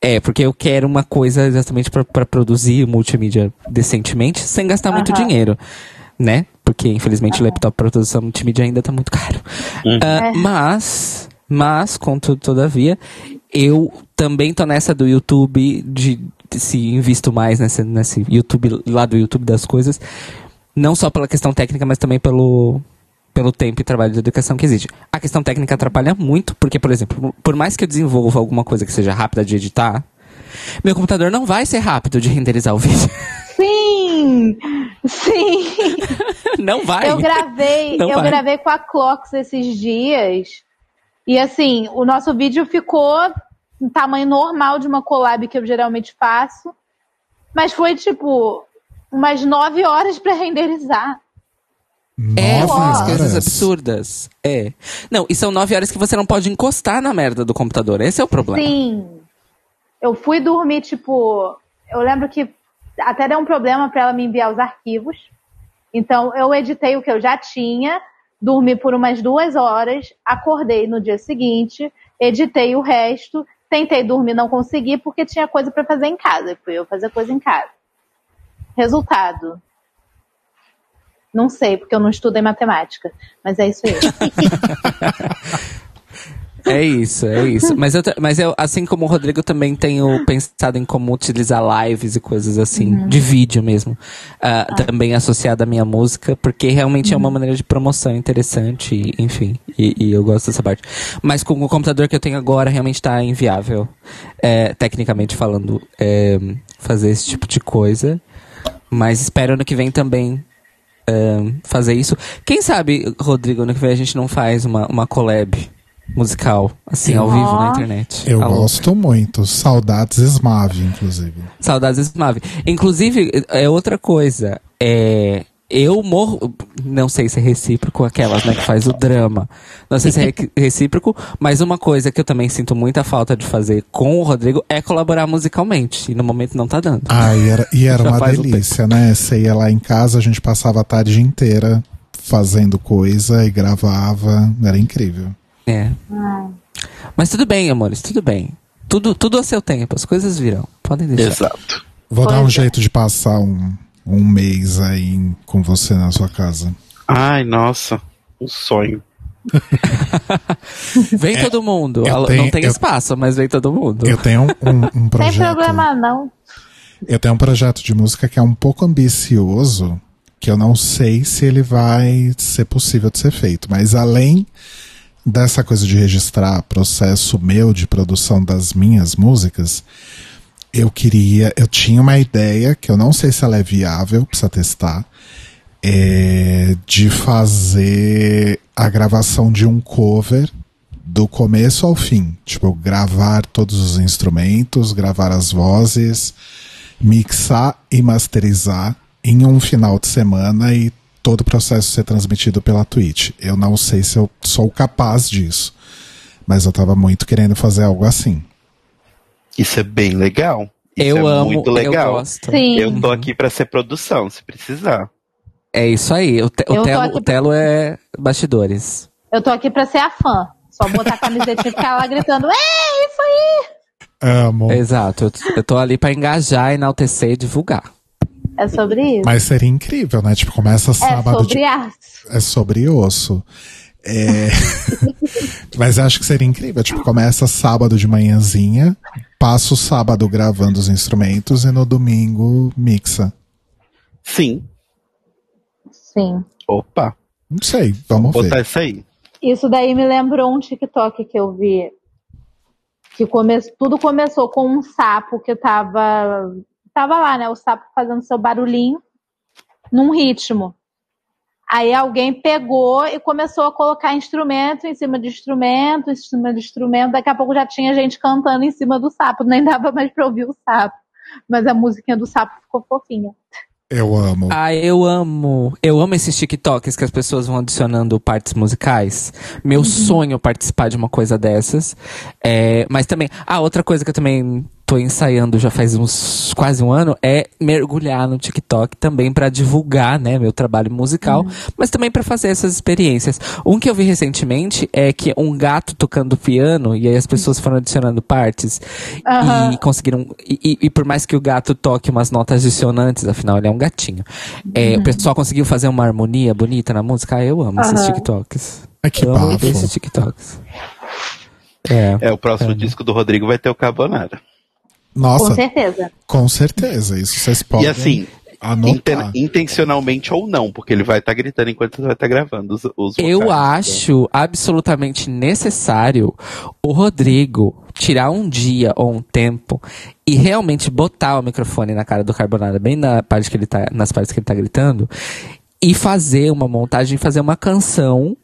É, porque eu quero uma coisa exatamente para produzir multimídia decentemente, sem gastar muito Aham. dinheiro. Né? Porque, infelizmente, o laptop para produção multimídia ainda tá muito caro. Ah, É. Mas, mas, contudo, todavia, eu também tô nessa do YouTube, de, de se invisto mais nesse, nesse YouTube, lá do YouTube das coisas. Não só pela questão técnica, mas também pelo, pelo tempo e trabalho de educação que exige. A questão técnica atrapalha muito, porque, por exemplo, por mais que eu desenvolva alguma coisa que seja rápida de editar, meu computador não vai ser rápido de renderizar o vídeo. Sim! Sim! não vai. Eu gravei, Não eu vai. gravei com a Clocks esses dias. E assim, o nosso vídeo ficou no tamanho normal de uma collab que eu geralmente faço. Mas foi tipo umas nove horas pra renderizar. É, Nove umas coisas horas. absurdas. É. Não, e são nove horas que você não pode encostar na merda do computador. Esse é o problema. Sim. Eu fui dormir, tipo. Eu lembro que até deu um problema pra ela me enviar os arquivos. Então eu editei o que eu já tinha, dormi por umas duas horas, acordei no dia seguinte, editei o resto, tentei dormir, não consegui porque tinha coisa pra fazer em casa. Fui eu fazer coisa em casa. Resultado. Não sei, porque eu não estudei matemática. Mas é isso aí. É isso, é isso. Mas eu, mas eu, assim como o Rodrigo, também tenho pensado em como utilizar lives e coisas assim, de vídeo mesmo, ah, também associado à minha música, porque realmente é uma maneira de promoção interessante, e, enfim, e, e eu gosto dessa parte. Mas com o computador que eu tenho agora, realmente está inviável, é, tecnicamente falando, é, fazer esse tipo de coisa. Mas espero ano que vem também ahn, fazer isso. Quem sabe, Rodrigo, ano que vem a gente não faz uma, uma collab musical, assim, ao vivo na internet. Eu Alô? gosto muito. Saudades Smave, inclusive. Saudades Smave. Inclusive, é outra coisa. É, eu morro. Não sei se é recíproco, aquelas, né, que faz o drama. Não sei se é re- recíproco, mas uma coisa que eu também sinto muita falta de fazer com o Rodrigo é colaborar musicalmente. E no momento não tá dando. Ah, e era, e era uma um delícia, né? Você ia lá em casa, a gente passava a tarde inteira fazendo coisa e gravava. Era incrível. É. Mas tudo bem, amores, tudo bem. Tudo, tudo a seu tempo, as coisas virão. Podem deixar. Exato. Vou dar um é. jeito de passar um, um mês aí com você na sua casa. Ai, nossa. Um sonho. Vem todo mundo. É, eu Alô, tenho- não tem eu- espaço, mas vem todo mundo. Eu tenho um, um, um Sem projeto. problema, não. Eu tenho um projeto de música que é um pouco ambicioso, que eu não sei se ele vai ser possível de ser feito. Mas além dessa coisa de registrar processo meu de produção das minhas músicas, eu queria, eu tinha uma ideia que eu não sei se ela é viável, precisa testar, é de fazer a gravação de um cover do começo ao fim. Tipo, gravar todos os instrumentos, gravar as vozes, mixar e masterizar em um final de semana e todo o processo ser transmitido pela Twitch. Eu não sei se eu sou capaz disso, mas eu tava muito querendo fazer algo assim. Isso é bem legal. Isso eu é amo, muito eu legal. gosto. Sim. Eu tô aqui pra ser produção, se precisar. É isso aí. O, te- o Eu telo, aqui o telo é bastidores. Eu tô aqui pra ser a fã. Só botar a camisetinha e ficar lá gritando, é isso aí! Amo. Exato. Eu, eu tô ali pra engajar, enaltecer e divulgar. É sobre isso. Mas seria incrível, né? Tipo, começa é sábado sobre de aço. é sobre osso. É... Mas eu acho que seria incrível. Tipo, começa sábado de manhãzinha, passa o sábado gravando os instrumentos e no domingo mixa. Sim. Sim. Opa. Não sei, vamos Botar ver. isso aí. Isso daí me lembrou um TikTok que eu vi. Que come... tudo começou com um sapo que tava. Tava lá, né? O sapo fazendo seu barulhinho num ritmo. Aí alguém pegou e começou a colocar instrumento em cima de instrumento, em cima de instrumento. Daqui a pouco já tinha gente cantando em cima do sapo. Nem dava mais pra ouvir o sapo. Mas a musiquinha do sapo ficou fofinha. Eu amo. Ah, eu amo. Eu amo esses TikToks que as pessoas vão adicionando partes musicais. Meu sonho é participar de uma coisa dessas. É, mas também. Ah, outra coisa que eu também tô ensaiando já faz uns quase um ano é mergulhar no TikTok também pra divulgar, né, meu trabalho musical, mas também pra fazer essas experiências. Um que eu vi recentemente é que um gato tocando piano e aí as pessoas foram adicionando partes Aham. e conseguiram e, e- e por mais que o gato toque umas notas dissonantes, afinal ele é um gatinho, é, o pessoal conseguiu fazer uma harmonia bonita na música. Ah, eu amo esses. TikToks. Ai, que eu amo bafo. esses TikToks. É. É, o próximo disco do Rodrigo vai ter o Carbonara. Nossa, Com certeza. com certeza. Isso vocês podem E assim, anotar. inten- intencionalmente ou não, porque ele vai estar gritando enquanto você vai estar gravando os, os Eu vocais. acho absolutamente necessário o Rodrigo tirar um dia ou um tempo e realmente botar o microfone na cara do Carbonara, bem na parte que ele tá, nas partes que ele tá gritando, e fazer uma montagem, fazer uma canção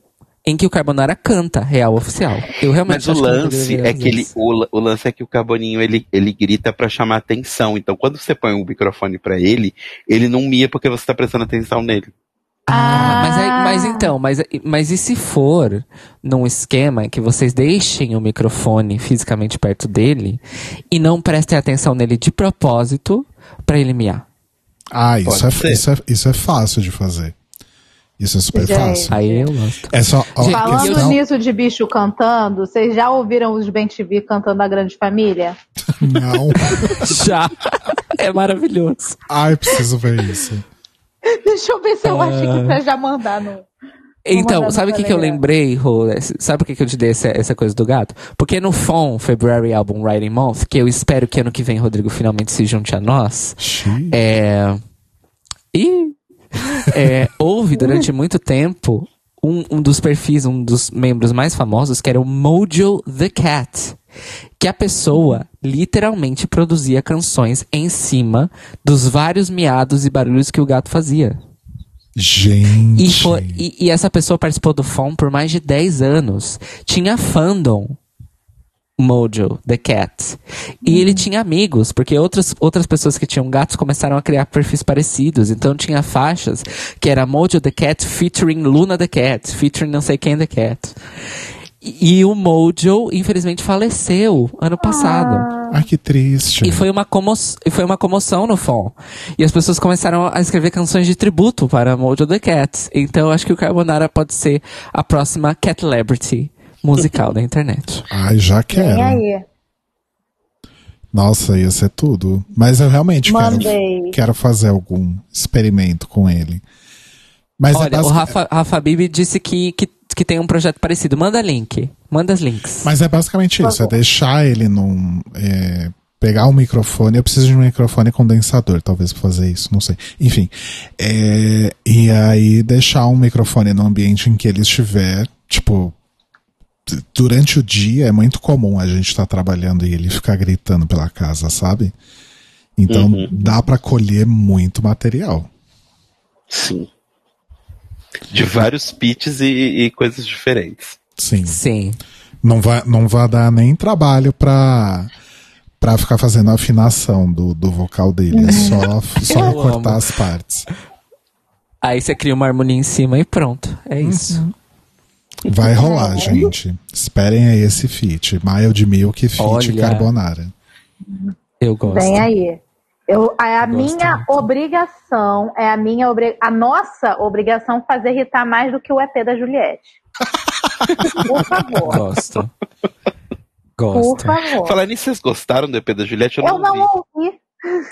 em que o Carbonara canta, real oficial. Eu realmente Mas o lance é que ele, o, o lance é que o Carboninho ele, ele grita pra chamar atenção. Então, quando você põe um microfone pra ele, ele não mia porque você tá prestando atenção nele. Ah, mas, aí- mas então, mas, mas e se for num esquema em que vocês deixem o microfone fisicamente perto dele e não prestem atenção nele de propósito pra ele miar? Ah, isso é, isso, é, isso é fácil de fazer. Isso é super Gente. fácil. Aí eu gosto. É só. Gente, Falando questão, nisso de bicho cantando, vocês já ouviram os Ben TV cantando a Grande Família? Não. Já. É maravilhoso. Ai, preciso ver isso. Deixa eu ver se eu acho aqui pra já mandar no. Então, sabe o que, que eu lembrei, Rô? Sabe por que, que eu te dei essa, essa coisa do gato? Porque no FON, February Album Writing Month, que eu espero que ano que vem Rodrigo finalmente se junte a nós, Xiii. É. E. é, houve durante muito tempo um, um dos perfis, um dos membros mais famosos, que era o Mojo the Cat. Que a pessoa literalmente produzia canções em cima dos vários miados e barulhos que o gato fazia. Gente. E, foi, e, e essa pessoa participou do FOM por mais de 10 anos. Tinha fandom. Mojo, The Cat. E ele tinha amigos, porque outras, outras pessoas que tinham gatos começaram a criar perfis parecidos. Então tinha faixas que era Mojo The Cat featuring Luna The Cat, featuring não sei quem The Cat. E, e o Mojo, infelizmente, faleceu ano passado. Ai, que triste. E foi uma, como e foi uma comoção no FON. E as pessoas começaram a escrever canções de tributo para Mojo the Cat. Então acho que o Carbonara pode ser a próxima Cat Celebrity musical da internet. Ai, já Vem quero. aí. Nossa, ia ser tudo. Mas eu realmente quero, quero fazer algum experimento com ele. Mas é Olha, o basic- Rafa, Rafa Bibi disse que, que, que tem um projeto parecido. Manda link. Manda os links. Mas é basicamente isso, é deixar ele num. é, pegar um microfone, eu preciso de um microfone condensador, talvez, pra fazer isso, não sei. Enfim. é, e aí deixar um microfone no ambiente em que ele estiver, tipo. Durante o dia é muito comum a gente estar trabalhando e ele ficar gritando pela casa, sabe? Então Uhum. dá pra colher muito material. Sim. De vários pitches e, e coisas diferentes. Sim. Sim. Não vai, não vai dar nem trabalho pra, pra ficar fazendo a afinação do, do vocal dele. É só, só Eu cortar amo. as partes. Aí você cria uma harmonia em cima e pronto. É isso. Vai rolar, gente. Esperem aí esse feat. Mild Milk feat Olha. Carbonara. Eu gosto. Vem aí. Eu, a a minha obrigação, é a minha a nossa obrigação fazer irritar mais do que o EP da Juliette. Por favor. Gosto. Por Gosto. favor. Falar nisso, vocês gostaram do EP da Juliette? Eu Eu não, não ouvi. ouvi.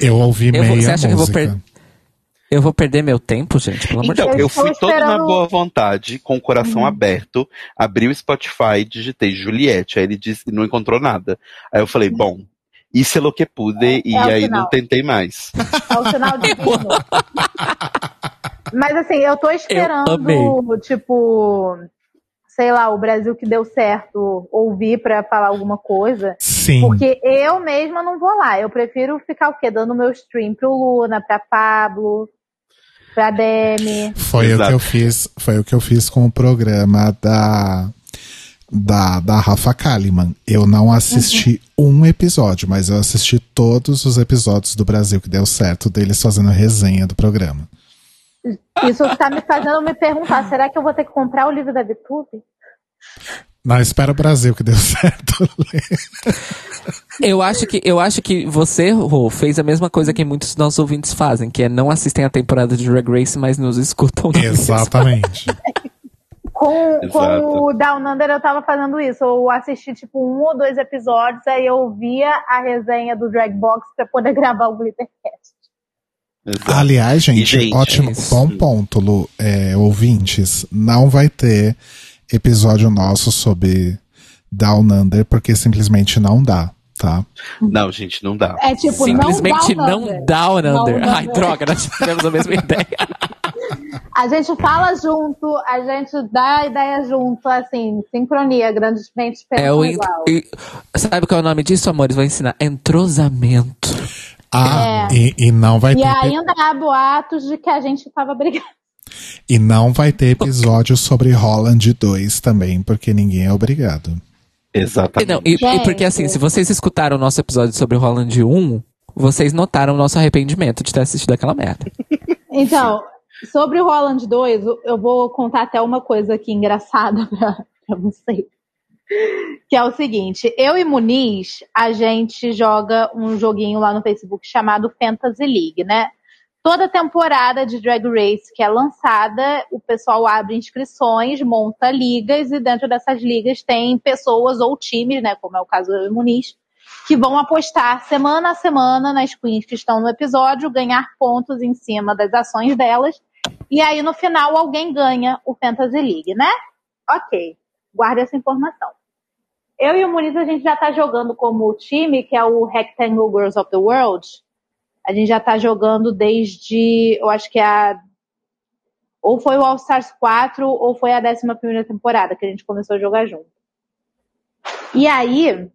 Eu ouvi Eu meia você acha que eu vou música. per- Eu vou perder meu tempo, gente? Pelo amor de Então, Deus. eu fui todo na boa vontade, com o coração Uhum. aberto, abri o Spotify, digitei Juliette, aí ele disse não encontrou nada. Aí eu falei, bom, isso é lo que pude, e é o aí final. não tentei mais. É o sinal divino. Mas assim, eu tô esperando, amei. tipo, sei lá, o Brasil que deu certo ouvir pra falar alguma coisa. Sim. Porque eu mesma não vou lá. Eu prefiro ficar o quê? Dando meu stream pro Luna, pra Pablo, pra Demi. Foi o Exato. que eu fiz. Foi o que eu fiz com o programa da. Da, da Rafa Kalimann. Eu não assisti Uhum. um episódio, mas eu assisti todos os episódios do Brasil que deu certo deles fazendo resenha do programa. Isso tá me fazendo me perguntar: será que eu vou ter que comprar o livro da VTube? Não, espera o Brasil que deu certo. Eu acho que, eu acho que você, Rô, fez a mesma coisa que muitos dos nossos ouvintes fazem, que é não assistem a temporada de Drag Race, mas nos escutam. Exatamente. Com, com o Down Under eu tava fazendo isso. Eu assisti tipo um ou dois episódios, aí eu via a resenha do Drag Box pra poder gravar o Glittercast. Exato. Aliás, gente, gente, ótimo, é bom ponto, Lu. É, ouvintes, não vai ter episódio nosso sobre Down Under, porque simplesmente não dá, tá? Não, gente, não dá. É tipo, Simplesmente não não Down Under. down under. Down Ai, droga, nós tivemos a mesma ideia. A gente fala junto, a gente dá a ideia junto, assim, sincronia, grandes mentes É o. ent- igual. e- Sabe qual é o nome disso, amores? Vou ensinar. Entrosamento. Ah, É. e, e não vai E ter ainda há boatos de que a gente tava brigando. E não vai ter episódio sobre Holland 2 também, porque ninguém é obrigado. Exatamente. Não, e, e porque assim, se vocês escutaram o nosso episódio sobre Holland 1, vocês notaram o nosso arrependimento de ter assistido aquela merda. Então, sobre o Roland 2, eu- eu vou contar até uma coisa aqui engraçada pra, pra vocês. Que é o seguinte, eu e Muniz, a gente joga um joguinho lá no Facebook chamado Fantasy League, né? Toda temporada de Drag Race que é lançada, o pessoal abre inscrições, monta ligas e dentro dessas ligas tem pessoas ou times, né, como é o caso do Muniz, que vão apostar semana a semana nas queens que estão no episódio, ganhar pontos em cima das ações delas, e aí no final alguém ganha o Fantasy League, né? Ok, guarde essa informação. Eu e o Muniz, a gente já tá jogando como time, que é o Rectangle Girls of the World. A gente já tá jogando desde, eu acho que é a. Ou foi o All Stars 4, ou foi a 11 primeira temporada que a gente começou a jogar junto. E aí,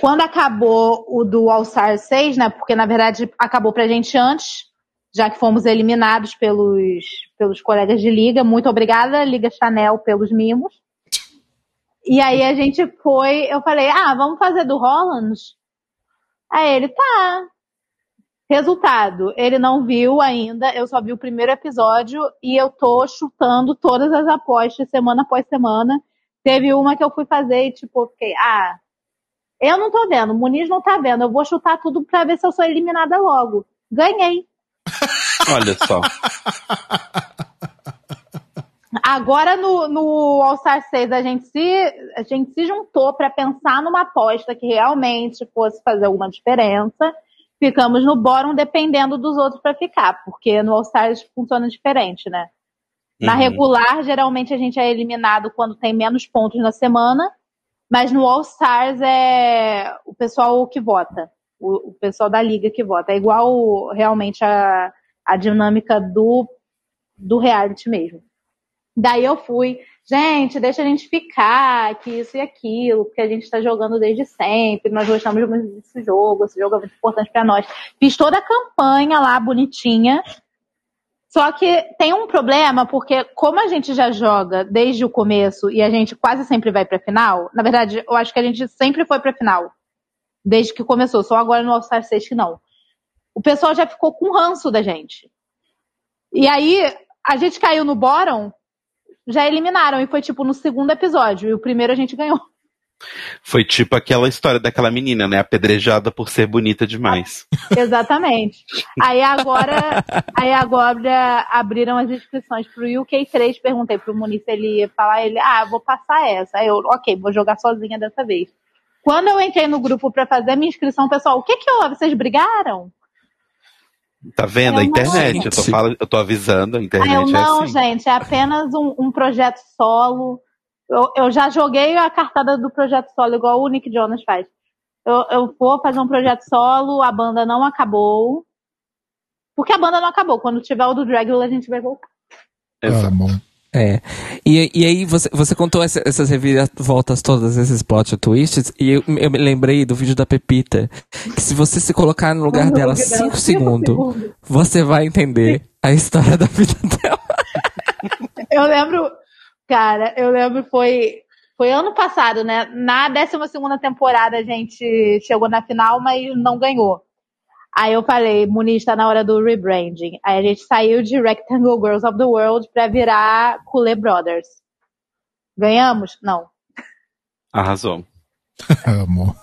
quando acabou o do All Star 6, né? Porque na verdade acabou pra gente antes, já que fomos eliminados pelos, pelos colegas de liga. Muito obrigada, Liga Chanel, pelos mimos. E aí a gente foi, eu falei, ah, vamos fazer do Holland? Aí ele, tá. Resultado, ele não viu ainda, eu só vi o primeiro episódio e eu tô chutando todas as apostas semana após semana. Teve uma que eu fui fazer e tipo, fiquei, ah, eu não tô vendo, o Muniz não tá vendo, eu vou chutar tudo pra ver se eu sou eliminada logo. Ganhei. Olha só. Agora no, no All Star 6 a gente se, a gente se juntou pra pensar numa aposta que realmente fosse fazer alguma diferença. Ficamos no bottom dependendo dos outros pra ficar, porque no All Stars funciona diferente, né? Na Uhum. regular, geralmente a gente é eliminado quando tem menos pontos na semana, mas no All Stars é o pessoal que vota, o, o pessoal da liga que vota. É igual realmente a, a dinâmica do, do reality mesmo. Daí eu fui, gente, deixa a gente ficar, que isso e aquilo, porque a gente está jogando desde sempre, nós gostamos muito desse jogo, esse jogo é muito importante para nós. Fiz toda a campanha lá, bonitinha. Só que tem um problema, porque como a gente já joga desde o começo e a gente quase sempre vai pra final, na verdade, eu acho que a gente sempre foi pra final. Desde que começou, só agora no All-Star 6 que não. O pessoal já ficou com ranço da gente. E aí, a gente caiu no bottom, já eliminaram, e foi tipo no segundo episódio, e o primeiro a gente ganhou. Foi tipo aquela história daquela menina, né? Apedrejada por ser bonita demais. Exatamente. Aí agora, aí agora abriram as inscrições pro UK3, perguntei pro Muniz se ele ia falar, ele, ah, vou passar essa. Aí eu, ok, vou jogar sozinha dessa vez. Quando eu entrei no grupo pra fazer a minha inscrição, pessoal, o que que houve? Vocês brigaram? Tá vendo? É A uma- internet. Eu tô, fala- eu tô avisando, a internet Aí eu, não, é assim. gente, é apenas um, um projeto solo. Eu, eu já joguei a cartada do projeto solo, igual o Nick Jonas faz. Eu, eu vou fazer um projeto solo, a banda não acabou. Porque a banda não acabou. Quando tiver o do Dragula, a gente vai voltar. Exato. Amo. É. E, e aí você, você contou essa- essas reviravoltas todas, esses plot twists, e eu, eu me lembrei do vídeo da Pepita, que se você se colocar no lugar dela cinco segundos, você vai entender a história da vida dela. Eu lembro, cara, eu lembro foi foi ano passado, né? Na 12 segunda temporada a gente chegou na final, mas não ganhou. Aí eu falei, Muniz, tá na hora do rebranding. Aí a gente saiu de Rectangle Girls of the World pra virar Cooley Brothers. Ganhamos? Não. Arrasou. Amo.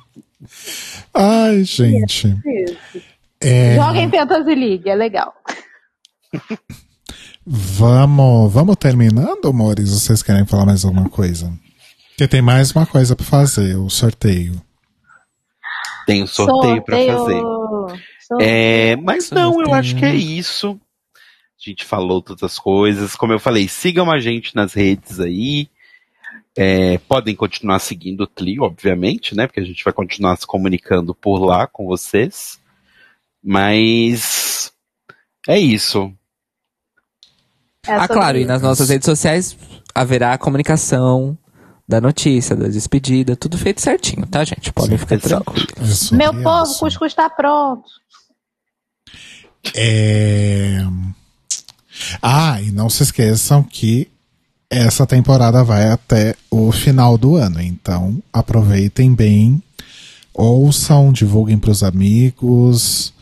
Ai, gente. Isso. É, Joga em Fantasy League, é legal. vamos, vamos terminando, amores? Vocês querem falar mais alguma coisa? Porque tem mais uma coisa pra fazer, o sorteio. Tem um sorteio pra fazer. Sorteio. É, mas não, eu Sorteio. acho que é isso. A gente falou todas as coisas. Como eu falei, sigam a gente nas redes aí. É, podem continuar seguindo o Clio, obviamente, né? Porque a gente vai continuar se comunicando por lá com vocês. Mas é isso. É ah, claro, e nas nossas redes sociais haverá comunicação da notícia, da despedida, tudo feito certinho, tá, gente? Podem Sim, ficar tranquilos. Meu povo, isso. cuscuz tá pronto. É... Ah, e não se esqueçam que essa temporada vai até o final do ano, então aproveitem bem, ouçam, divulguem pros amigos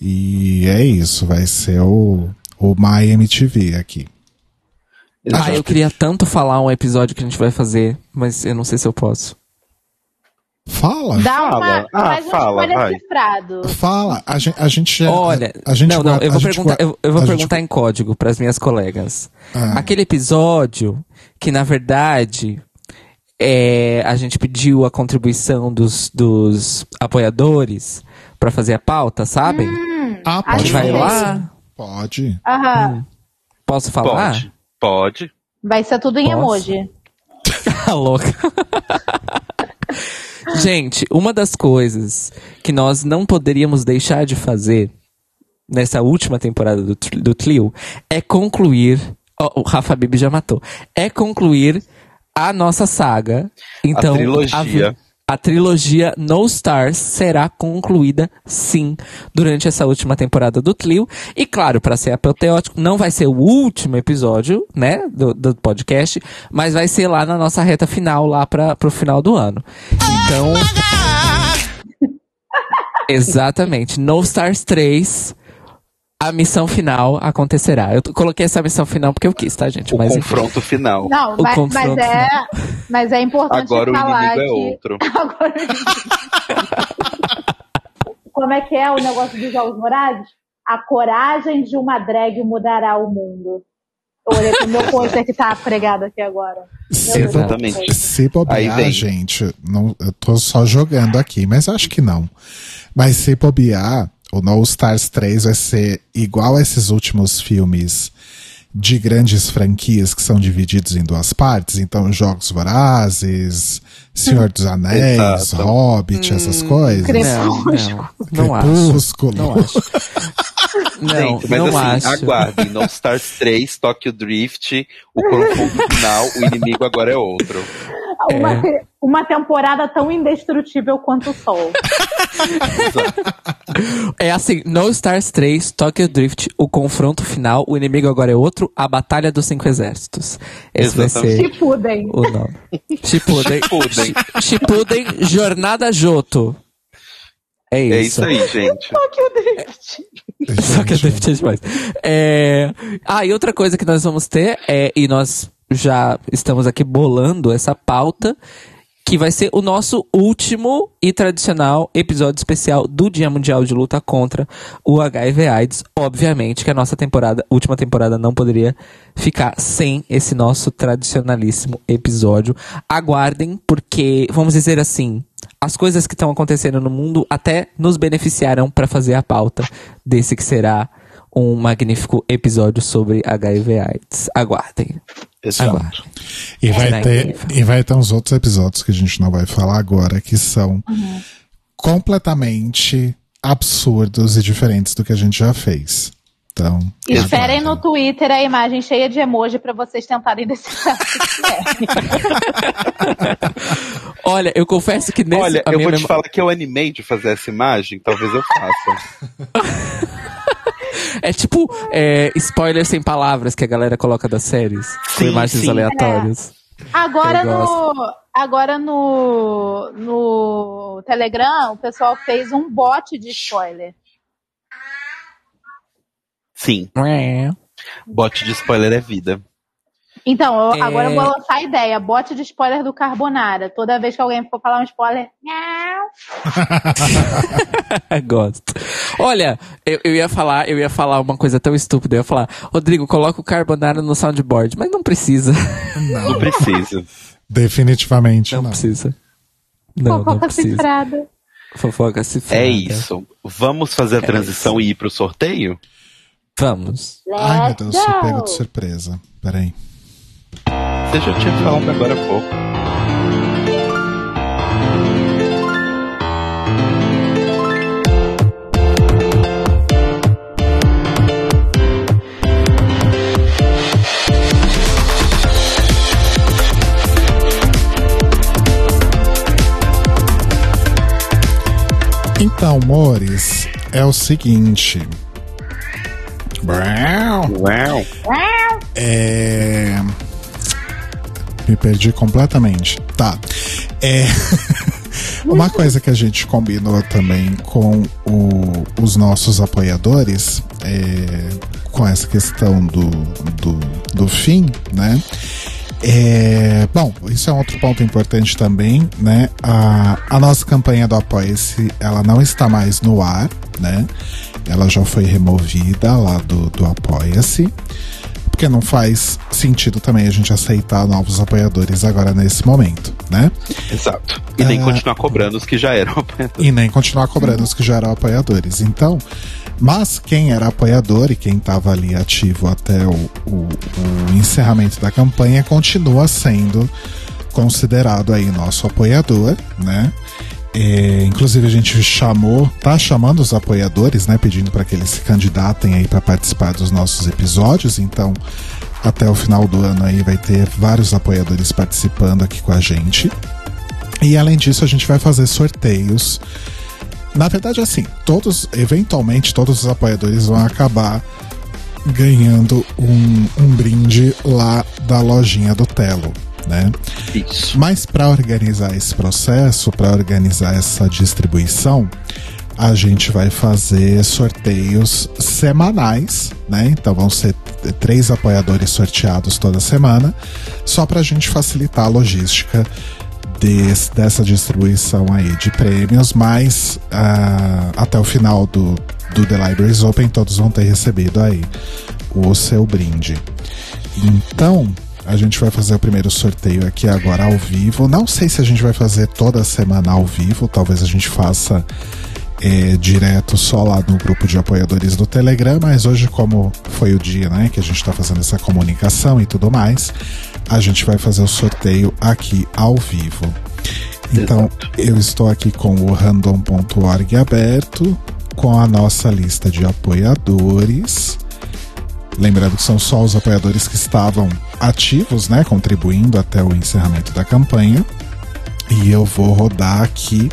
e é isso, vai ser o, o My MTV aqui. Ah, eu queria tanto falar um episódio que a gente vai fazer, mas eu não sei se eu posso. Fala, Dá uma, Fala. Ah, faz um fala, vai. cifrado. fala, a gente, a gente já- Olha, a, a gente não, não, guarda- eu vou a perguntar, guarda- eu, eu vou a gente- perguntar em código para as minhas colegas. Ah. Aquele episódio que, na verdade, é, a gente pediu a contribuição dos, dos apoiadores para fazer a pauta, sabem? Ah, a pode gente vai falar. lá? Pode. Aham. Posso falar? Pode. Pode. Vai ser tudo em Posso? emoji. Tá louca. Gente, uma das coisas que nós não poderíamos deixar de fazer nessa última temporada do, do Tlio é concluir. ó, o Rafa Bibi já matou. É concluir a nossa saga. Então, trilogia. A, a trilogia No Stars será concluída, sim, durante essa última temporada do Tlio. E claro, para ser apoteótico, não vai ser o último episódio, né, do, do podcast, mas vai ser lá na nossa reta final, lá para pro final do ano. Então. Exatamente. No Stars 3, a missão final acontecerá. Eu coloquei essa missão final porque eu quis, tá, gente? O Mas enfim. confronto final. Não, O mas, confronto, mas é, mas é importante Agora o falar inimigo é que... outro. Agora o inimigo- Como é que é o negócio dos Jogos Vorazes? A coragem de uma drag mudará o mundo. Eu olhei pro meu pôster que tá pregado aqui agora. Se. Exatamente. se bobear, gente, não, eu tô só jogando aqui, mas acho que não. Mas se bobear, o No Stars 3 vai ser igual a esses últimos filmes de grandes franquias que são divididos em duas partes. Então, Jogos Vorazes, Senhor dos Anéis, Exato. Hobbit, essas coisas. Não, não, não acho. Crepúsculo. Não acho. Não, Gente, mas não assim, acho. aguardem. No Stars 3, Tokyo Drift, o confronto final, o inimigo agora é outro. Uma, É. uma temporada tão indestrutível quanto o Sol. É assim, No Stars 3, Tokyo Drift, o confronto final, o inimigo agora é outro, a Batalha dos Cinco Exércitos. Esse vai Exatamente. ser Se pudem. o nome. Shippuden. Shippuden. Shi- Shippuden Jornada Joto. É isso. É isso aí, gente. Tokyo Drift. Só que é Drift é demais. É... Ah, e outra coisa que nós vamos ter é, e nós já estamos aqui bolando essa pauta, que vai ser o nosso último e tradicional episódio especial do Dia Mundial de Luta contra o HIV AIDS. Obviamente que a nossa temporada, última temporada não poderia ficar sem esse nosso tradicionalíssimo episódio. Aguardem, porque, vamos dizer assim, as coisas que estão acontecendo no mundo até nos beneficiaram para fazer a pauta desse que será um magnífico episódio sobre HIV AIDS. Aguardem. Exato. Aguardem. E vai, ter, incrível. e vai ter uns outros episódios que a gente não vai falar agora, que são Uhum. completamente absurdos e diferentes do que a gente já fez. Então, Esperem aguardem. no Twitter a imagem cheia de emoji pra vocês tentarem decifrar o que é. Olha, eu confesso que nesse. Olha, eu vou te falar que eu animei de fazer essa imagem, talvez eu faça. É tipo é, spoiler sem palavras que a galera coloca das séries. com Sim, imagens sim. aleatórias. Agora Eu no, agora no, no Telegram, o pessoal fez um bot de spoiler. Sim, bot de spoiler é vida. Então, eu- É. agora eu vou lançar a ideia. Bote de spoiler do Carbonara. Toda vez que alguém for falar um spoiler. Gosto. Olha, eu, eu ia falar, eu ia falar uma coisa tão estúpida. Eu ia falar, Rodrigo, coloca o carbonara no soundboard, mas não precisa. Não precisa. Definitivamente Não não. precisa. Não, não Fofoca precisa. cifrada. Fofoca cifrada. É isso. Vamos fazer a transição e ir pro sorteio? Vamos. Ai, meu Let's Deus, sou pego go. de surpresa. Peraí. Você já tinha falado agora há pouco. Então, Mores, é o seguinte. Brau. Uau! É. Me perdi completamente. Tá. É. Uma coisa que a gente combinou também com o- os nossos apoiadores, é, com essa questão do, do, do fim, né? É, bom, isso é um outro ponto importante também, né? A, a nossa campanha do Apoia-se, ela não está mais no ar, né? Ela já foi removida lá do, do Apoia-se, porque não faz sentido também a gente aceitar novos apoiadores agora nesse momento, né? Exato. E nem É. continuar cobrando os que já eram apoiadores. E nem continuar cobrando os que já eram apoiadores. Então, mas quem era apoiador e quem estava ali ativo até o, o- o encerramento da campanha continua sendo considerado aí nosso apoiador, né? É, inclusive a gente chamou, tá chamando os apoiadores, né? Pedindo para que eles se candidatem aí para participar dos nossos episódios. Então, até o final do ano aí vai ter vários apoiadores participando aqui com a gente. E além disso, a gente vai fazer sorteios. Na verdade, assim, todos, eventualmente, todos os apoiadores vão acabar ganhando um, um brinde lá da lojinha do Telo, né? Isso. Mas para organizar esse processo, para organizar essa distribuição, a gente vai fazer sorteios semanais, né? Então vão ser três apoiadores sorteados toda semana, só para a gente facilitar a logística des- dessa distribuição aí de prêmios, mas ah, até o final do, do The Libraries Open todos vão ter recebido aí o seu brinde. Então, a gente vai fazer o primeiro sorteio aqui agora ao vivo. Não sei se a gente vai fazer toda semana ao vivo, talvez a gente faça é, direto só lá no grupo de apoiadores do Telegram, mas hoje, como foi o dia né, que a gente está fazendo essa comunicação e tudo mais, a gente vai fazer o sorteio aqui ao vivo. Então, Exato. eu estou aqui com o random.org aberto, com a nossa lista de apoiadores. Lembrando que são só os apoiadores que estavam ativos, né, contribuindo até o encerramento da campanha. E eu vou rodar aqui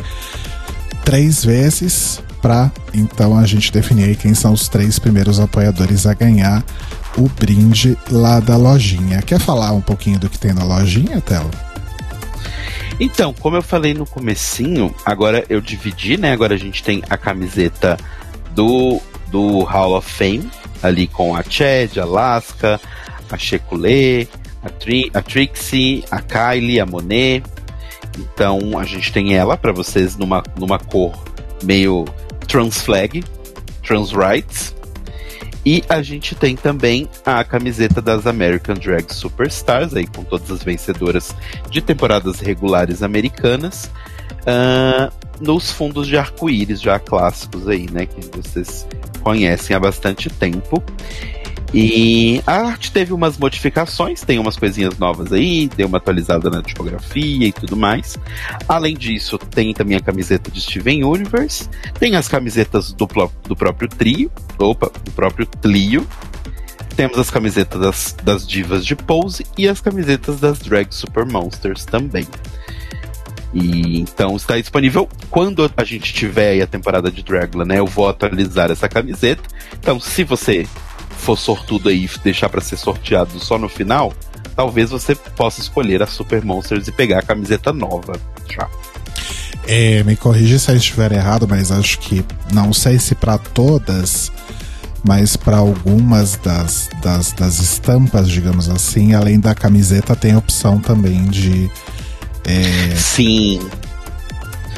três vezes para então a gente definir quem são os três primeiros apoiadores a ganhar o brinde lá da lojinha. Quer falar um pouquinho do que tem na lojinha, Telo? Então, como eu falei no comecinho, agora eu dividi, né? Agora a gente tem a camiseta do, do Hall of Fame, ali com a Chad, Alaska, a Shekulé, a, Tri, a Trixie, a Kylie, a Monet. Então a gente tem ela para vocês numa, numa cor meio trans flag, trans rights. E a gente tem também a camiseta das American Drag Superstars, aí com todas as vencedoras de temporadas regulares americanas, ah, nos fundos de arco-íris já clássicos aí, né, que vocês conhecem há bastante tempo. E a arte teve umas modificações, tem umas coisinhas novas aí, deu uma atualizada na tipografia e tudo mais. Além disso, tem também a camiseta de Steven Universe, tem as camisetas do, do próprio trio, opa, do próprio Tlio. Temos as camisetas das, das divas de pose e as camisetas das drag super monsters também. E então está disponível quando a gente tiver a temporada de Dragula, né? Eu vou atualizar essa camiseta. Então, se você for sortudo aí e deixar para ser sorteado só no final, talvez você possa escolher a Super Monsters e pegar a camiseta nova. Já. É, me corrija se eu estiver errado, mas acho que não sei se para todas mas para algumas das, das, das estampas, digamos assim, além da camiseta, tem a opção também de. Sim.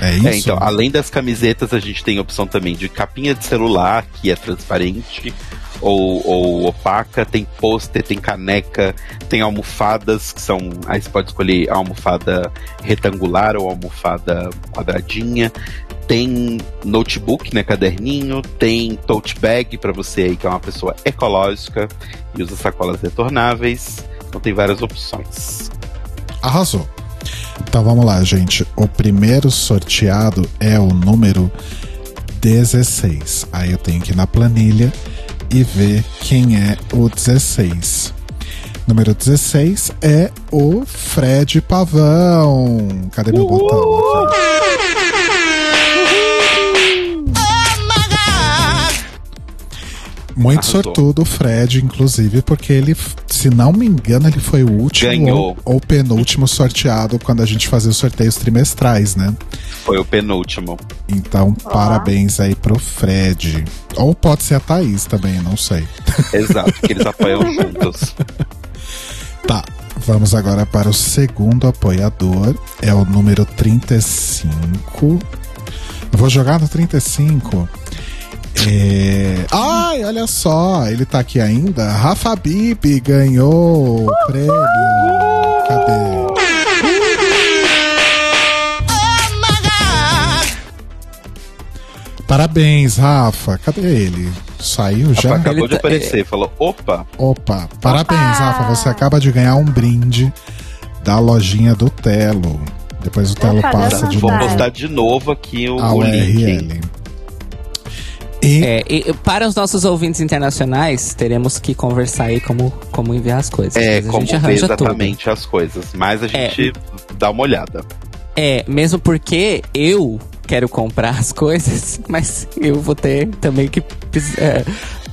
É isso? É, então, além das camisetas, a gente tem a opção também de capinha de celular, que é transparente ou, ou opaca, tem pôster, tem caneca, tem almofadas, que são. Aí você pode escolher a almofada retangular ou almofada quadradinha. Tem notebook, né, caderninho, tem tote bag para você aí que é uma pessoa ecológica e usa sacolas retornáveis. Então tem várias opções. Arrasou. Então vamos lá, gente. O primeiro sorteado é o número 16. Aí eu tenho que ir na planilha e ver quem é o 16. Número 16 é o Fred Pavão. Cadê meu botão? Aqui? Muito Arrasou. sortudo o Fred, inclusive, porque ele, se não me engano, ele foi o último ou, ou penúltimo sorteado quando a gente fazia os sorteios trimestrais, né? Foi o penúltimo. Então, parabéns aí pro Fred. Ou pode ser a Thaís também, não sei. Exato, que eles apoiam juntos. Tá, vamos agora para o segundo apoiador. É o número 35. Eu vou jogar no 35. É... Ai, olha só, ele tá aqui ainda. Rafa Bibi ganhou o prêmio. Cadê? Parabéns, Rafa. Cadê ele? Saiu já? Acabou Ele de tá- aparecer, falou: opa, Opa, parabéns, Rafa. Você acaba de ganhar um brinde da lojinha do Telo. Depois o Telo passa de vou novo postar de novo aqui o, o link. E É, e para os nossos ouvintes internacionais, teremos que conversar aí como, como enviar as coisas. É, como gente ver arranja tudo. exatamente as coisas. Mas a gente dá uma olhada. É, mesmo porque eu quero comprar as coisas, mas eu vou ter também que é,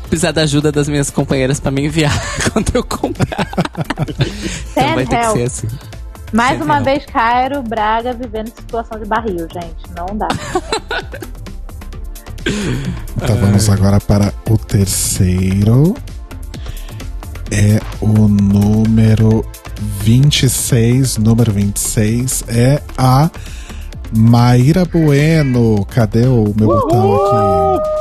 precisar da ajuda das minhas companheiras pra me enviar quando eu comprar. então vai ter que ser assim. Mais uma vez, Cairo Braga vivendo situação de barril, gente. Não dá. Então vamos agora para o terceiro. É o número 26. Número 26 é a Maíra Bueno. Cadê o meu botão aqui?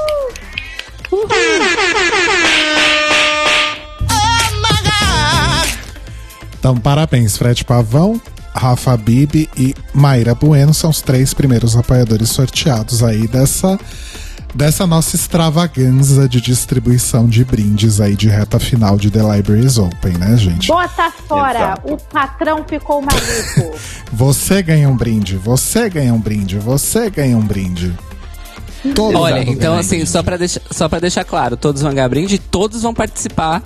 Então, parabéns, Fred Pavão, Rafa Bibi e Mayra Bueno são os três primeiros apoiadores sorteados aí dessa, dessa nossa extravaganza de distribuição de brindes aí de reta final de The Libraries Open, né, gente? Bota fora! Exato. O patrão ficou maluco. Você ganha um brinde, você ganha um brinde, você ganha um brinde. Todo Olha, mundo então um assim, brinde. só pra, deixar, só pra deixar claro, todos vão ganhar brinde e todos vão participar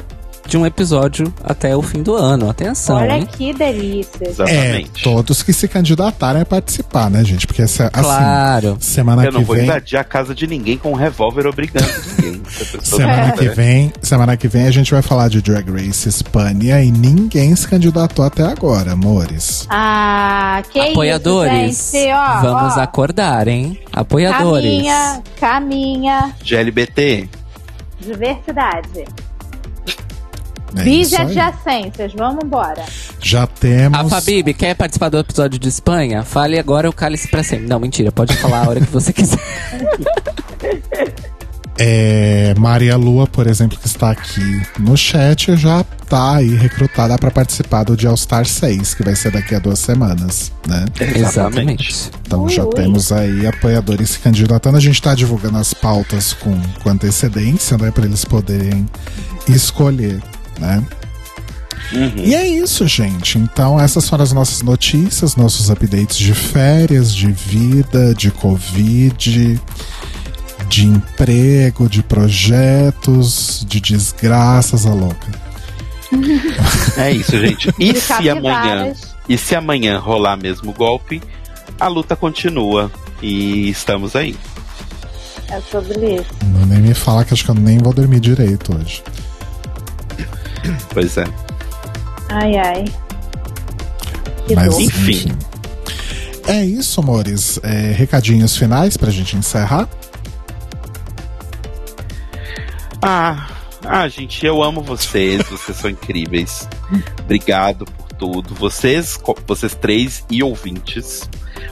de um episódio até o fim do ano. Atenção, Olha hein? que delícia. É, Exatamente. todos que se candidatarem a participar, né, gente? Porque essa, assim, Claro. semana Eu não que vou vem. invadir a casa de ninguém com um revólver obrigando ninguém. Semana que vem, semana que vem a gente vai falar de Drag Race Espanha e ninguém se candidatou até agora, amores. Ah, que Apoiadores, isso, gente. Ó, vamos ó, acordar, hein? Apoiadores. Caminha, caminha, De LBT. diversidade. É Bis e isso aí. adjacências, vamos embora. Já temos. A Fabib, quer participar do episódio de Espanha? Fale agora o cálice pra sempre. Não, mentira, pode falar a hora que você quiser. É, Maria Lua, por exemplo, que está aqui no chat, já tá aí recrutada para participar do de All Star 6, que vai ser daqui a duas semanas, né? Exatamente. Então já Ui. temos aí apoiadores se candidatando. A gente tá divulgando as pautas com, com antecedência, né? Para eles poderem escolher, né? Uhum. E é isso, gente. Então, essas foram as nossas notícias, nossos updates de férias, de vida, de Covid, de emprego, de projetos, de desgraças, a louca. É isso, gente. E De se amanhã, e se amanhã rolar mesmo o golpe, a luta continua e estamos aí. É sobre isso. Não nem me fala que acho que eu nem vou dormir direito hoje. Pois é. Ai, ai. Que Mas, dor. Enfim. É isso, amores. É, recadinhos finais pra gente encerrar. Ah, ah, gente, eu amo vocês, vocês são incríveis. Obrigado por tudo. Vocês, vocês três e ouvintes,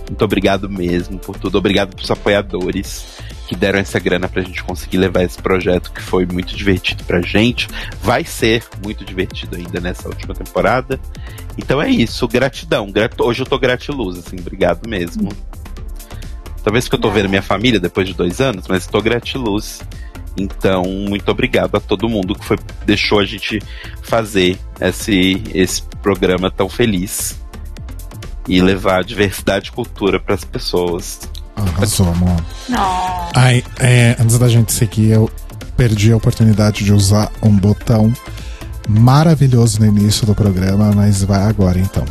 muito obrigado mesmo por tudo. Obrigado pros apoiadores que deram essa grana pra gente conseguir levar esse projeto que foi muito divertido pra gente. Vai ser muito divertido ainda nessa última temporada. Então é isso, gratidão. Grat- Hoje eu tô gratiluz, assim, obrigado mesmo. Talvez porque eu tô vendo minha família depois de dois anos, mas tô gratiluz. Então, muito obrigado a todo mundo que foi, deixou a gente fazer esse, esse programa tão feliz e levar diversidade e cultura para as pessoas. Arrasou, amor. Não. Ai, é, antes da gente seguir, eu perdi a oportunidade de usar um botão maravilhoso no início do programa, mas vai agora então.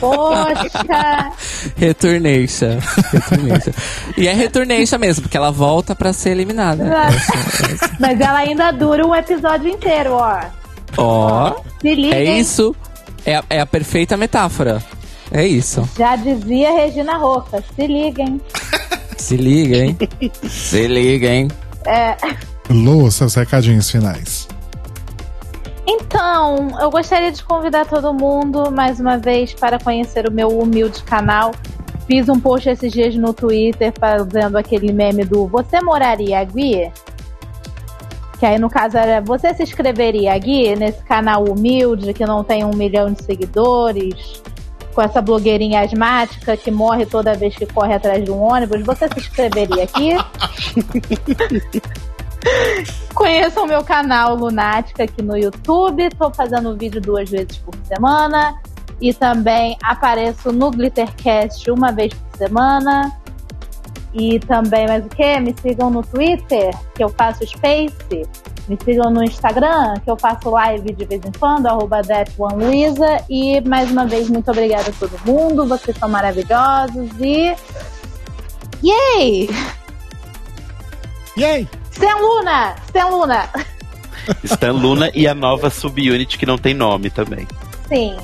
Poxa! Returnation. Returnation. e é Returnation mesmo, porque ela volta pra ser eliminada. Mas ela ainda dura um episódio inteiro, ó. Ó, liga, é isso. É a, é a perfeita metáfora. É isso. Já dizia Regina Roca. Se liga, hein? Se liga, hein? Se liga, hein? É. Lu, seus recadinhos finais. Então, eu gostaria de convidar todo mundo mais uma vez para conhecer o meu humilde canal. Fiz um post esses dias no Twitter fazendo aquele meme do Você moraria aqui? Que aí no caso era Você se inscreveria aqui nesse canal humilde que não tem um milhão de seguidores, com essa blogueirinha asmática que morre toda vez que corre atrás de um ônibus. Você se inscreveria aqui? Conheçam o meu canal Lunática aqui no YouTube. Estou fazendo vídeo duas vezes por semana. E também apareço no Glittercast uma vez por semana. E também, mais o que? Me sigam no Twitter, que eu faço Space. Me sigam no Instagram, que eu faço live de vez em quando, arroba ThatOneLuiza. E mais uma vez, muito obrigada a todo mundo. Vocês são maravilhosos e. Yay! Yay! Sem Luna! Sem Luna! Stan Luna e a nova subunit que não tem nome também. Sim.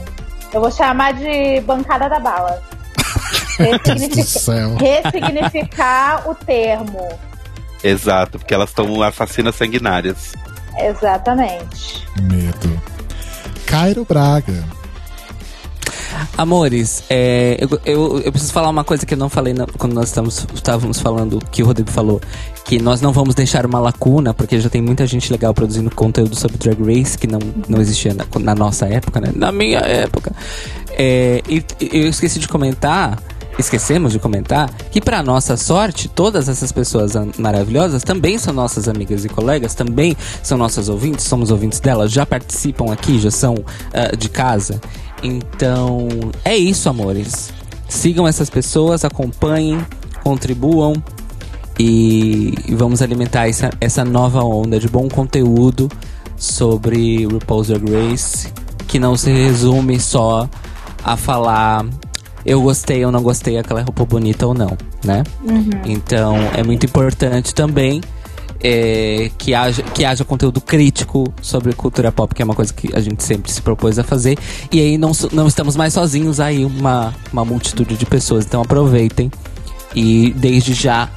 Eu vou chamar de bancada da bala. Deus do Ressignifica- céu. ressignificar o termo. Exato, porque elas estão assassinas sanguinárias. Exatamente. Medo. Cairo Braga. Amores, é, eu, eu, eu preciso falar uma coisa que eu não falei na- quando nós estamos, estávamos falando, que o Rodrigo falou, que nós não vamos deixar uma lacuna, porque já tem muita gente legal produzindo conteúdo sobre Drag Race, que não, não existia na, na nossa época, né? Na minha época. É, e e eu esqueci de comentar, esquecemos de comentar, que para nossa sorte, todas essas pessoas maravilhosas também são nossas amigas e colegas, também são nossas ouvintes, somos ouvintes delas, já participam aqui, já são ah, de casa. Então, é isso, amores. Sigam essas pessoas, acompanhem, contribuam e, vamos alimentar essa, essa nova onda de bom conteúdo sobre RuPaul's Drag Race, que não se resume só a falar eu gostei ou não gostei, aquela roupa bonita ou não, né? Então é muito importante também é, que, haja, que haja conteúdo crítico sobre cultura pop, que é uma coisa que a gente sempre se propôs a fazer. E aí não, não estamos mais sozinhos aí, uma, uma multitude de pessoas. Então aproveitem e desde já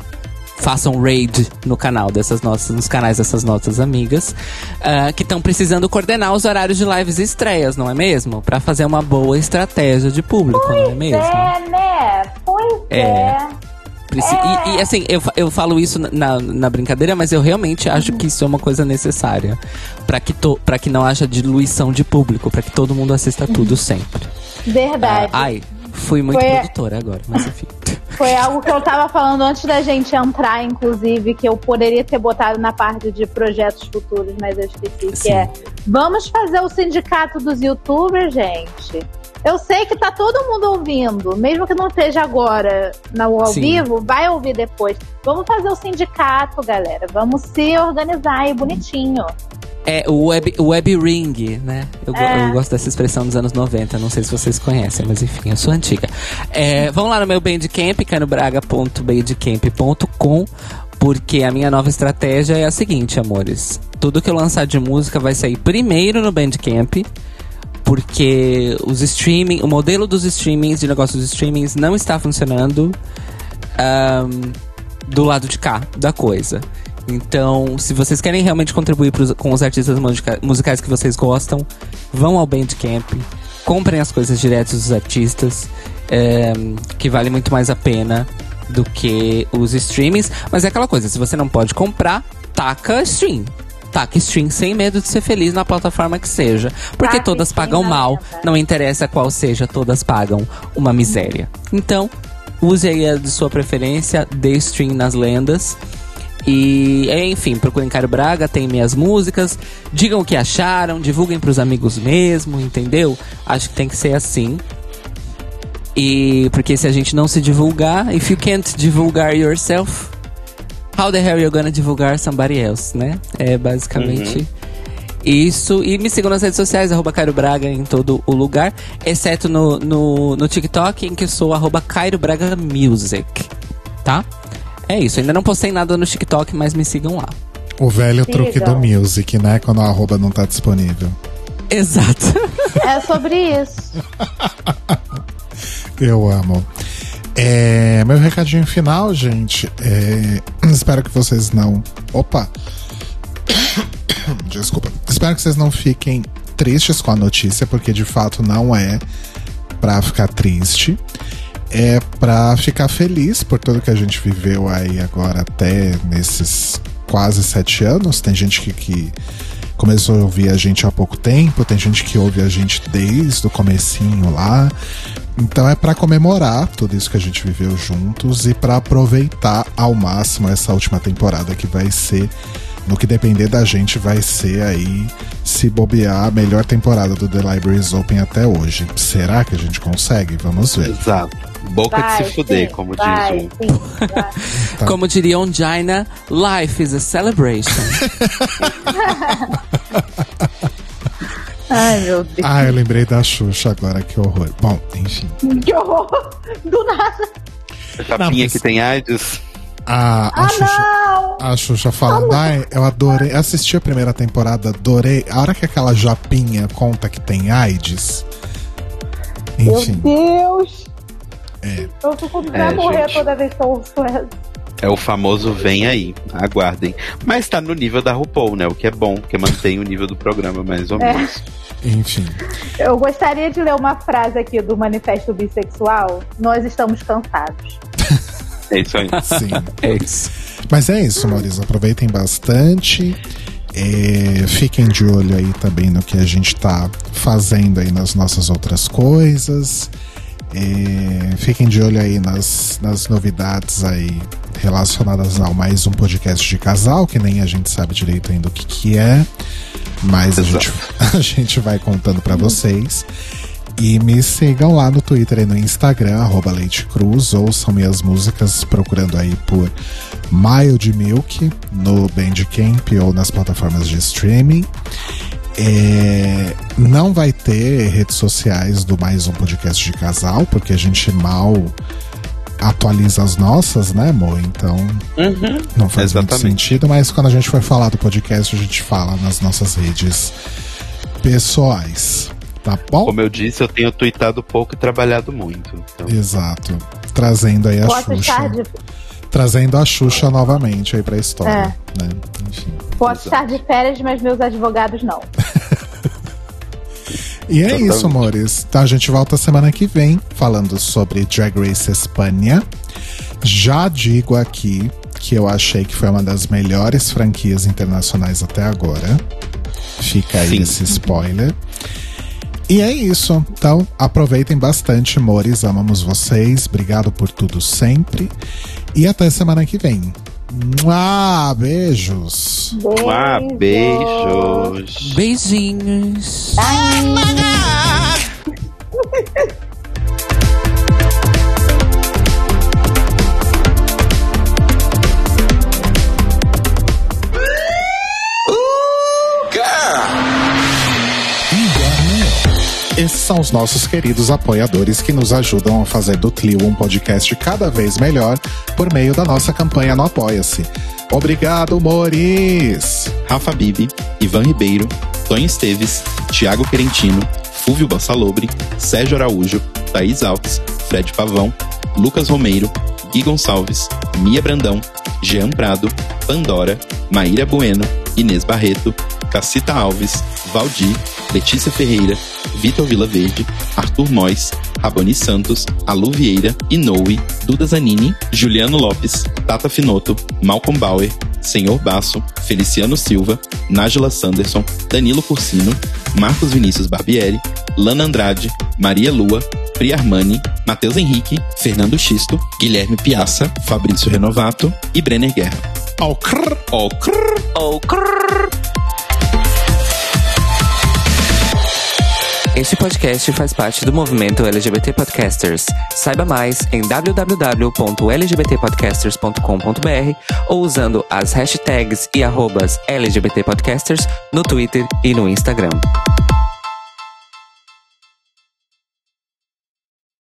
façam raid no canal dessas nossas, nos canais dessas nossas amigas ah, que estão precisando coordenar os horários de lives e estreias, não é mesmo? Pra fazer uma boa estratégia de público, não é mesmo? É, né? Pois É. é. E, e, assim, eu, eu falo isso na, na brincadeira, mas eu realmente acho que isso é uma coisa necessária. Pra que, to, pra que não haja diluição de público, pra que todo mundo assista tudo sempre. Verdade. Ah, ai, fui muito Foi- produtora agora, mas enfim. Foi algo que eu tava falando antes da gente entrar, inclusive, que eu poderia ter botado na parte de projetos futuros, mas eu esqueci, que Sim. é vamos fazer o sindicato dos youtubers, gente. Eu sei que tá todo mundo ouvindo, mesmo que não esteja agora na, ao Sim. vivo, vai ouvir depois. Vamos fazer o sindicato, galera. Vamos se organizar aí bonitinho. É o web, web ring, né? Eu, É. eu gosto dessa expressão dos anos 90, não sei se vocês conhecem, mas enfim, eu sou antiga. É, vão lá no meu Bandcamp, canobraga.bandcamp.com, porque a minha nova estratégia é a seguinte, amores. Tudo que eu lançar de música vai sair primeiro no Bandcamp, porque os streaming, o modelo dos streamings, de negócios dos streamings, não está funcionando. Ahn, do lado de cá da coisa. Então, se vocês querem realmente contribuir pros, com os artistas musica- musicais que vocês gostam, vão ao Bandcamp, comprem as coisas direto dos artistas, é, que vale muito mais a pena do que os streamings. Mas é aquela coisa, se você não pode comprar, taca stream. Taca stream sem medo de ser feliz na plataforma que seja. Porque Taca todas pagam mal, não interessa qual seja, todas pagam uma miséria. Então, use aí a de sua preferência, dê stream nas lendas. E, enfim, procurem Cairo Braga, tem minhas músicas. Digam o que acharam, divulguem pros amigos mesmo, entendeu? Acho que tem que ser assim. E porque se a gente não se divulgar, if you can't divulgar yourself, how the hell you gonna divulgar somebody else, né? É basicamente isso. E me sigam nas redes sociais, arroba Cairo Braga em todo o lugar, exceto no, no, no TikTok, em que eu sou arroba Cairo Braga Music, tá? É isso, ainda não postei nada no TikTok, mas me sigam lá. O velho truque do Sigam. music, né? Quando a arroba não tá disponível. Exato. É sobre isso. Eu amo. É, meu recadinho final, gente. é, espero que vocês não. Opa! Desculpa. Espero que vocês não fiquem tristes com a notícia, porque de fato não é pra ficar triste. É pra ficar feliz por tudo que a gente viveu aí agora até nesses quase sete anos. Tem gente que, que começou a ouvir a gente há pouco tempo, tem gente que ouve a gente desde o comecinho lá. Então é pra comemorar tudo isso que a gente viveu juntos e pra aproveitar ao máximo essa última temporada que vai ser, no que depender da gente, vai ser aí, se bobear, a melhor temporada do The Libraries Open até hoje. Será que a gente consegue? Vamos ver. Exato. Boca Vai, de se fuder, sim, como vai, diz sim, vai. Tá. Como diria Jaina, life is a celebration. Ai, meu Deus. Ah, eu lembrei da Xuxa agora, que horror. Bom, enfim. Que horror. Do nada. um. Japinha mas- que tem AIDS. A, a Ah, Xuxa. não. A Xuxa falando, ai, eu adorei, assisti a primeira temporada, adorei. A hora que aquela japinha conta que tem AIDS. Meu Enfim, Deus. É. Eu fico pra É, morrer gente. toda vez que eu ouço essa. É o famoso vem aí, aguardem. Mas tá no nível da RuPaul, né? O que é bom, porque mantém o nível do programa, mais ou É. menos. enfim. Eu gostaria de ler uma frase aqui do Manifesto Bissexual. Nós estamos cansados. É isso aí. Sim. é isso. Mas é isso, Maurício. Aproveitem bastante. É, fiquem de olho aí também no que a gente tá fazendo aí nas nossas outras coisas. É, fiquem de olho aí nas, nas novidades aí relacionadas ao mais um podcast de casal, que nem a gente sabe direito ainda o que, que é. Mas a gente, a gente vai contando pra vocês. E me sigam lá no Twitter e no Instagram, arroba Leite Cruz, ouçam minhas músicas procurando aí por Mild Milk no Bandcamp ou nas plataformas de streaming. É, não vai ter redes sociais do mais um podcast de casal, porque a gente mal atualiza as nossas, né, amor? Então Uhum. não faz muito Exatamente. sentido, mas quando a gente for falar do podcast, a gente fala nas nossas redes pessoais. Tá bom? Como eu disse, eu tenho tweetado pouco e trabalhado muito. Então, Exato. Trazendo aí a Posso Xuxa. estar, de, Trazendo a Xuxa novamente aí pra história. É. Né? Enfim. posso estar de férias, mas meus advogados não. E é Totalmente. isso, amores. Então a gente volta semana que vem falando sobre Drag Race Espanha. Já digo aqui que eu achei que foi uma das melhores franquias internacionais até agora. Fica aí Sim. esse spoiler. E é isso. Então, aproveitem bastante, amores. Amamos vocês. Obrigado por tudo sempre. E até semana que vem. Ah, beijos. ah, beijos. Beijinhos. Esses são os nossos queridos apoiadores que nos ajudam a fazer do Clio um podcast cada vez melhor por meio da nossa campanha no Apoia-se. Obrigado, Moris! Rafa Bibi, Ivan Ribeiro, Tonho Esteves, Thiago Querentino, Fúvio Bassalobre, Sérgio Araújo, Thaís Alves, Fred Pavão, Lucas Romeiro, Gui Gonçalves, Mia Brandão, Jean Prado, Pandora, Maíra Bueno, Inês Barreto, Cacita Alves, Valdir, Letícia Ferreira, Vitor Vilaverde, Arthur Mois, Raboni Santos, Alu Vieira, Inoue, Duda Zanini, Juliano Lopes, Tata Finoto, Malcolm Bauer, Senhor Basso, Feliciano Silva, Nájila Sanderson, Danilo Cursino, Marcos Vinícius Barbieri, Lana Andrade, Maria Lua, Pri Armani, Matheus Henrique, Fernando Xisto, Guilherme Piazza, Fabrício Renovato e Brenner Guerra. Ao crrr, Ó, crrr. Oh, crrr. Este podcast faz parte do movimento LGBT Podcasters. Saiba mais em www.lgbtpodcasters.com.br ou usando as hashtags e arrobas LGBT Podcasters no Twitter e no Instagram.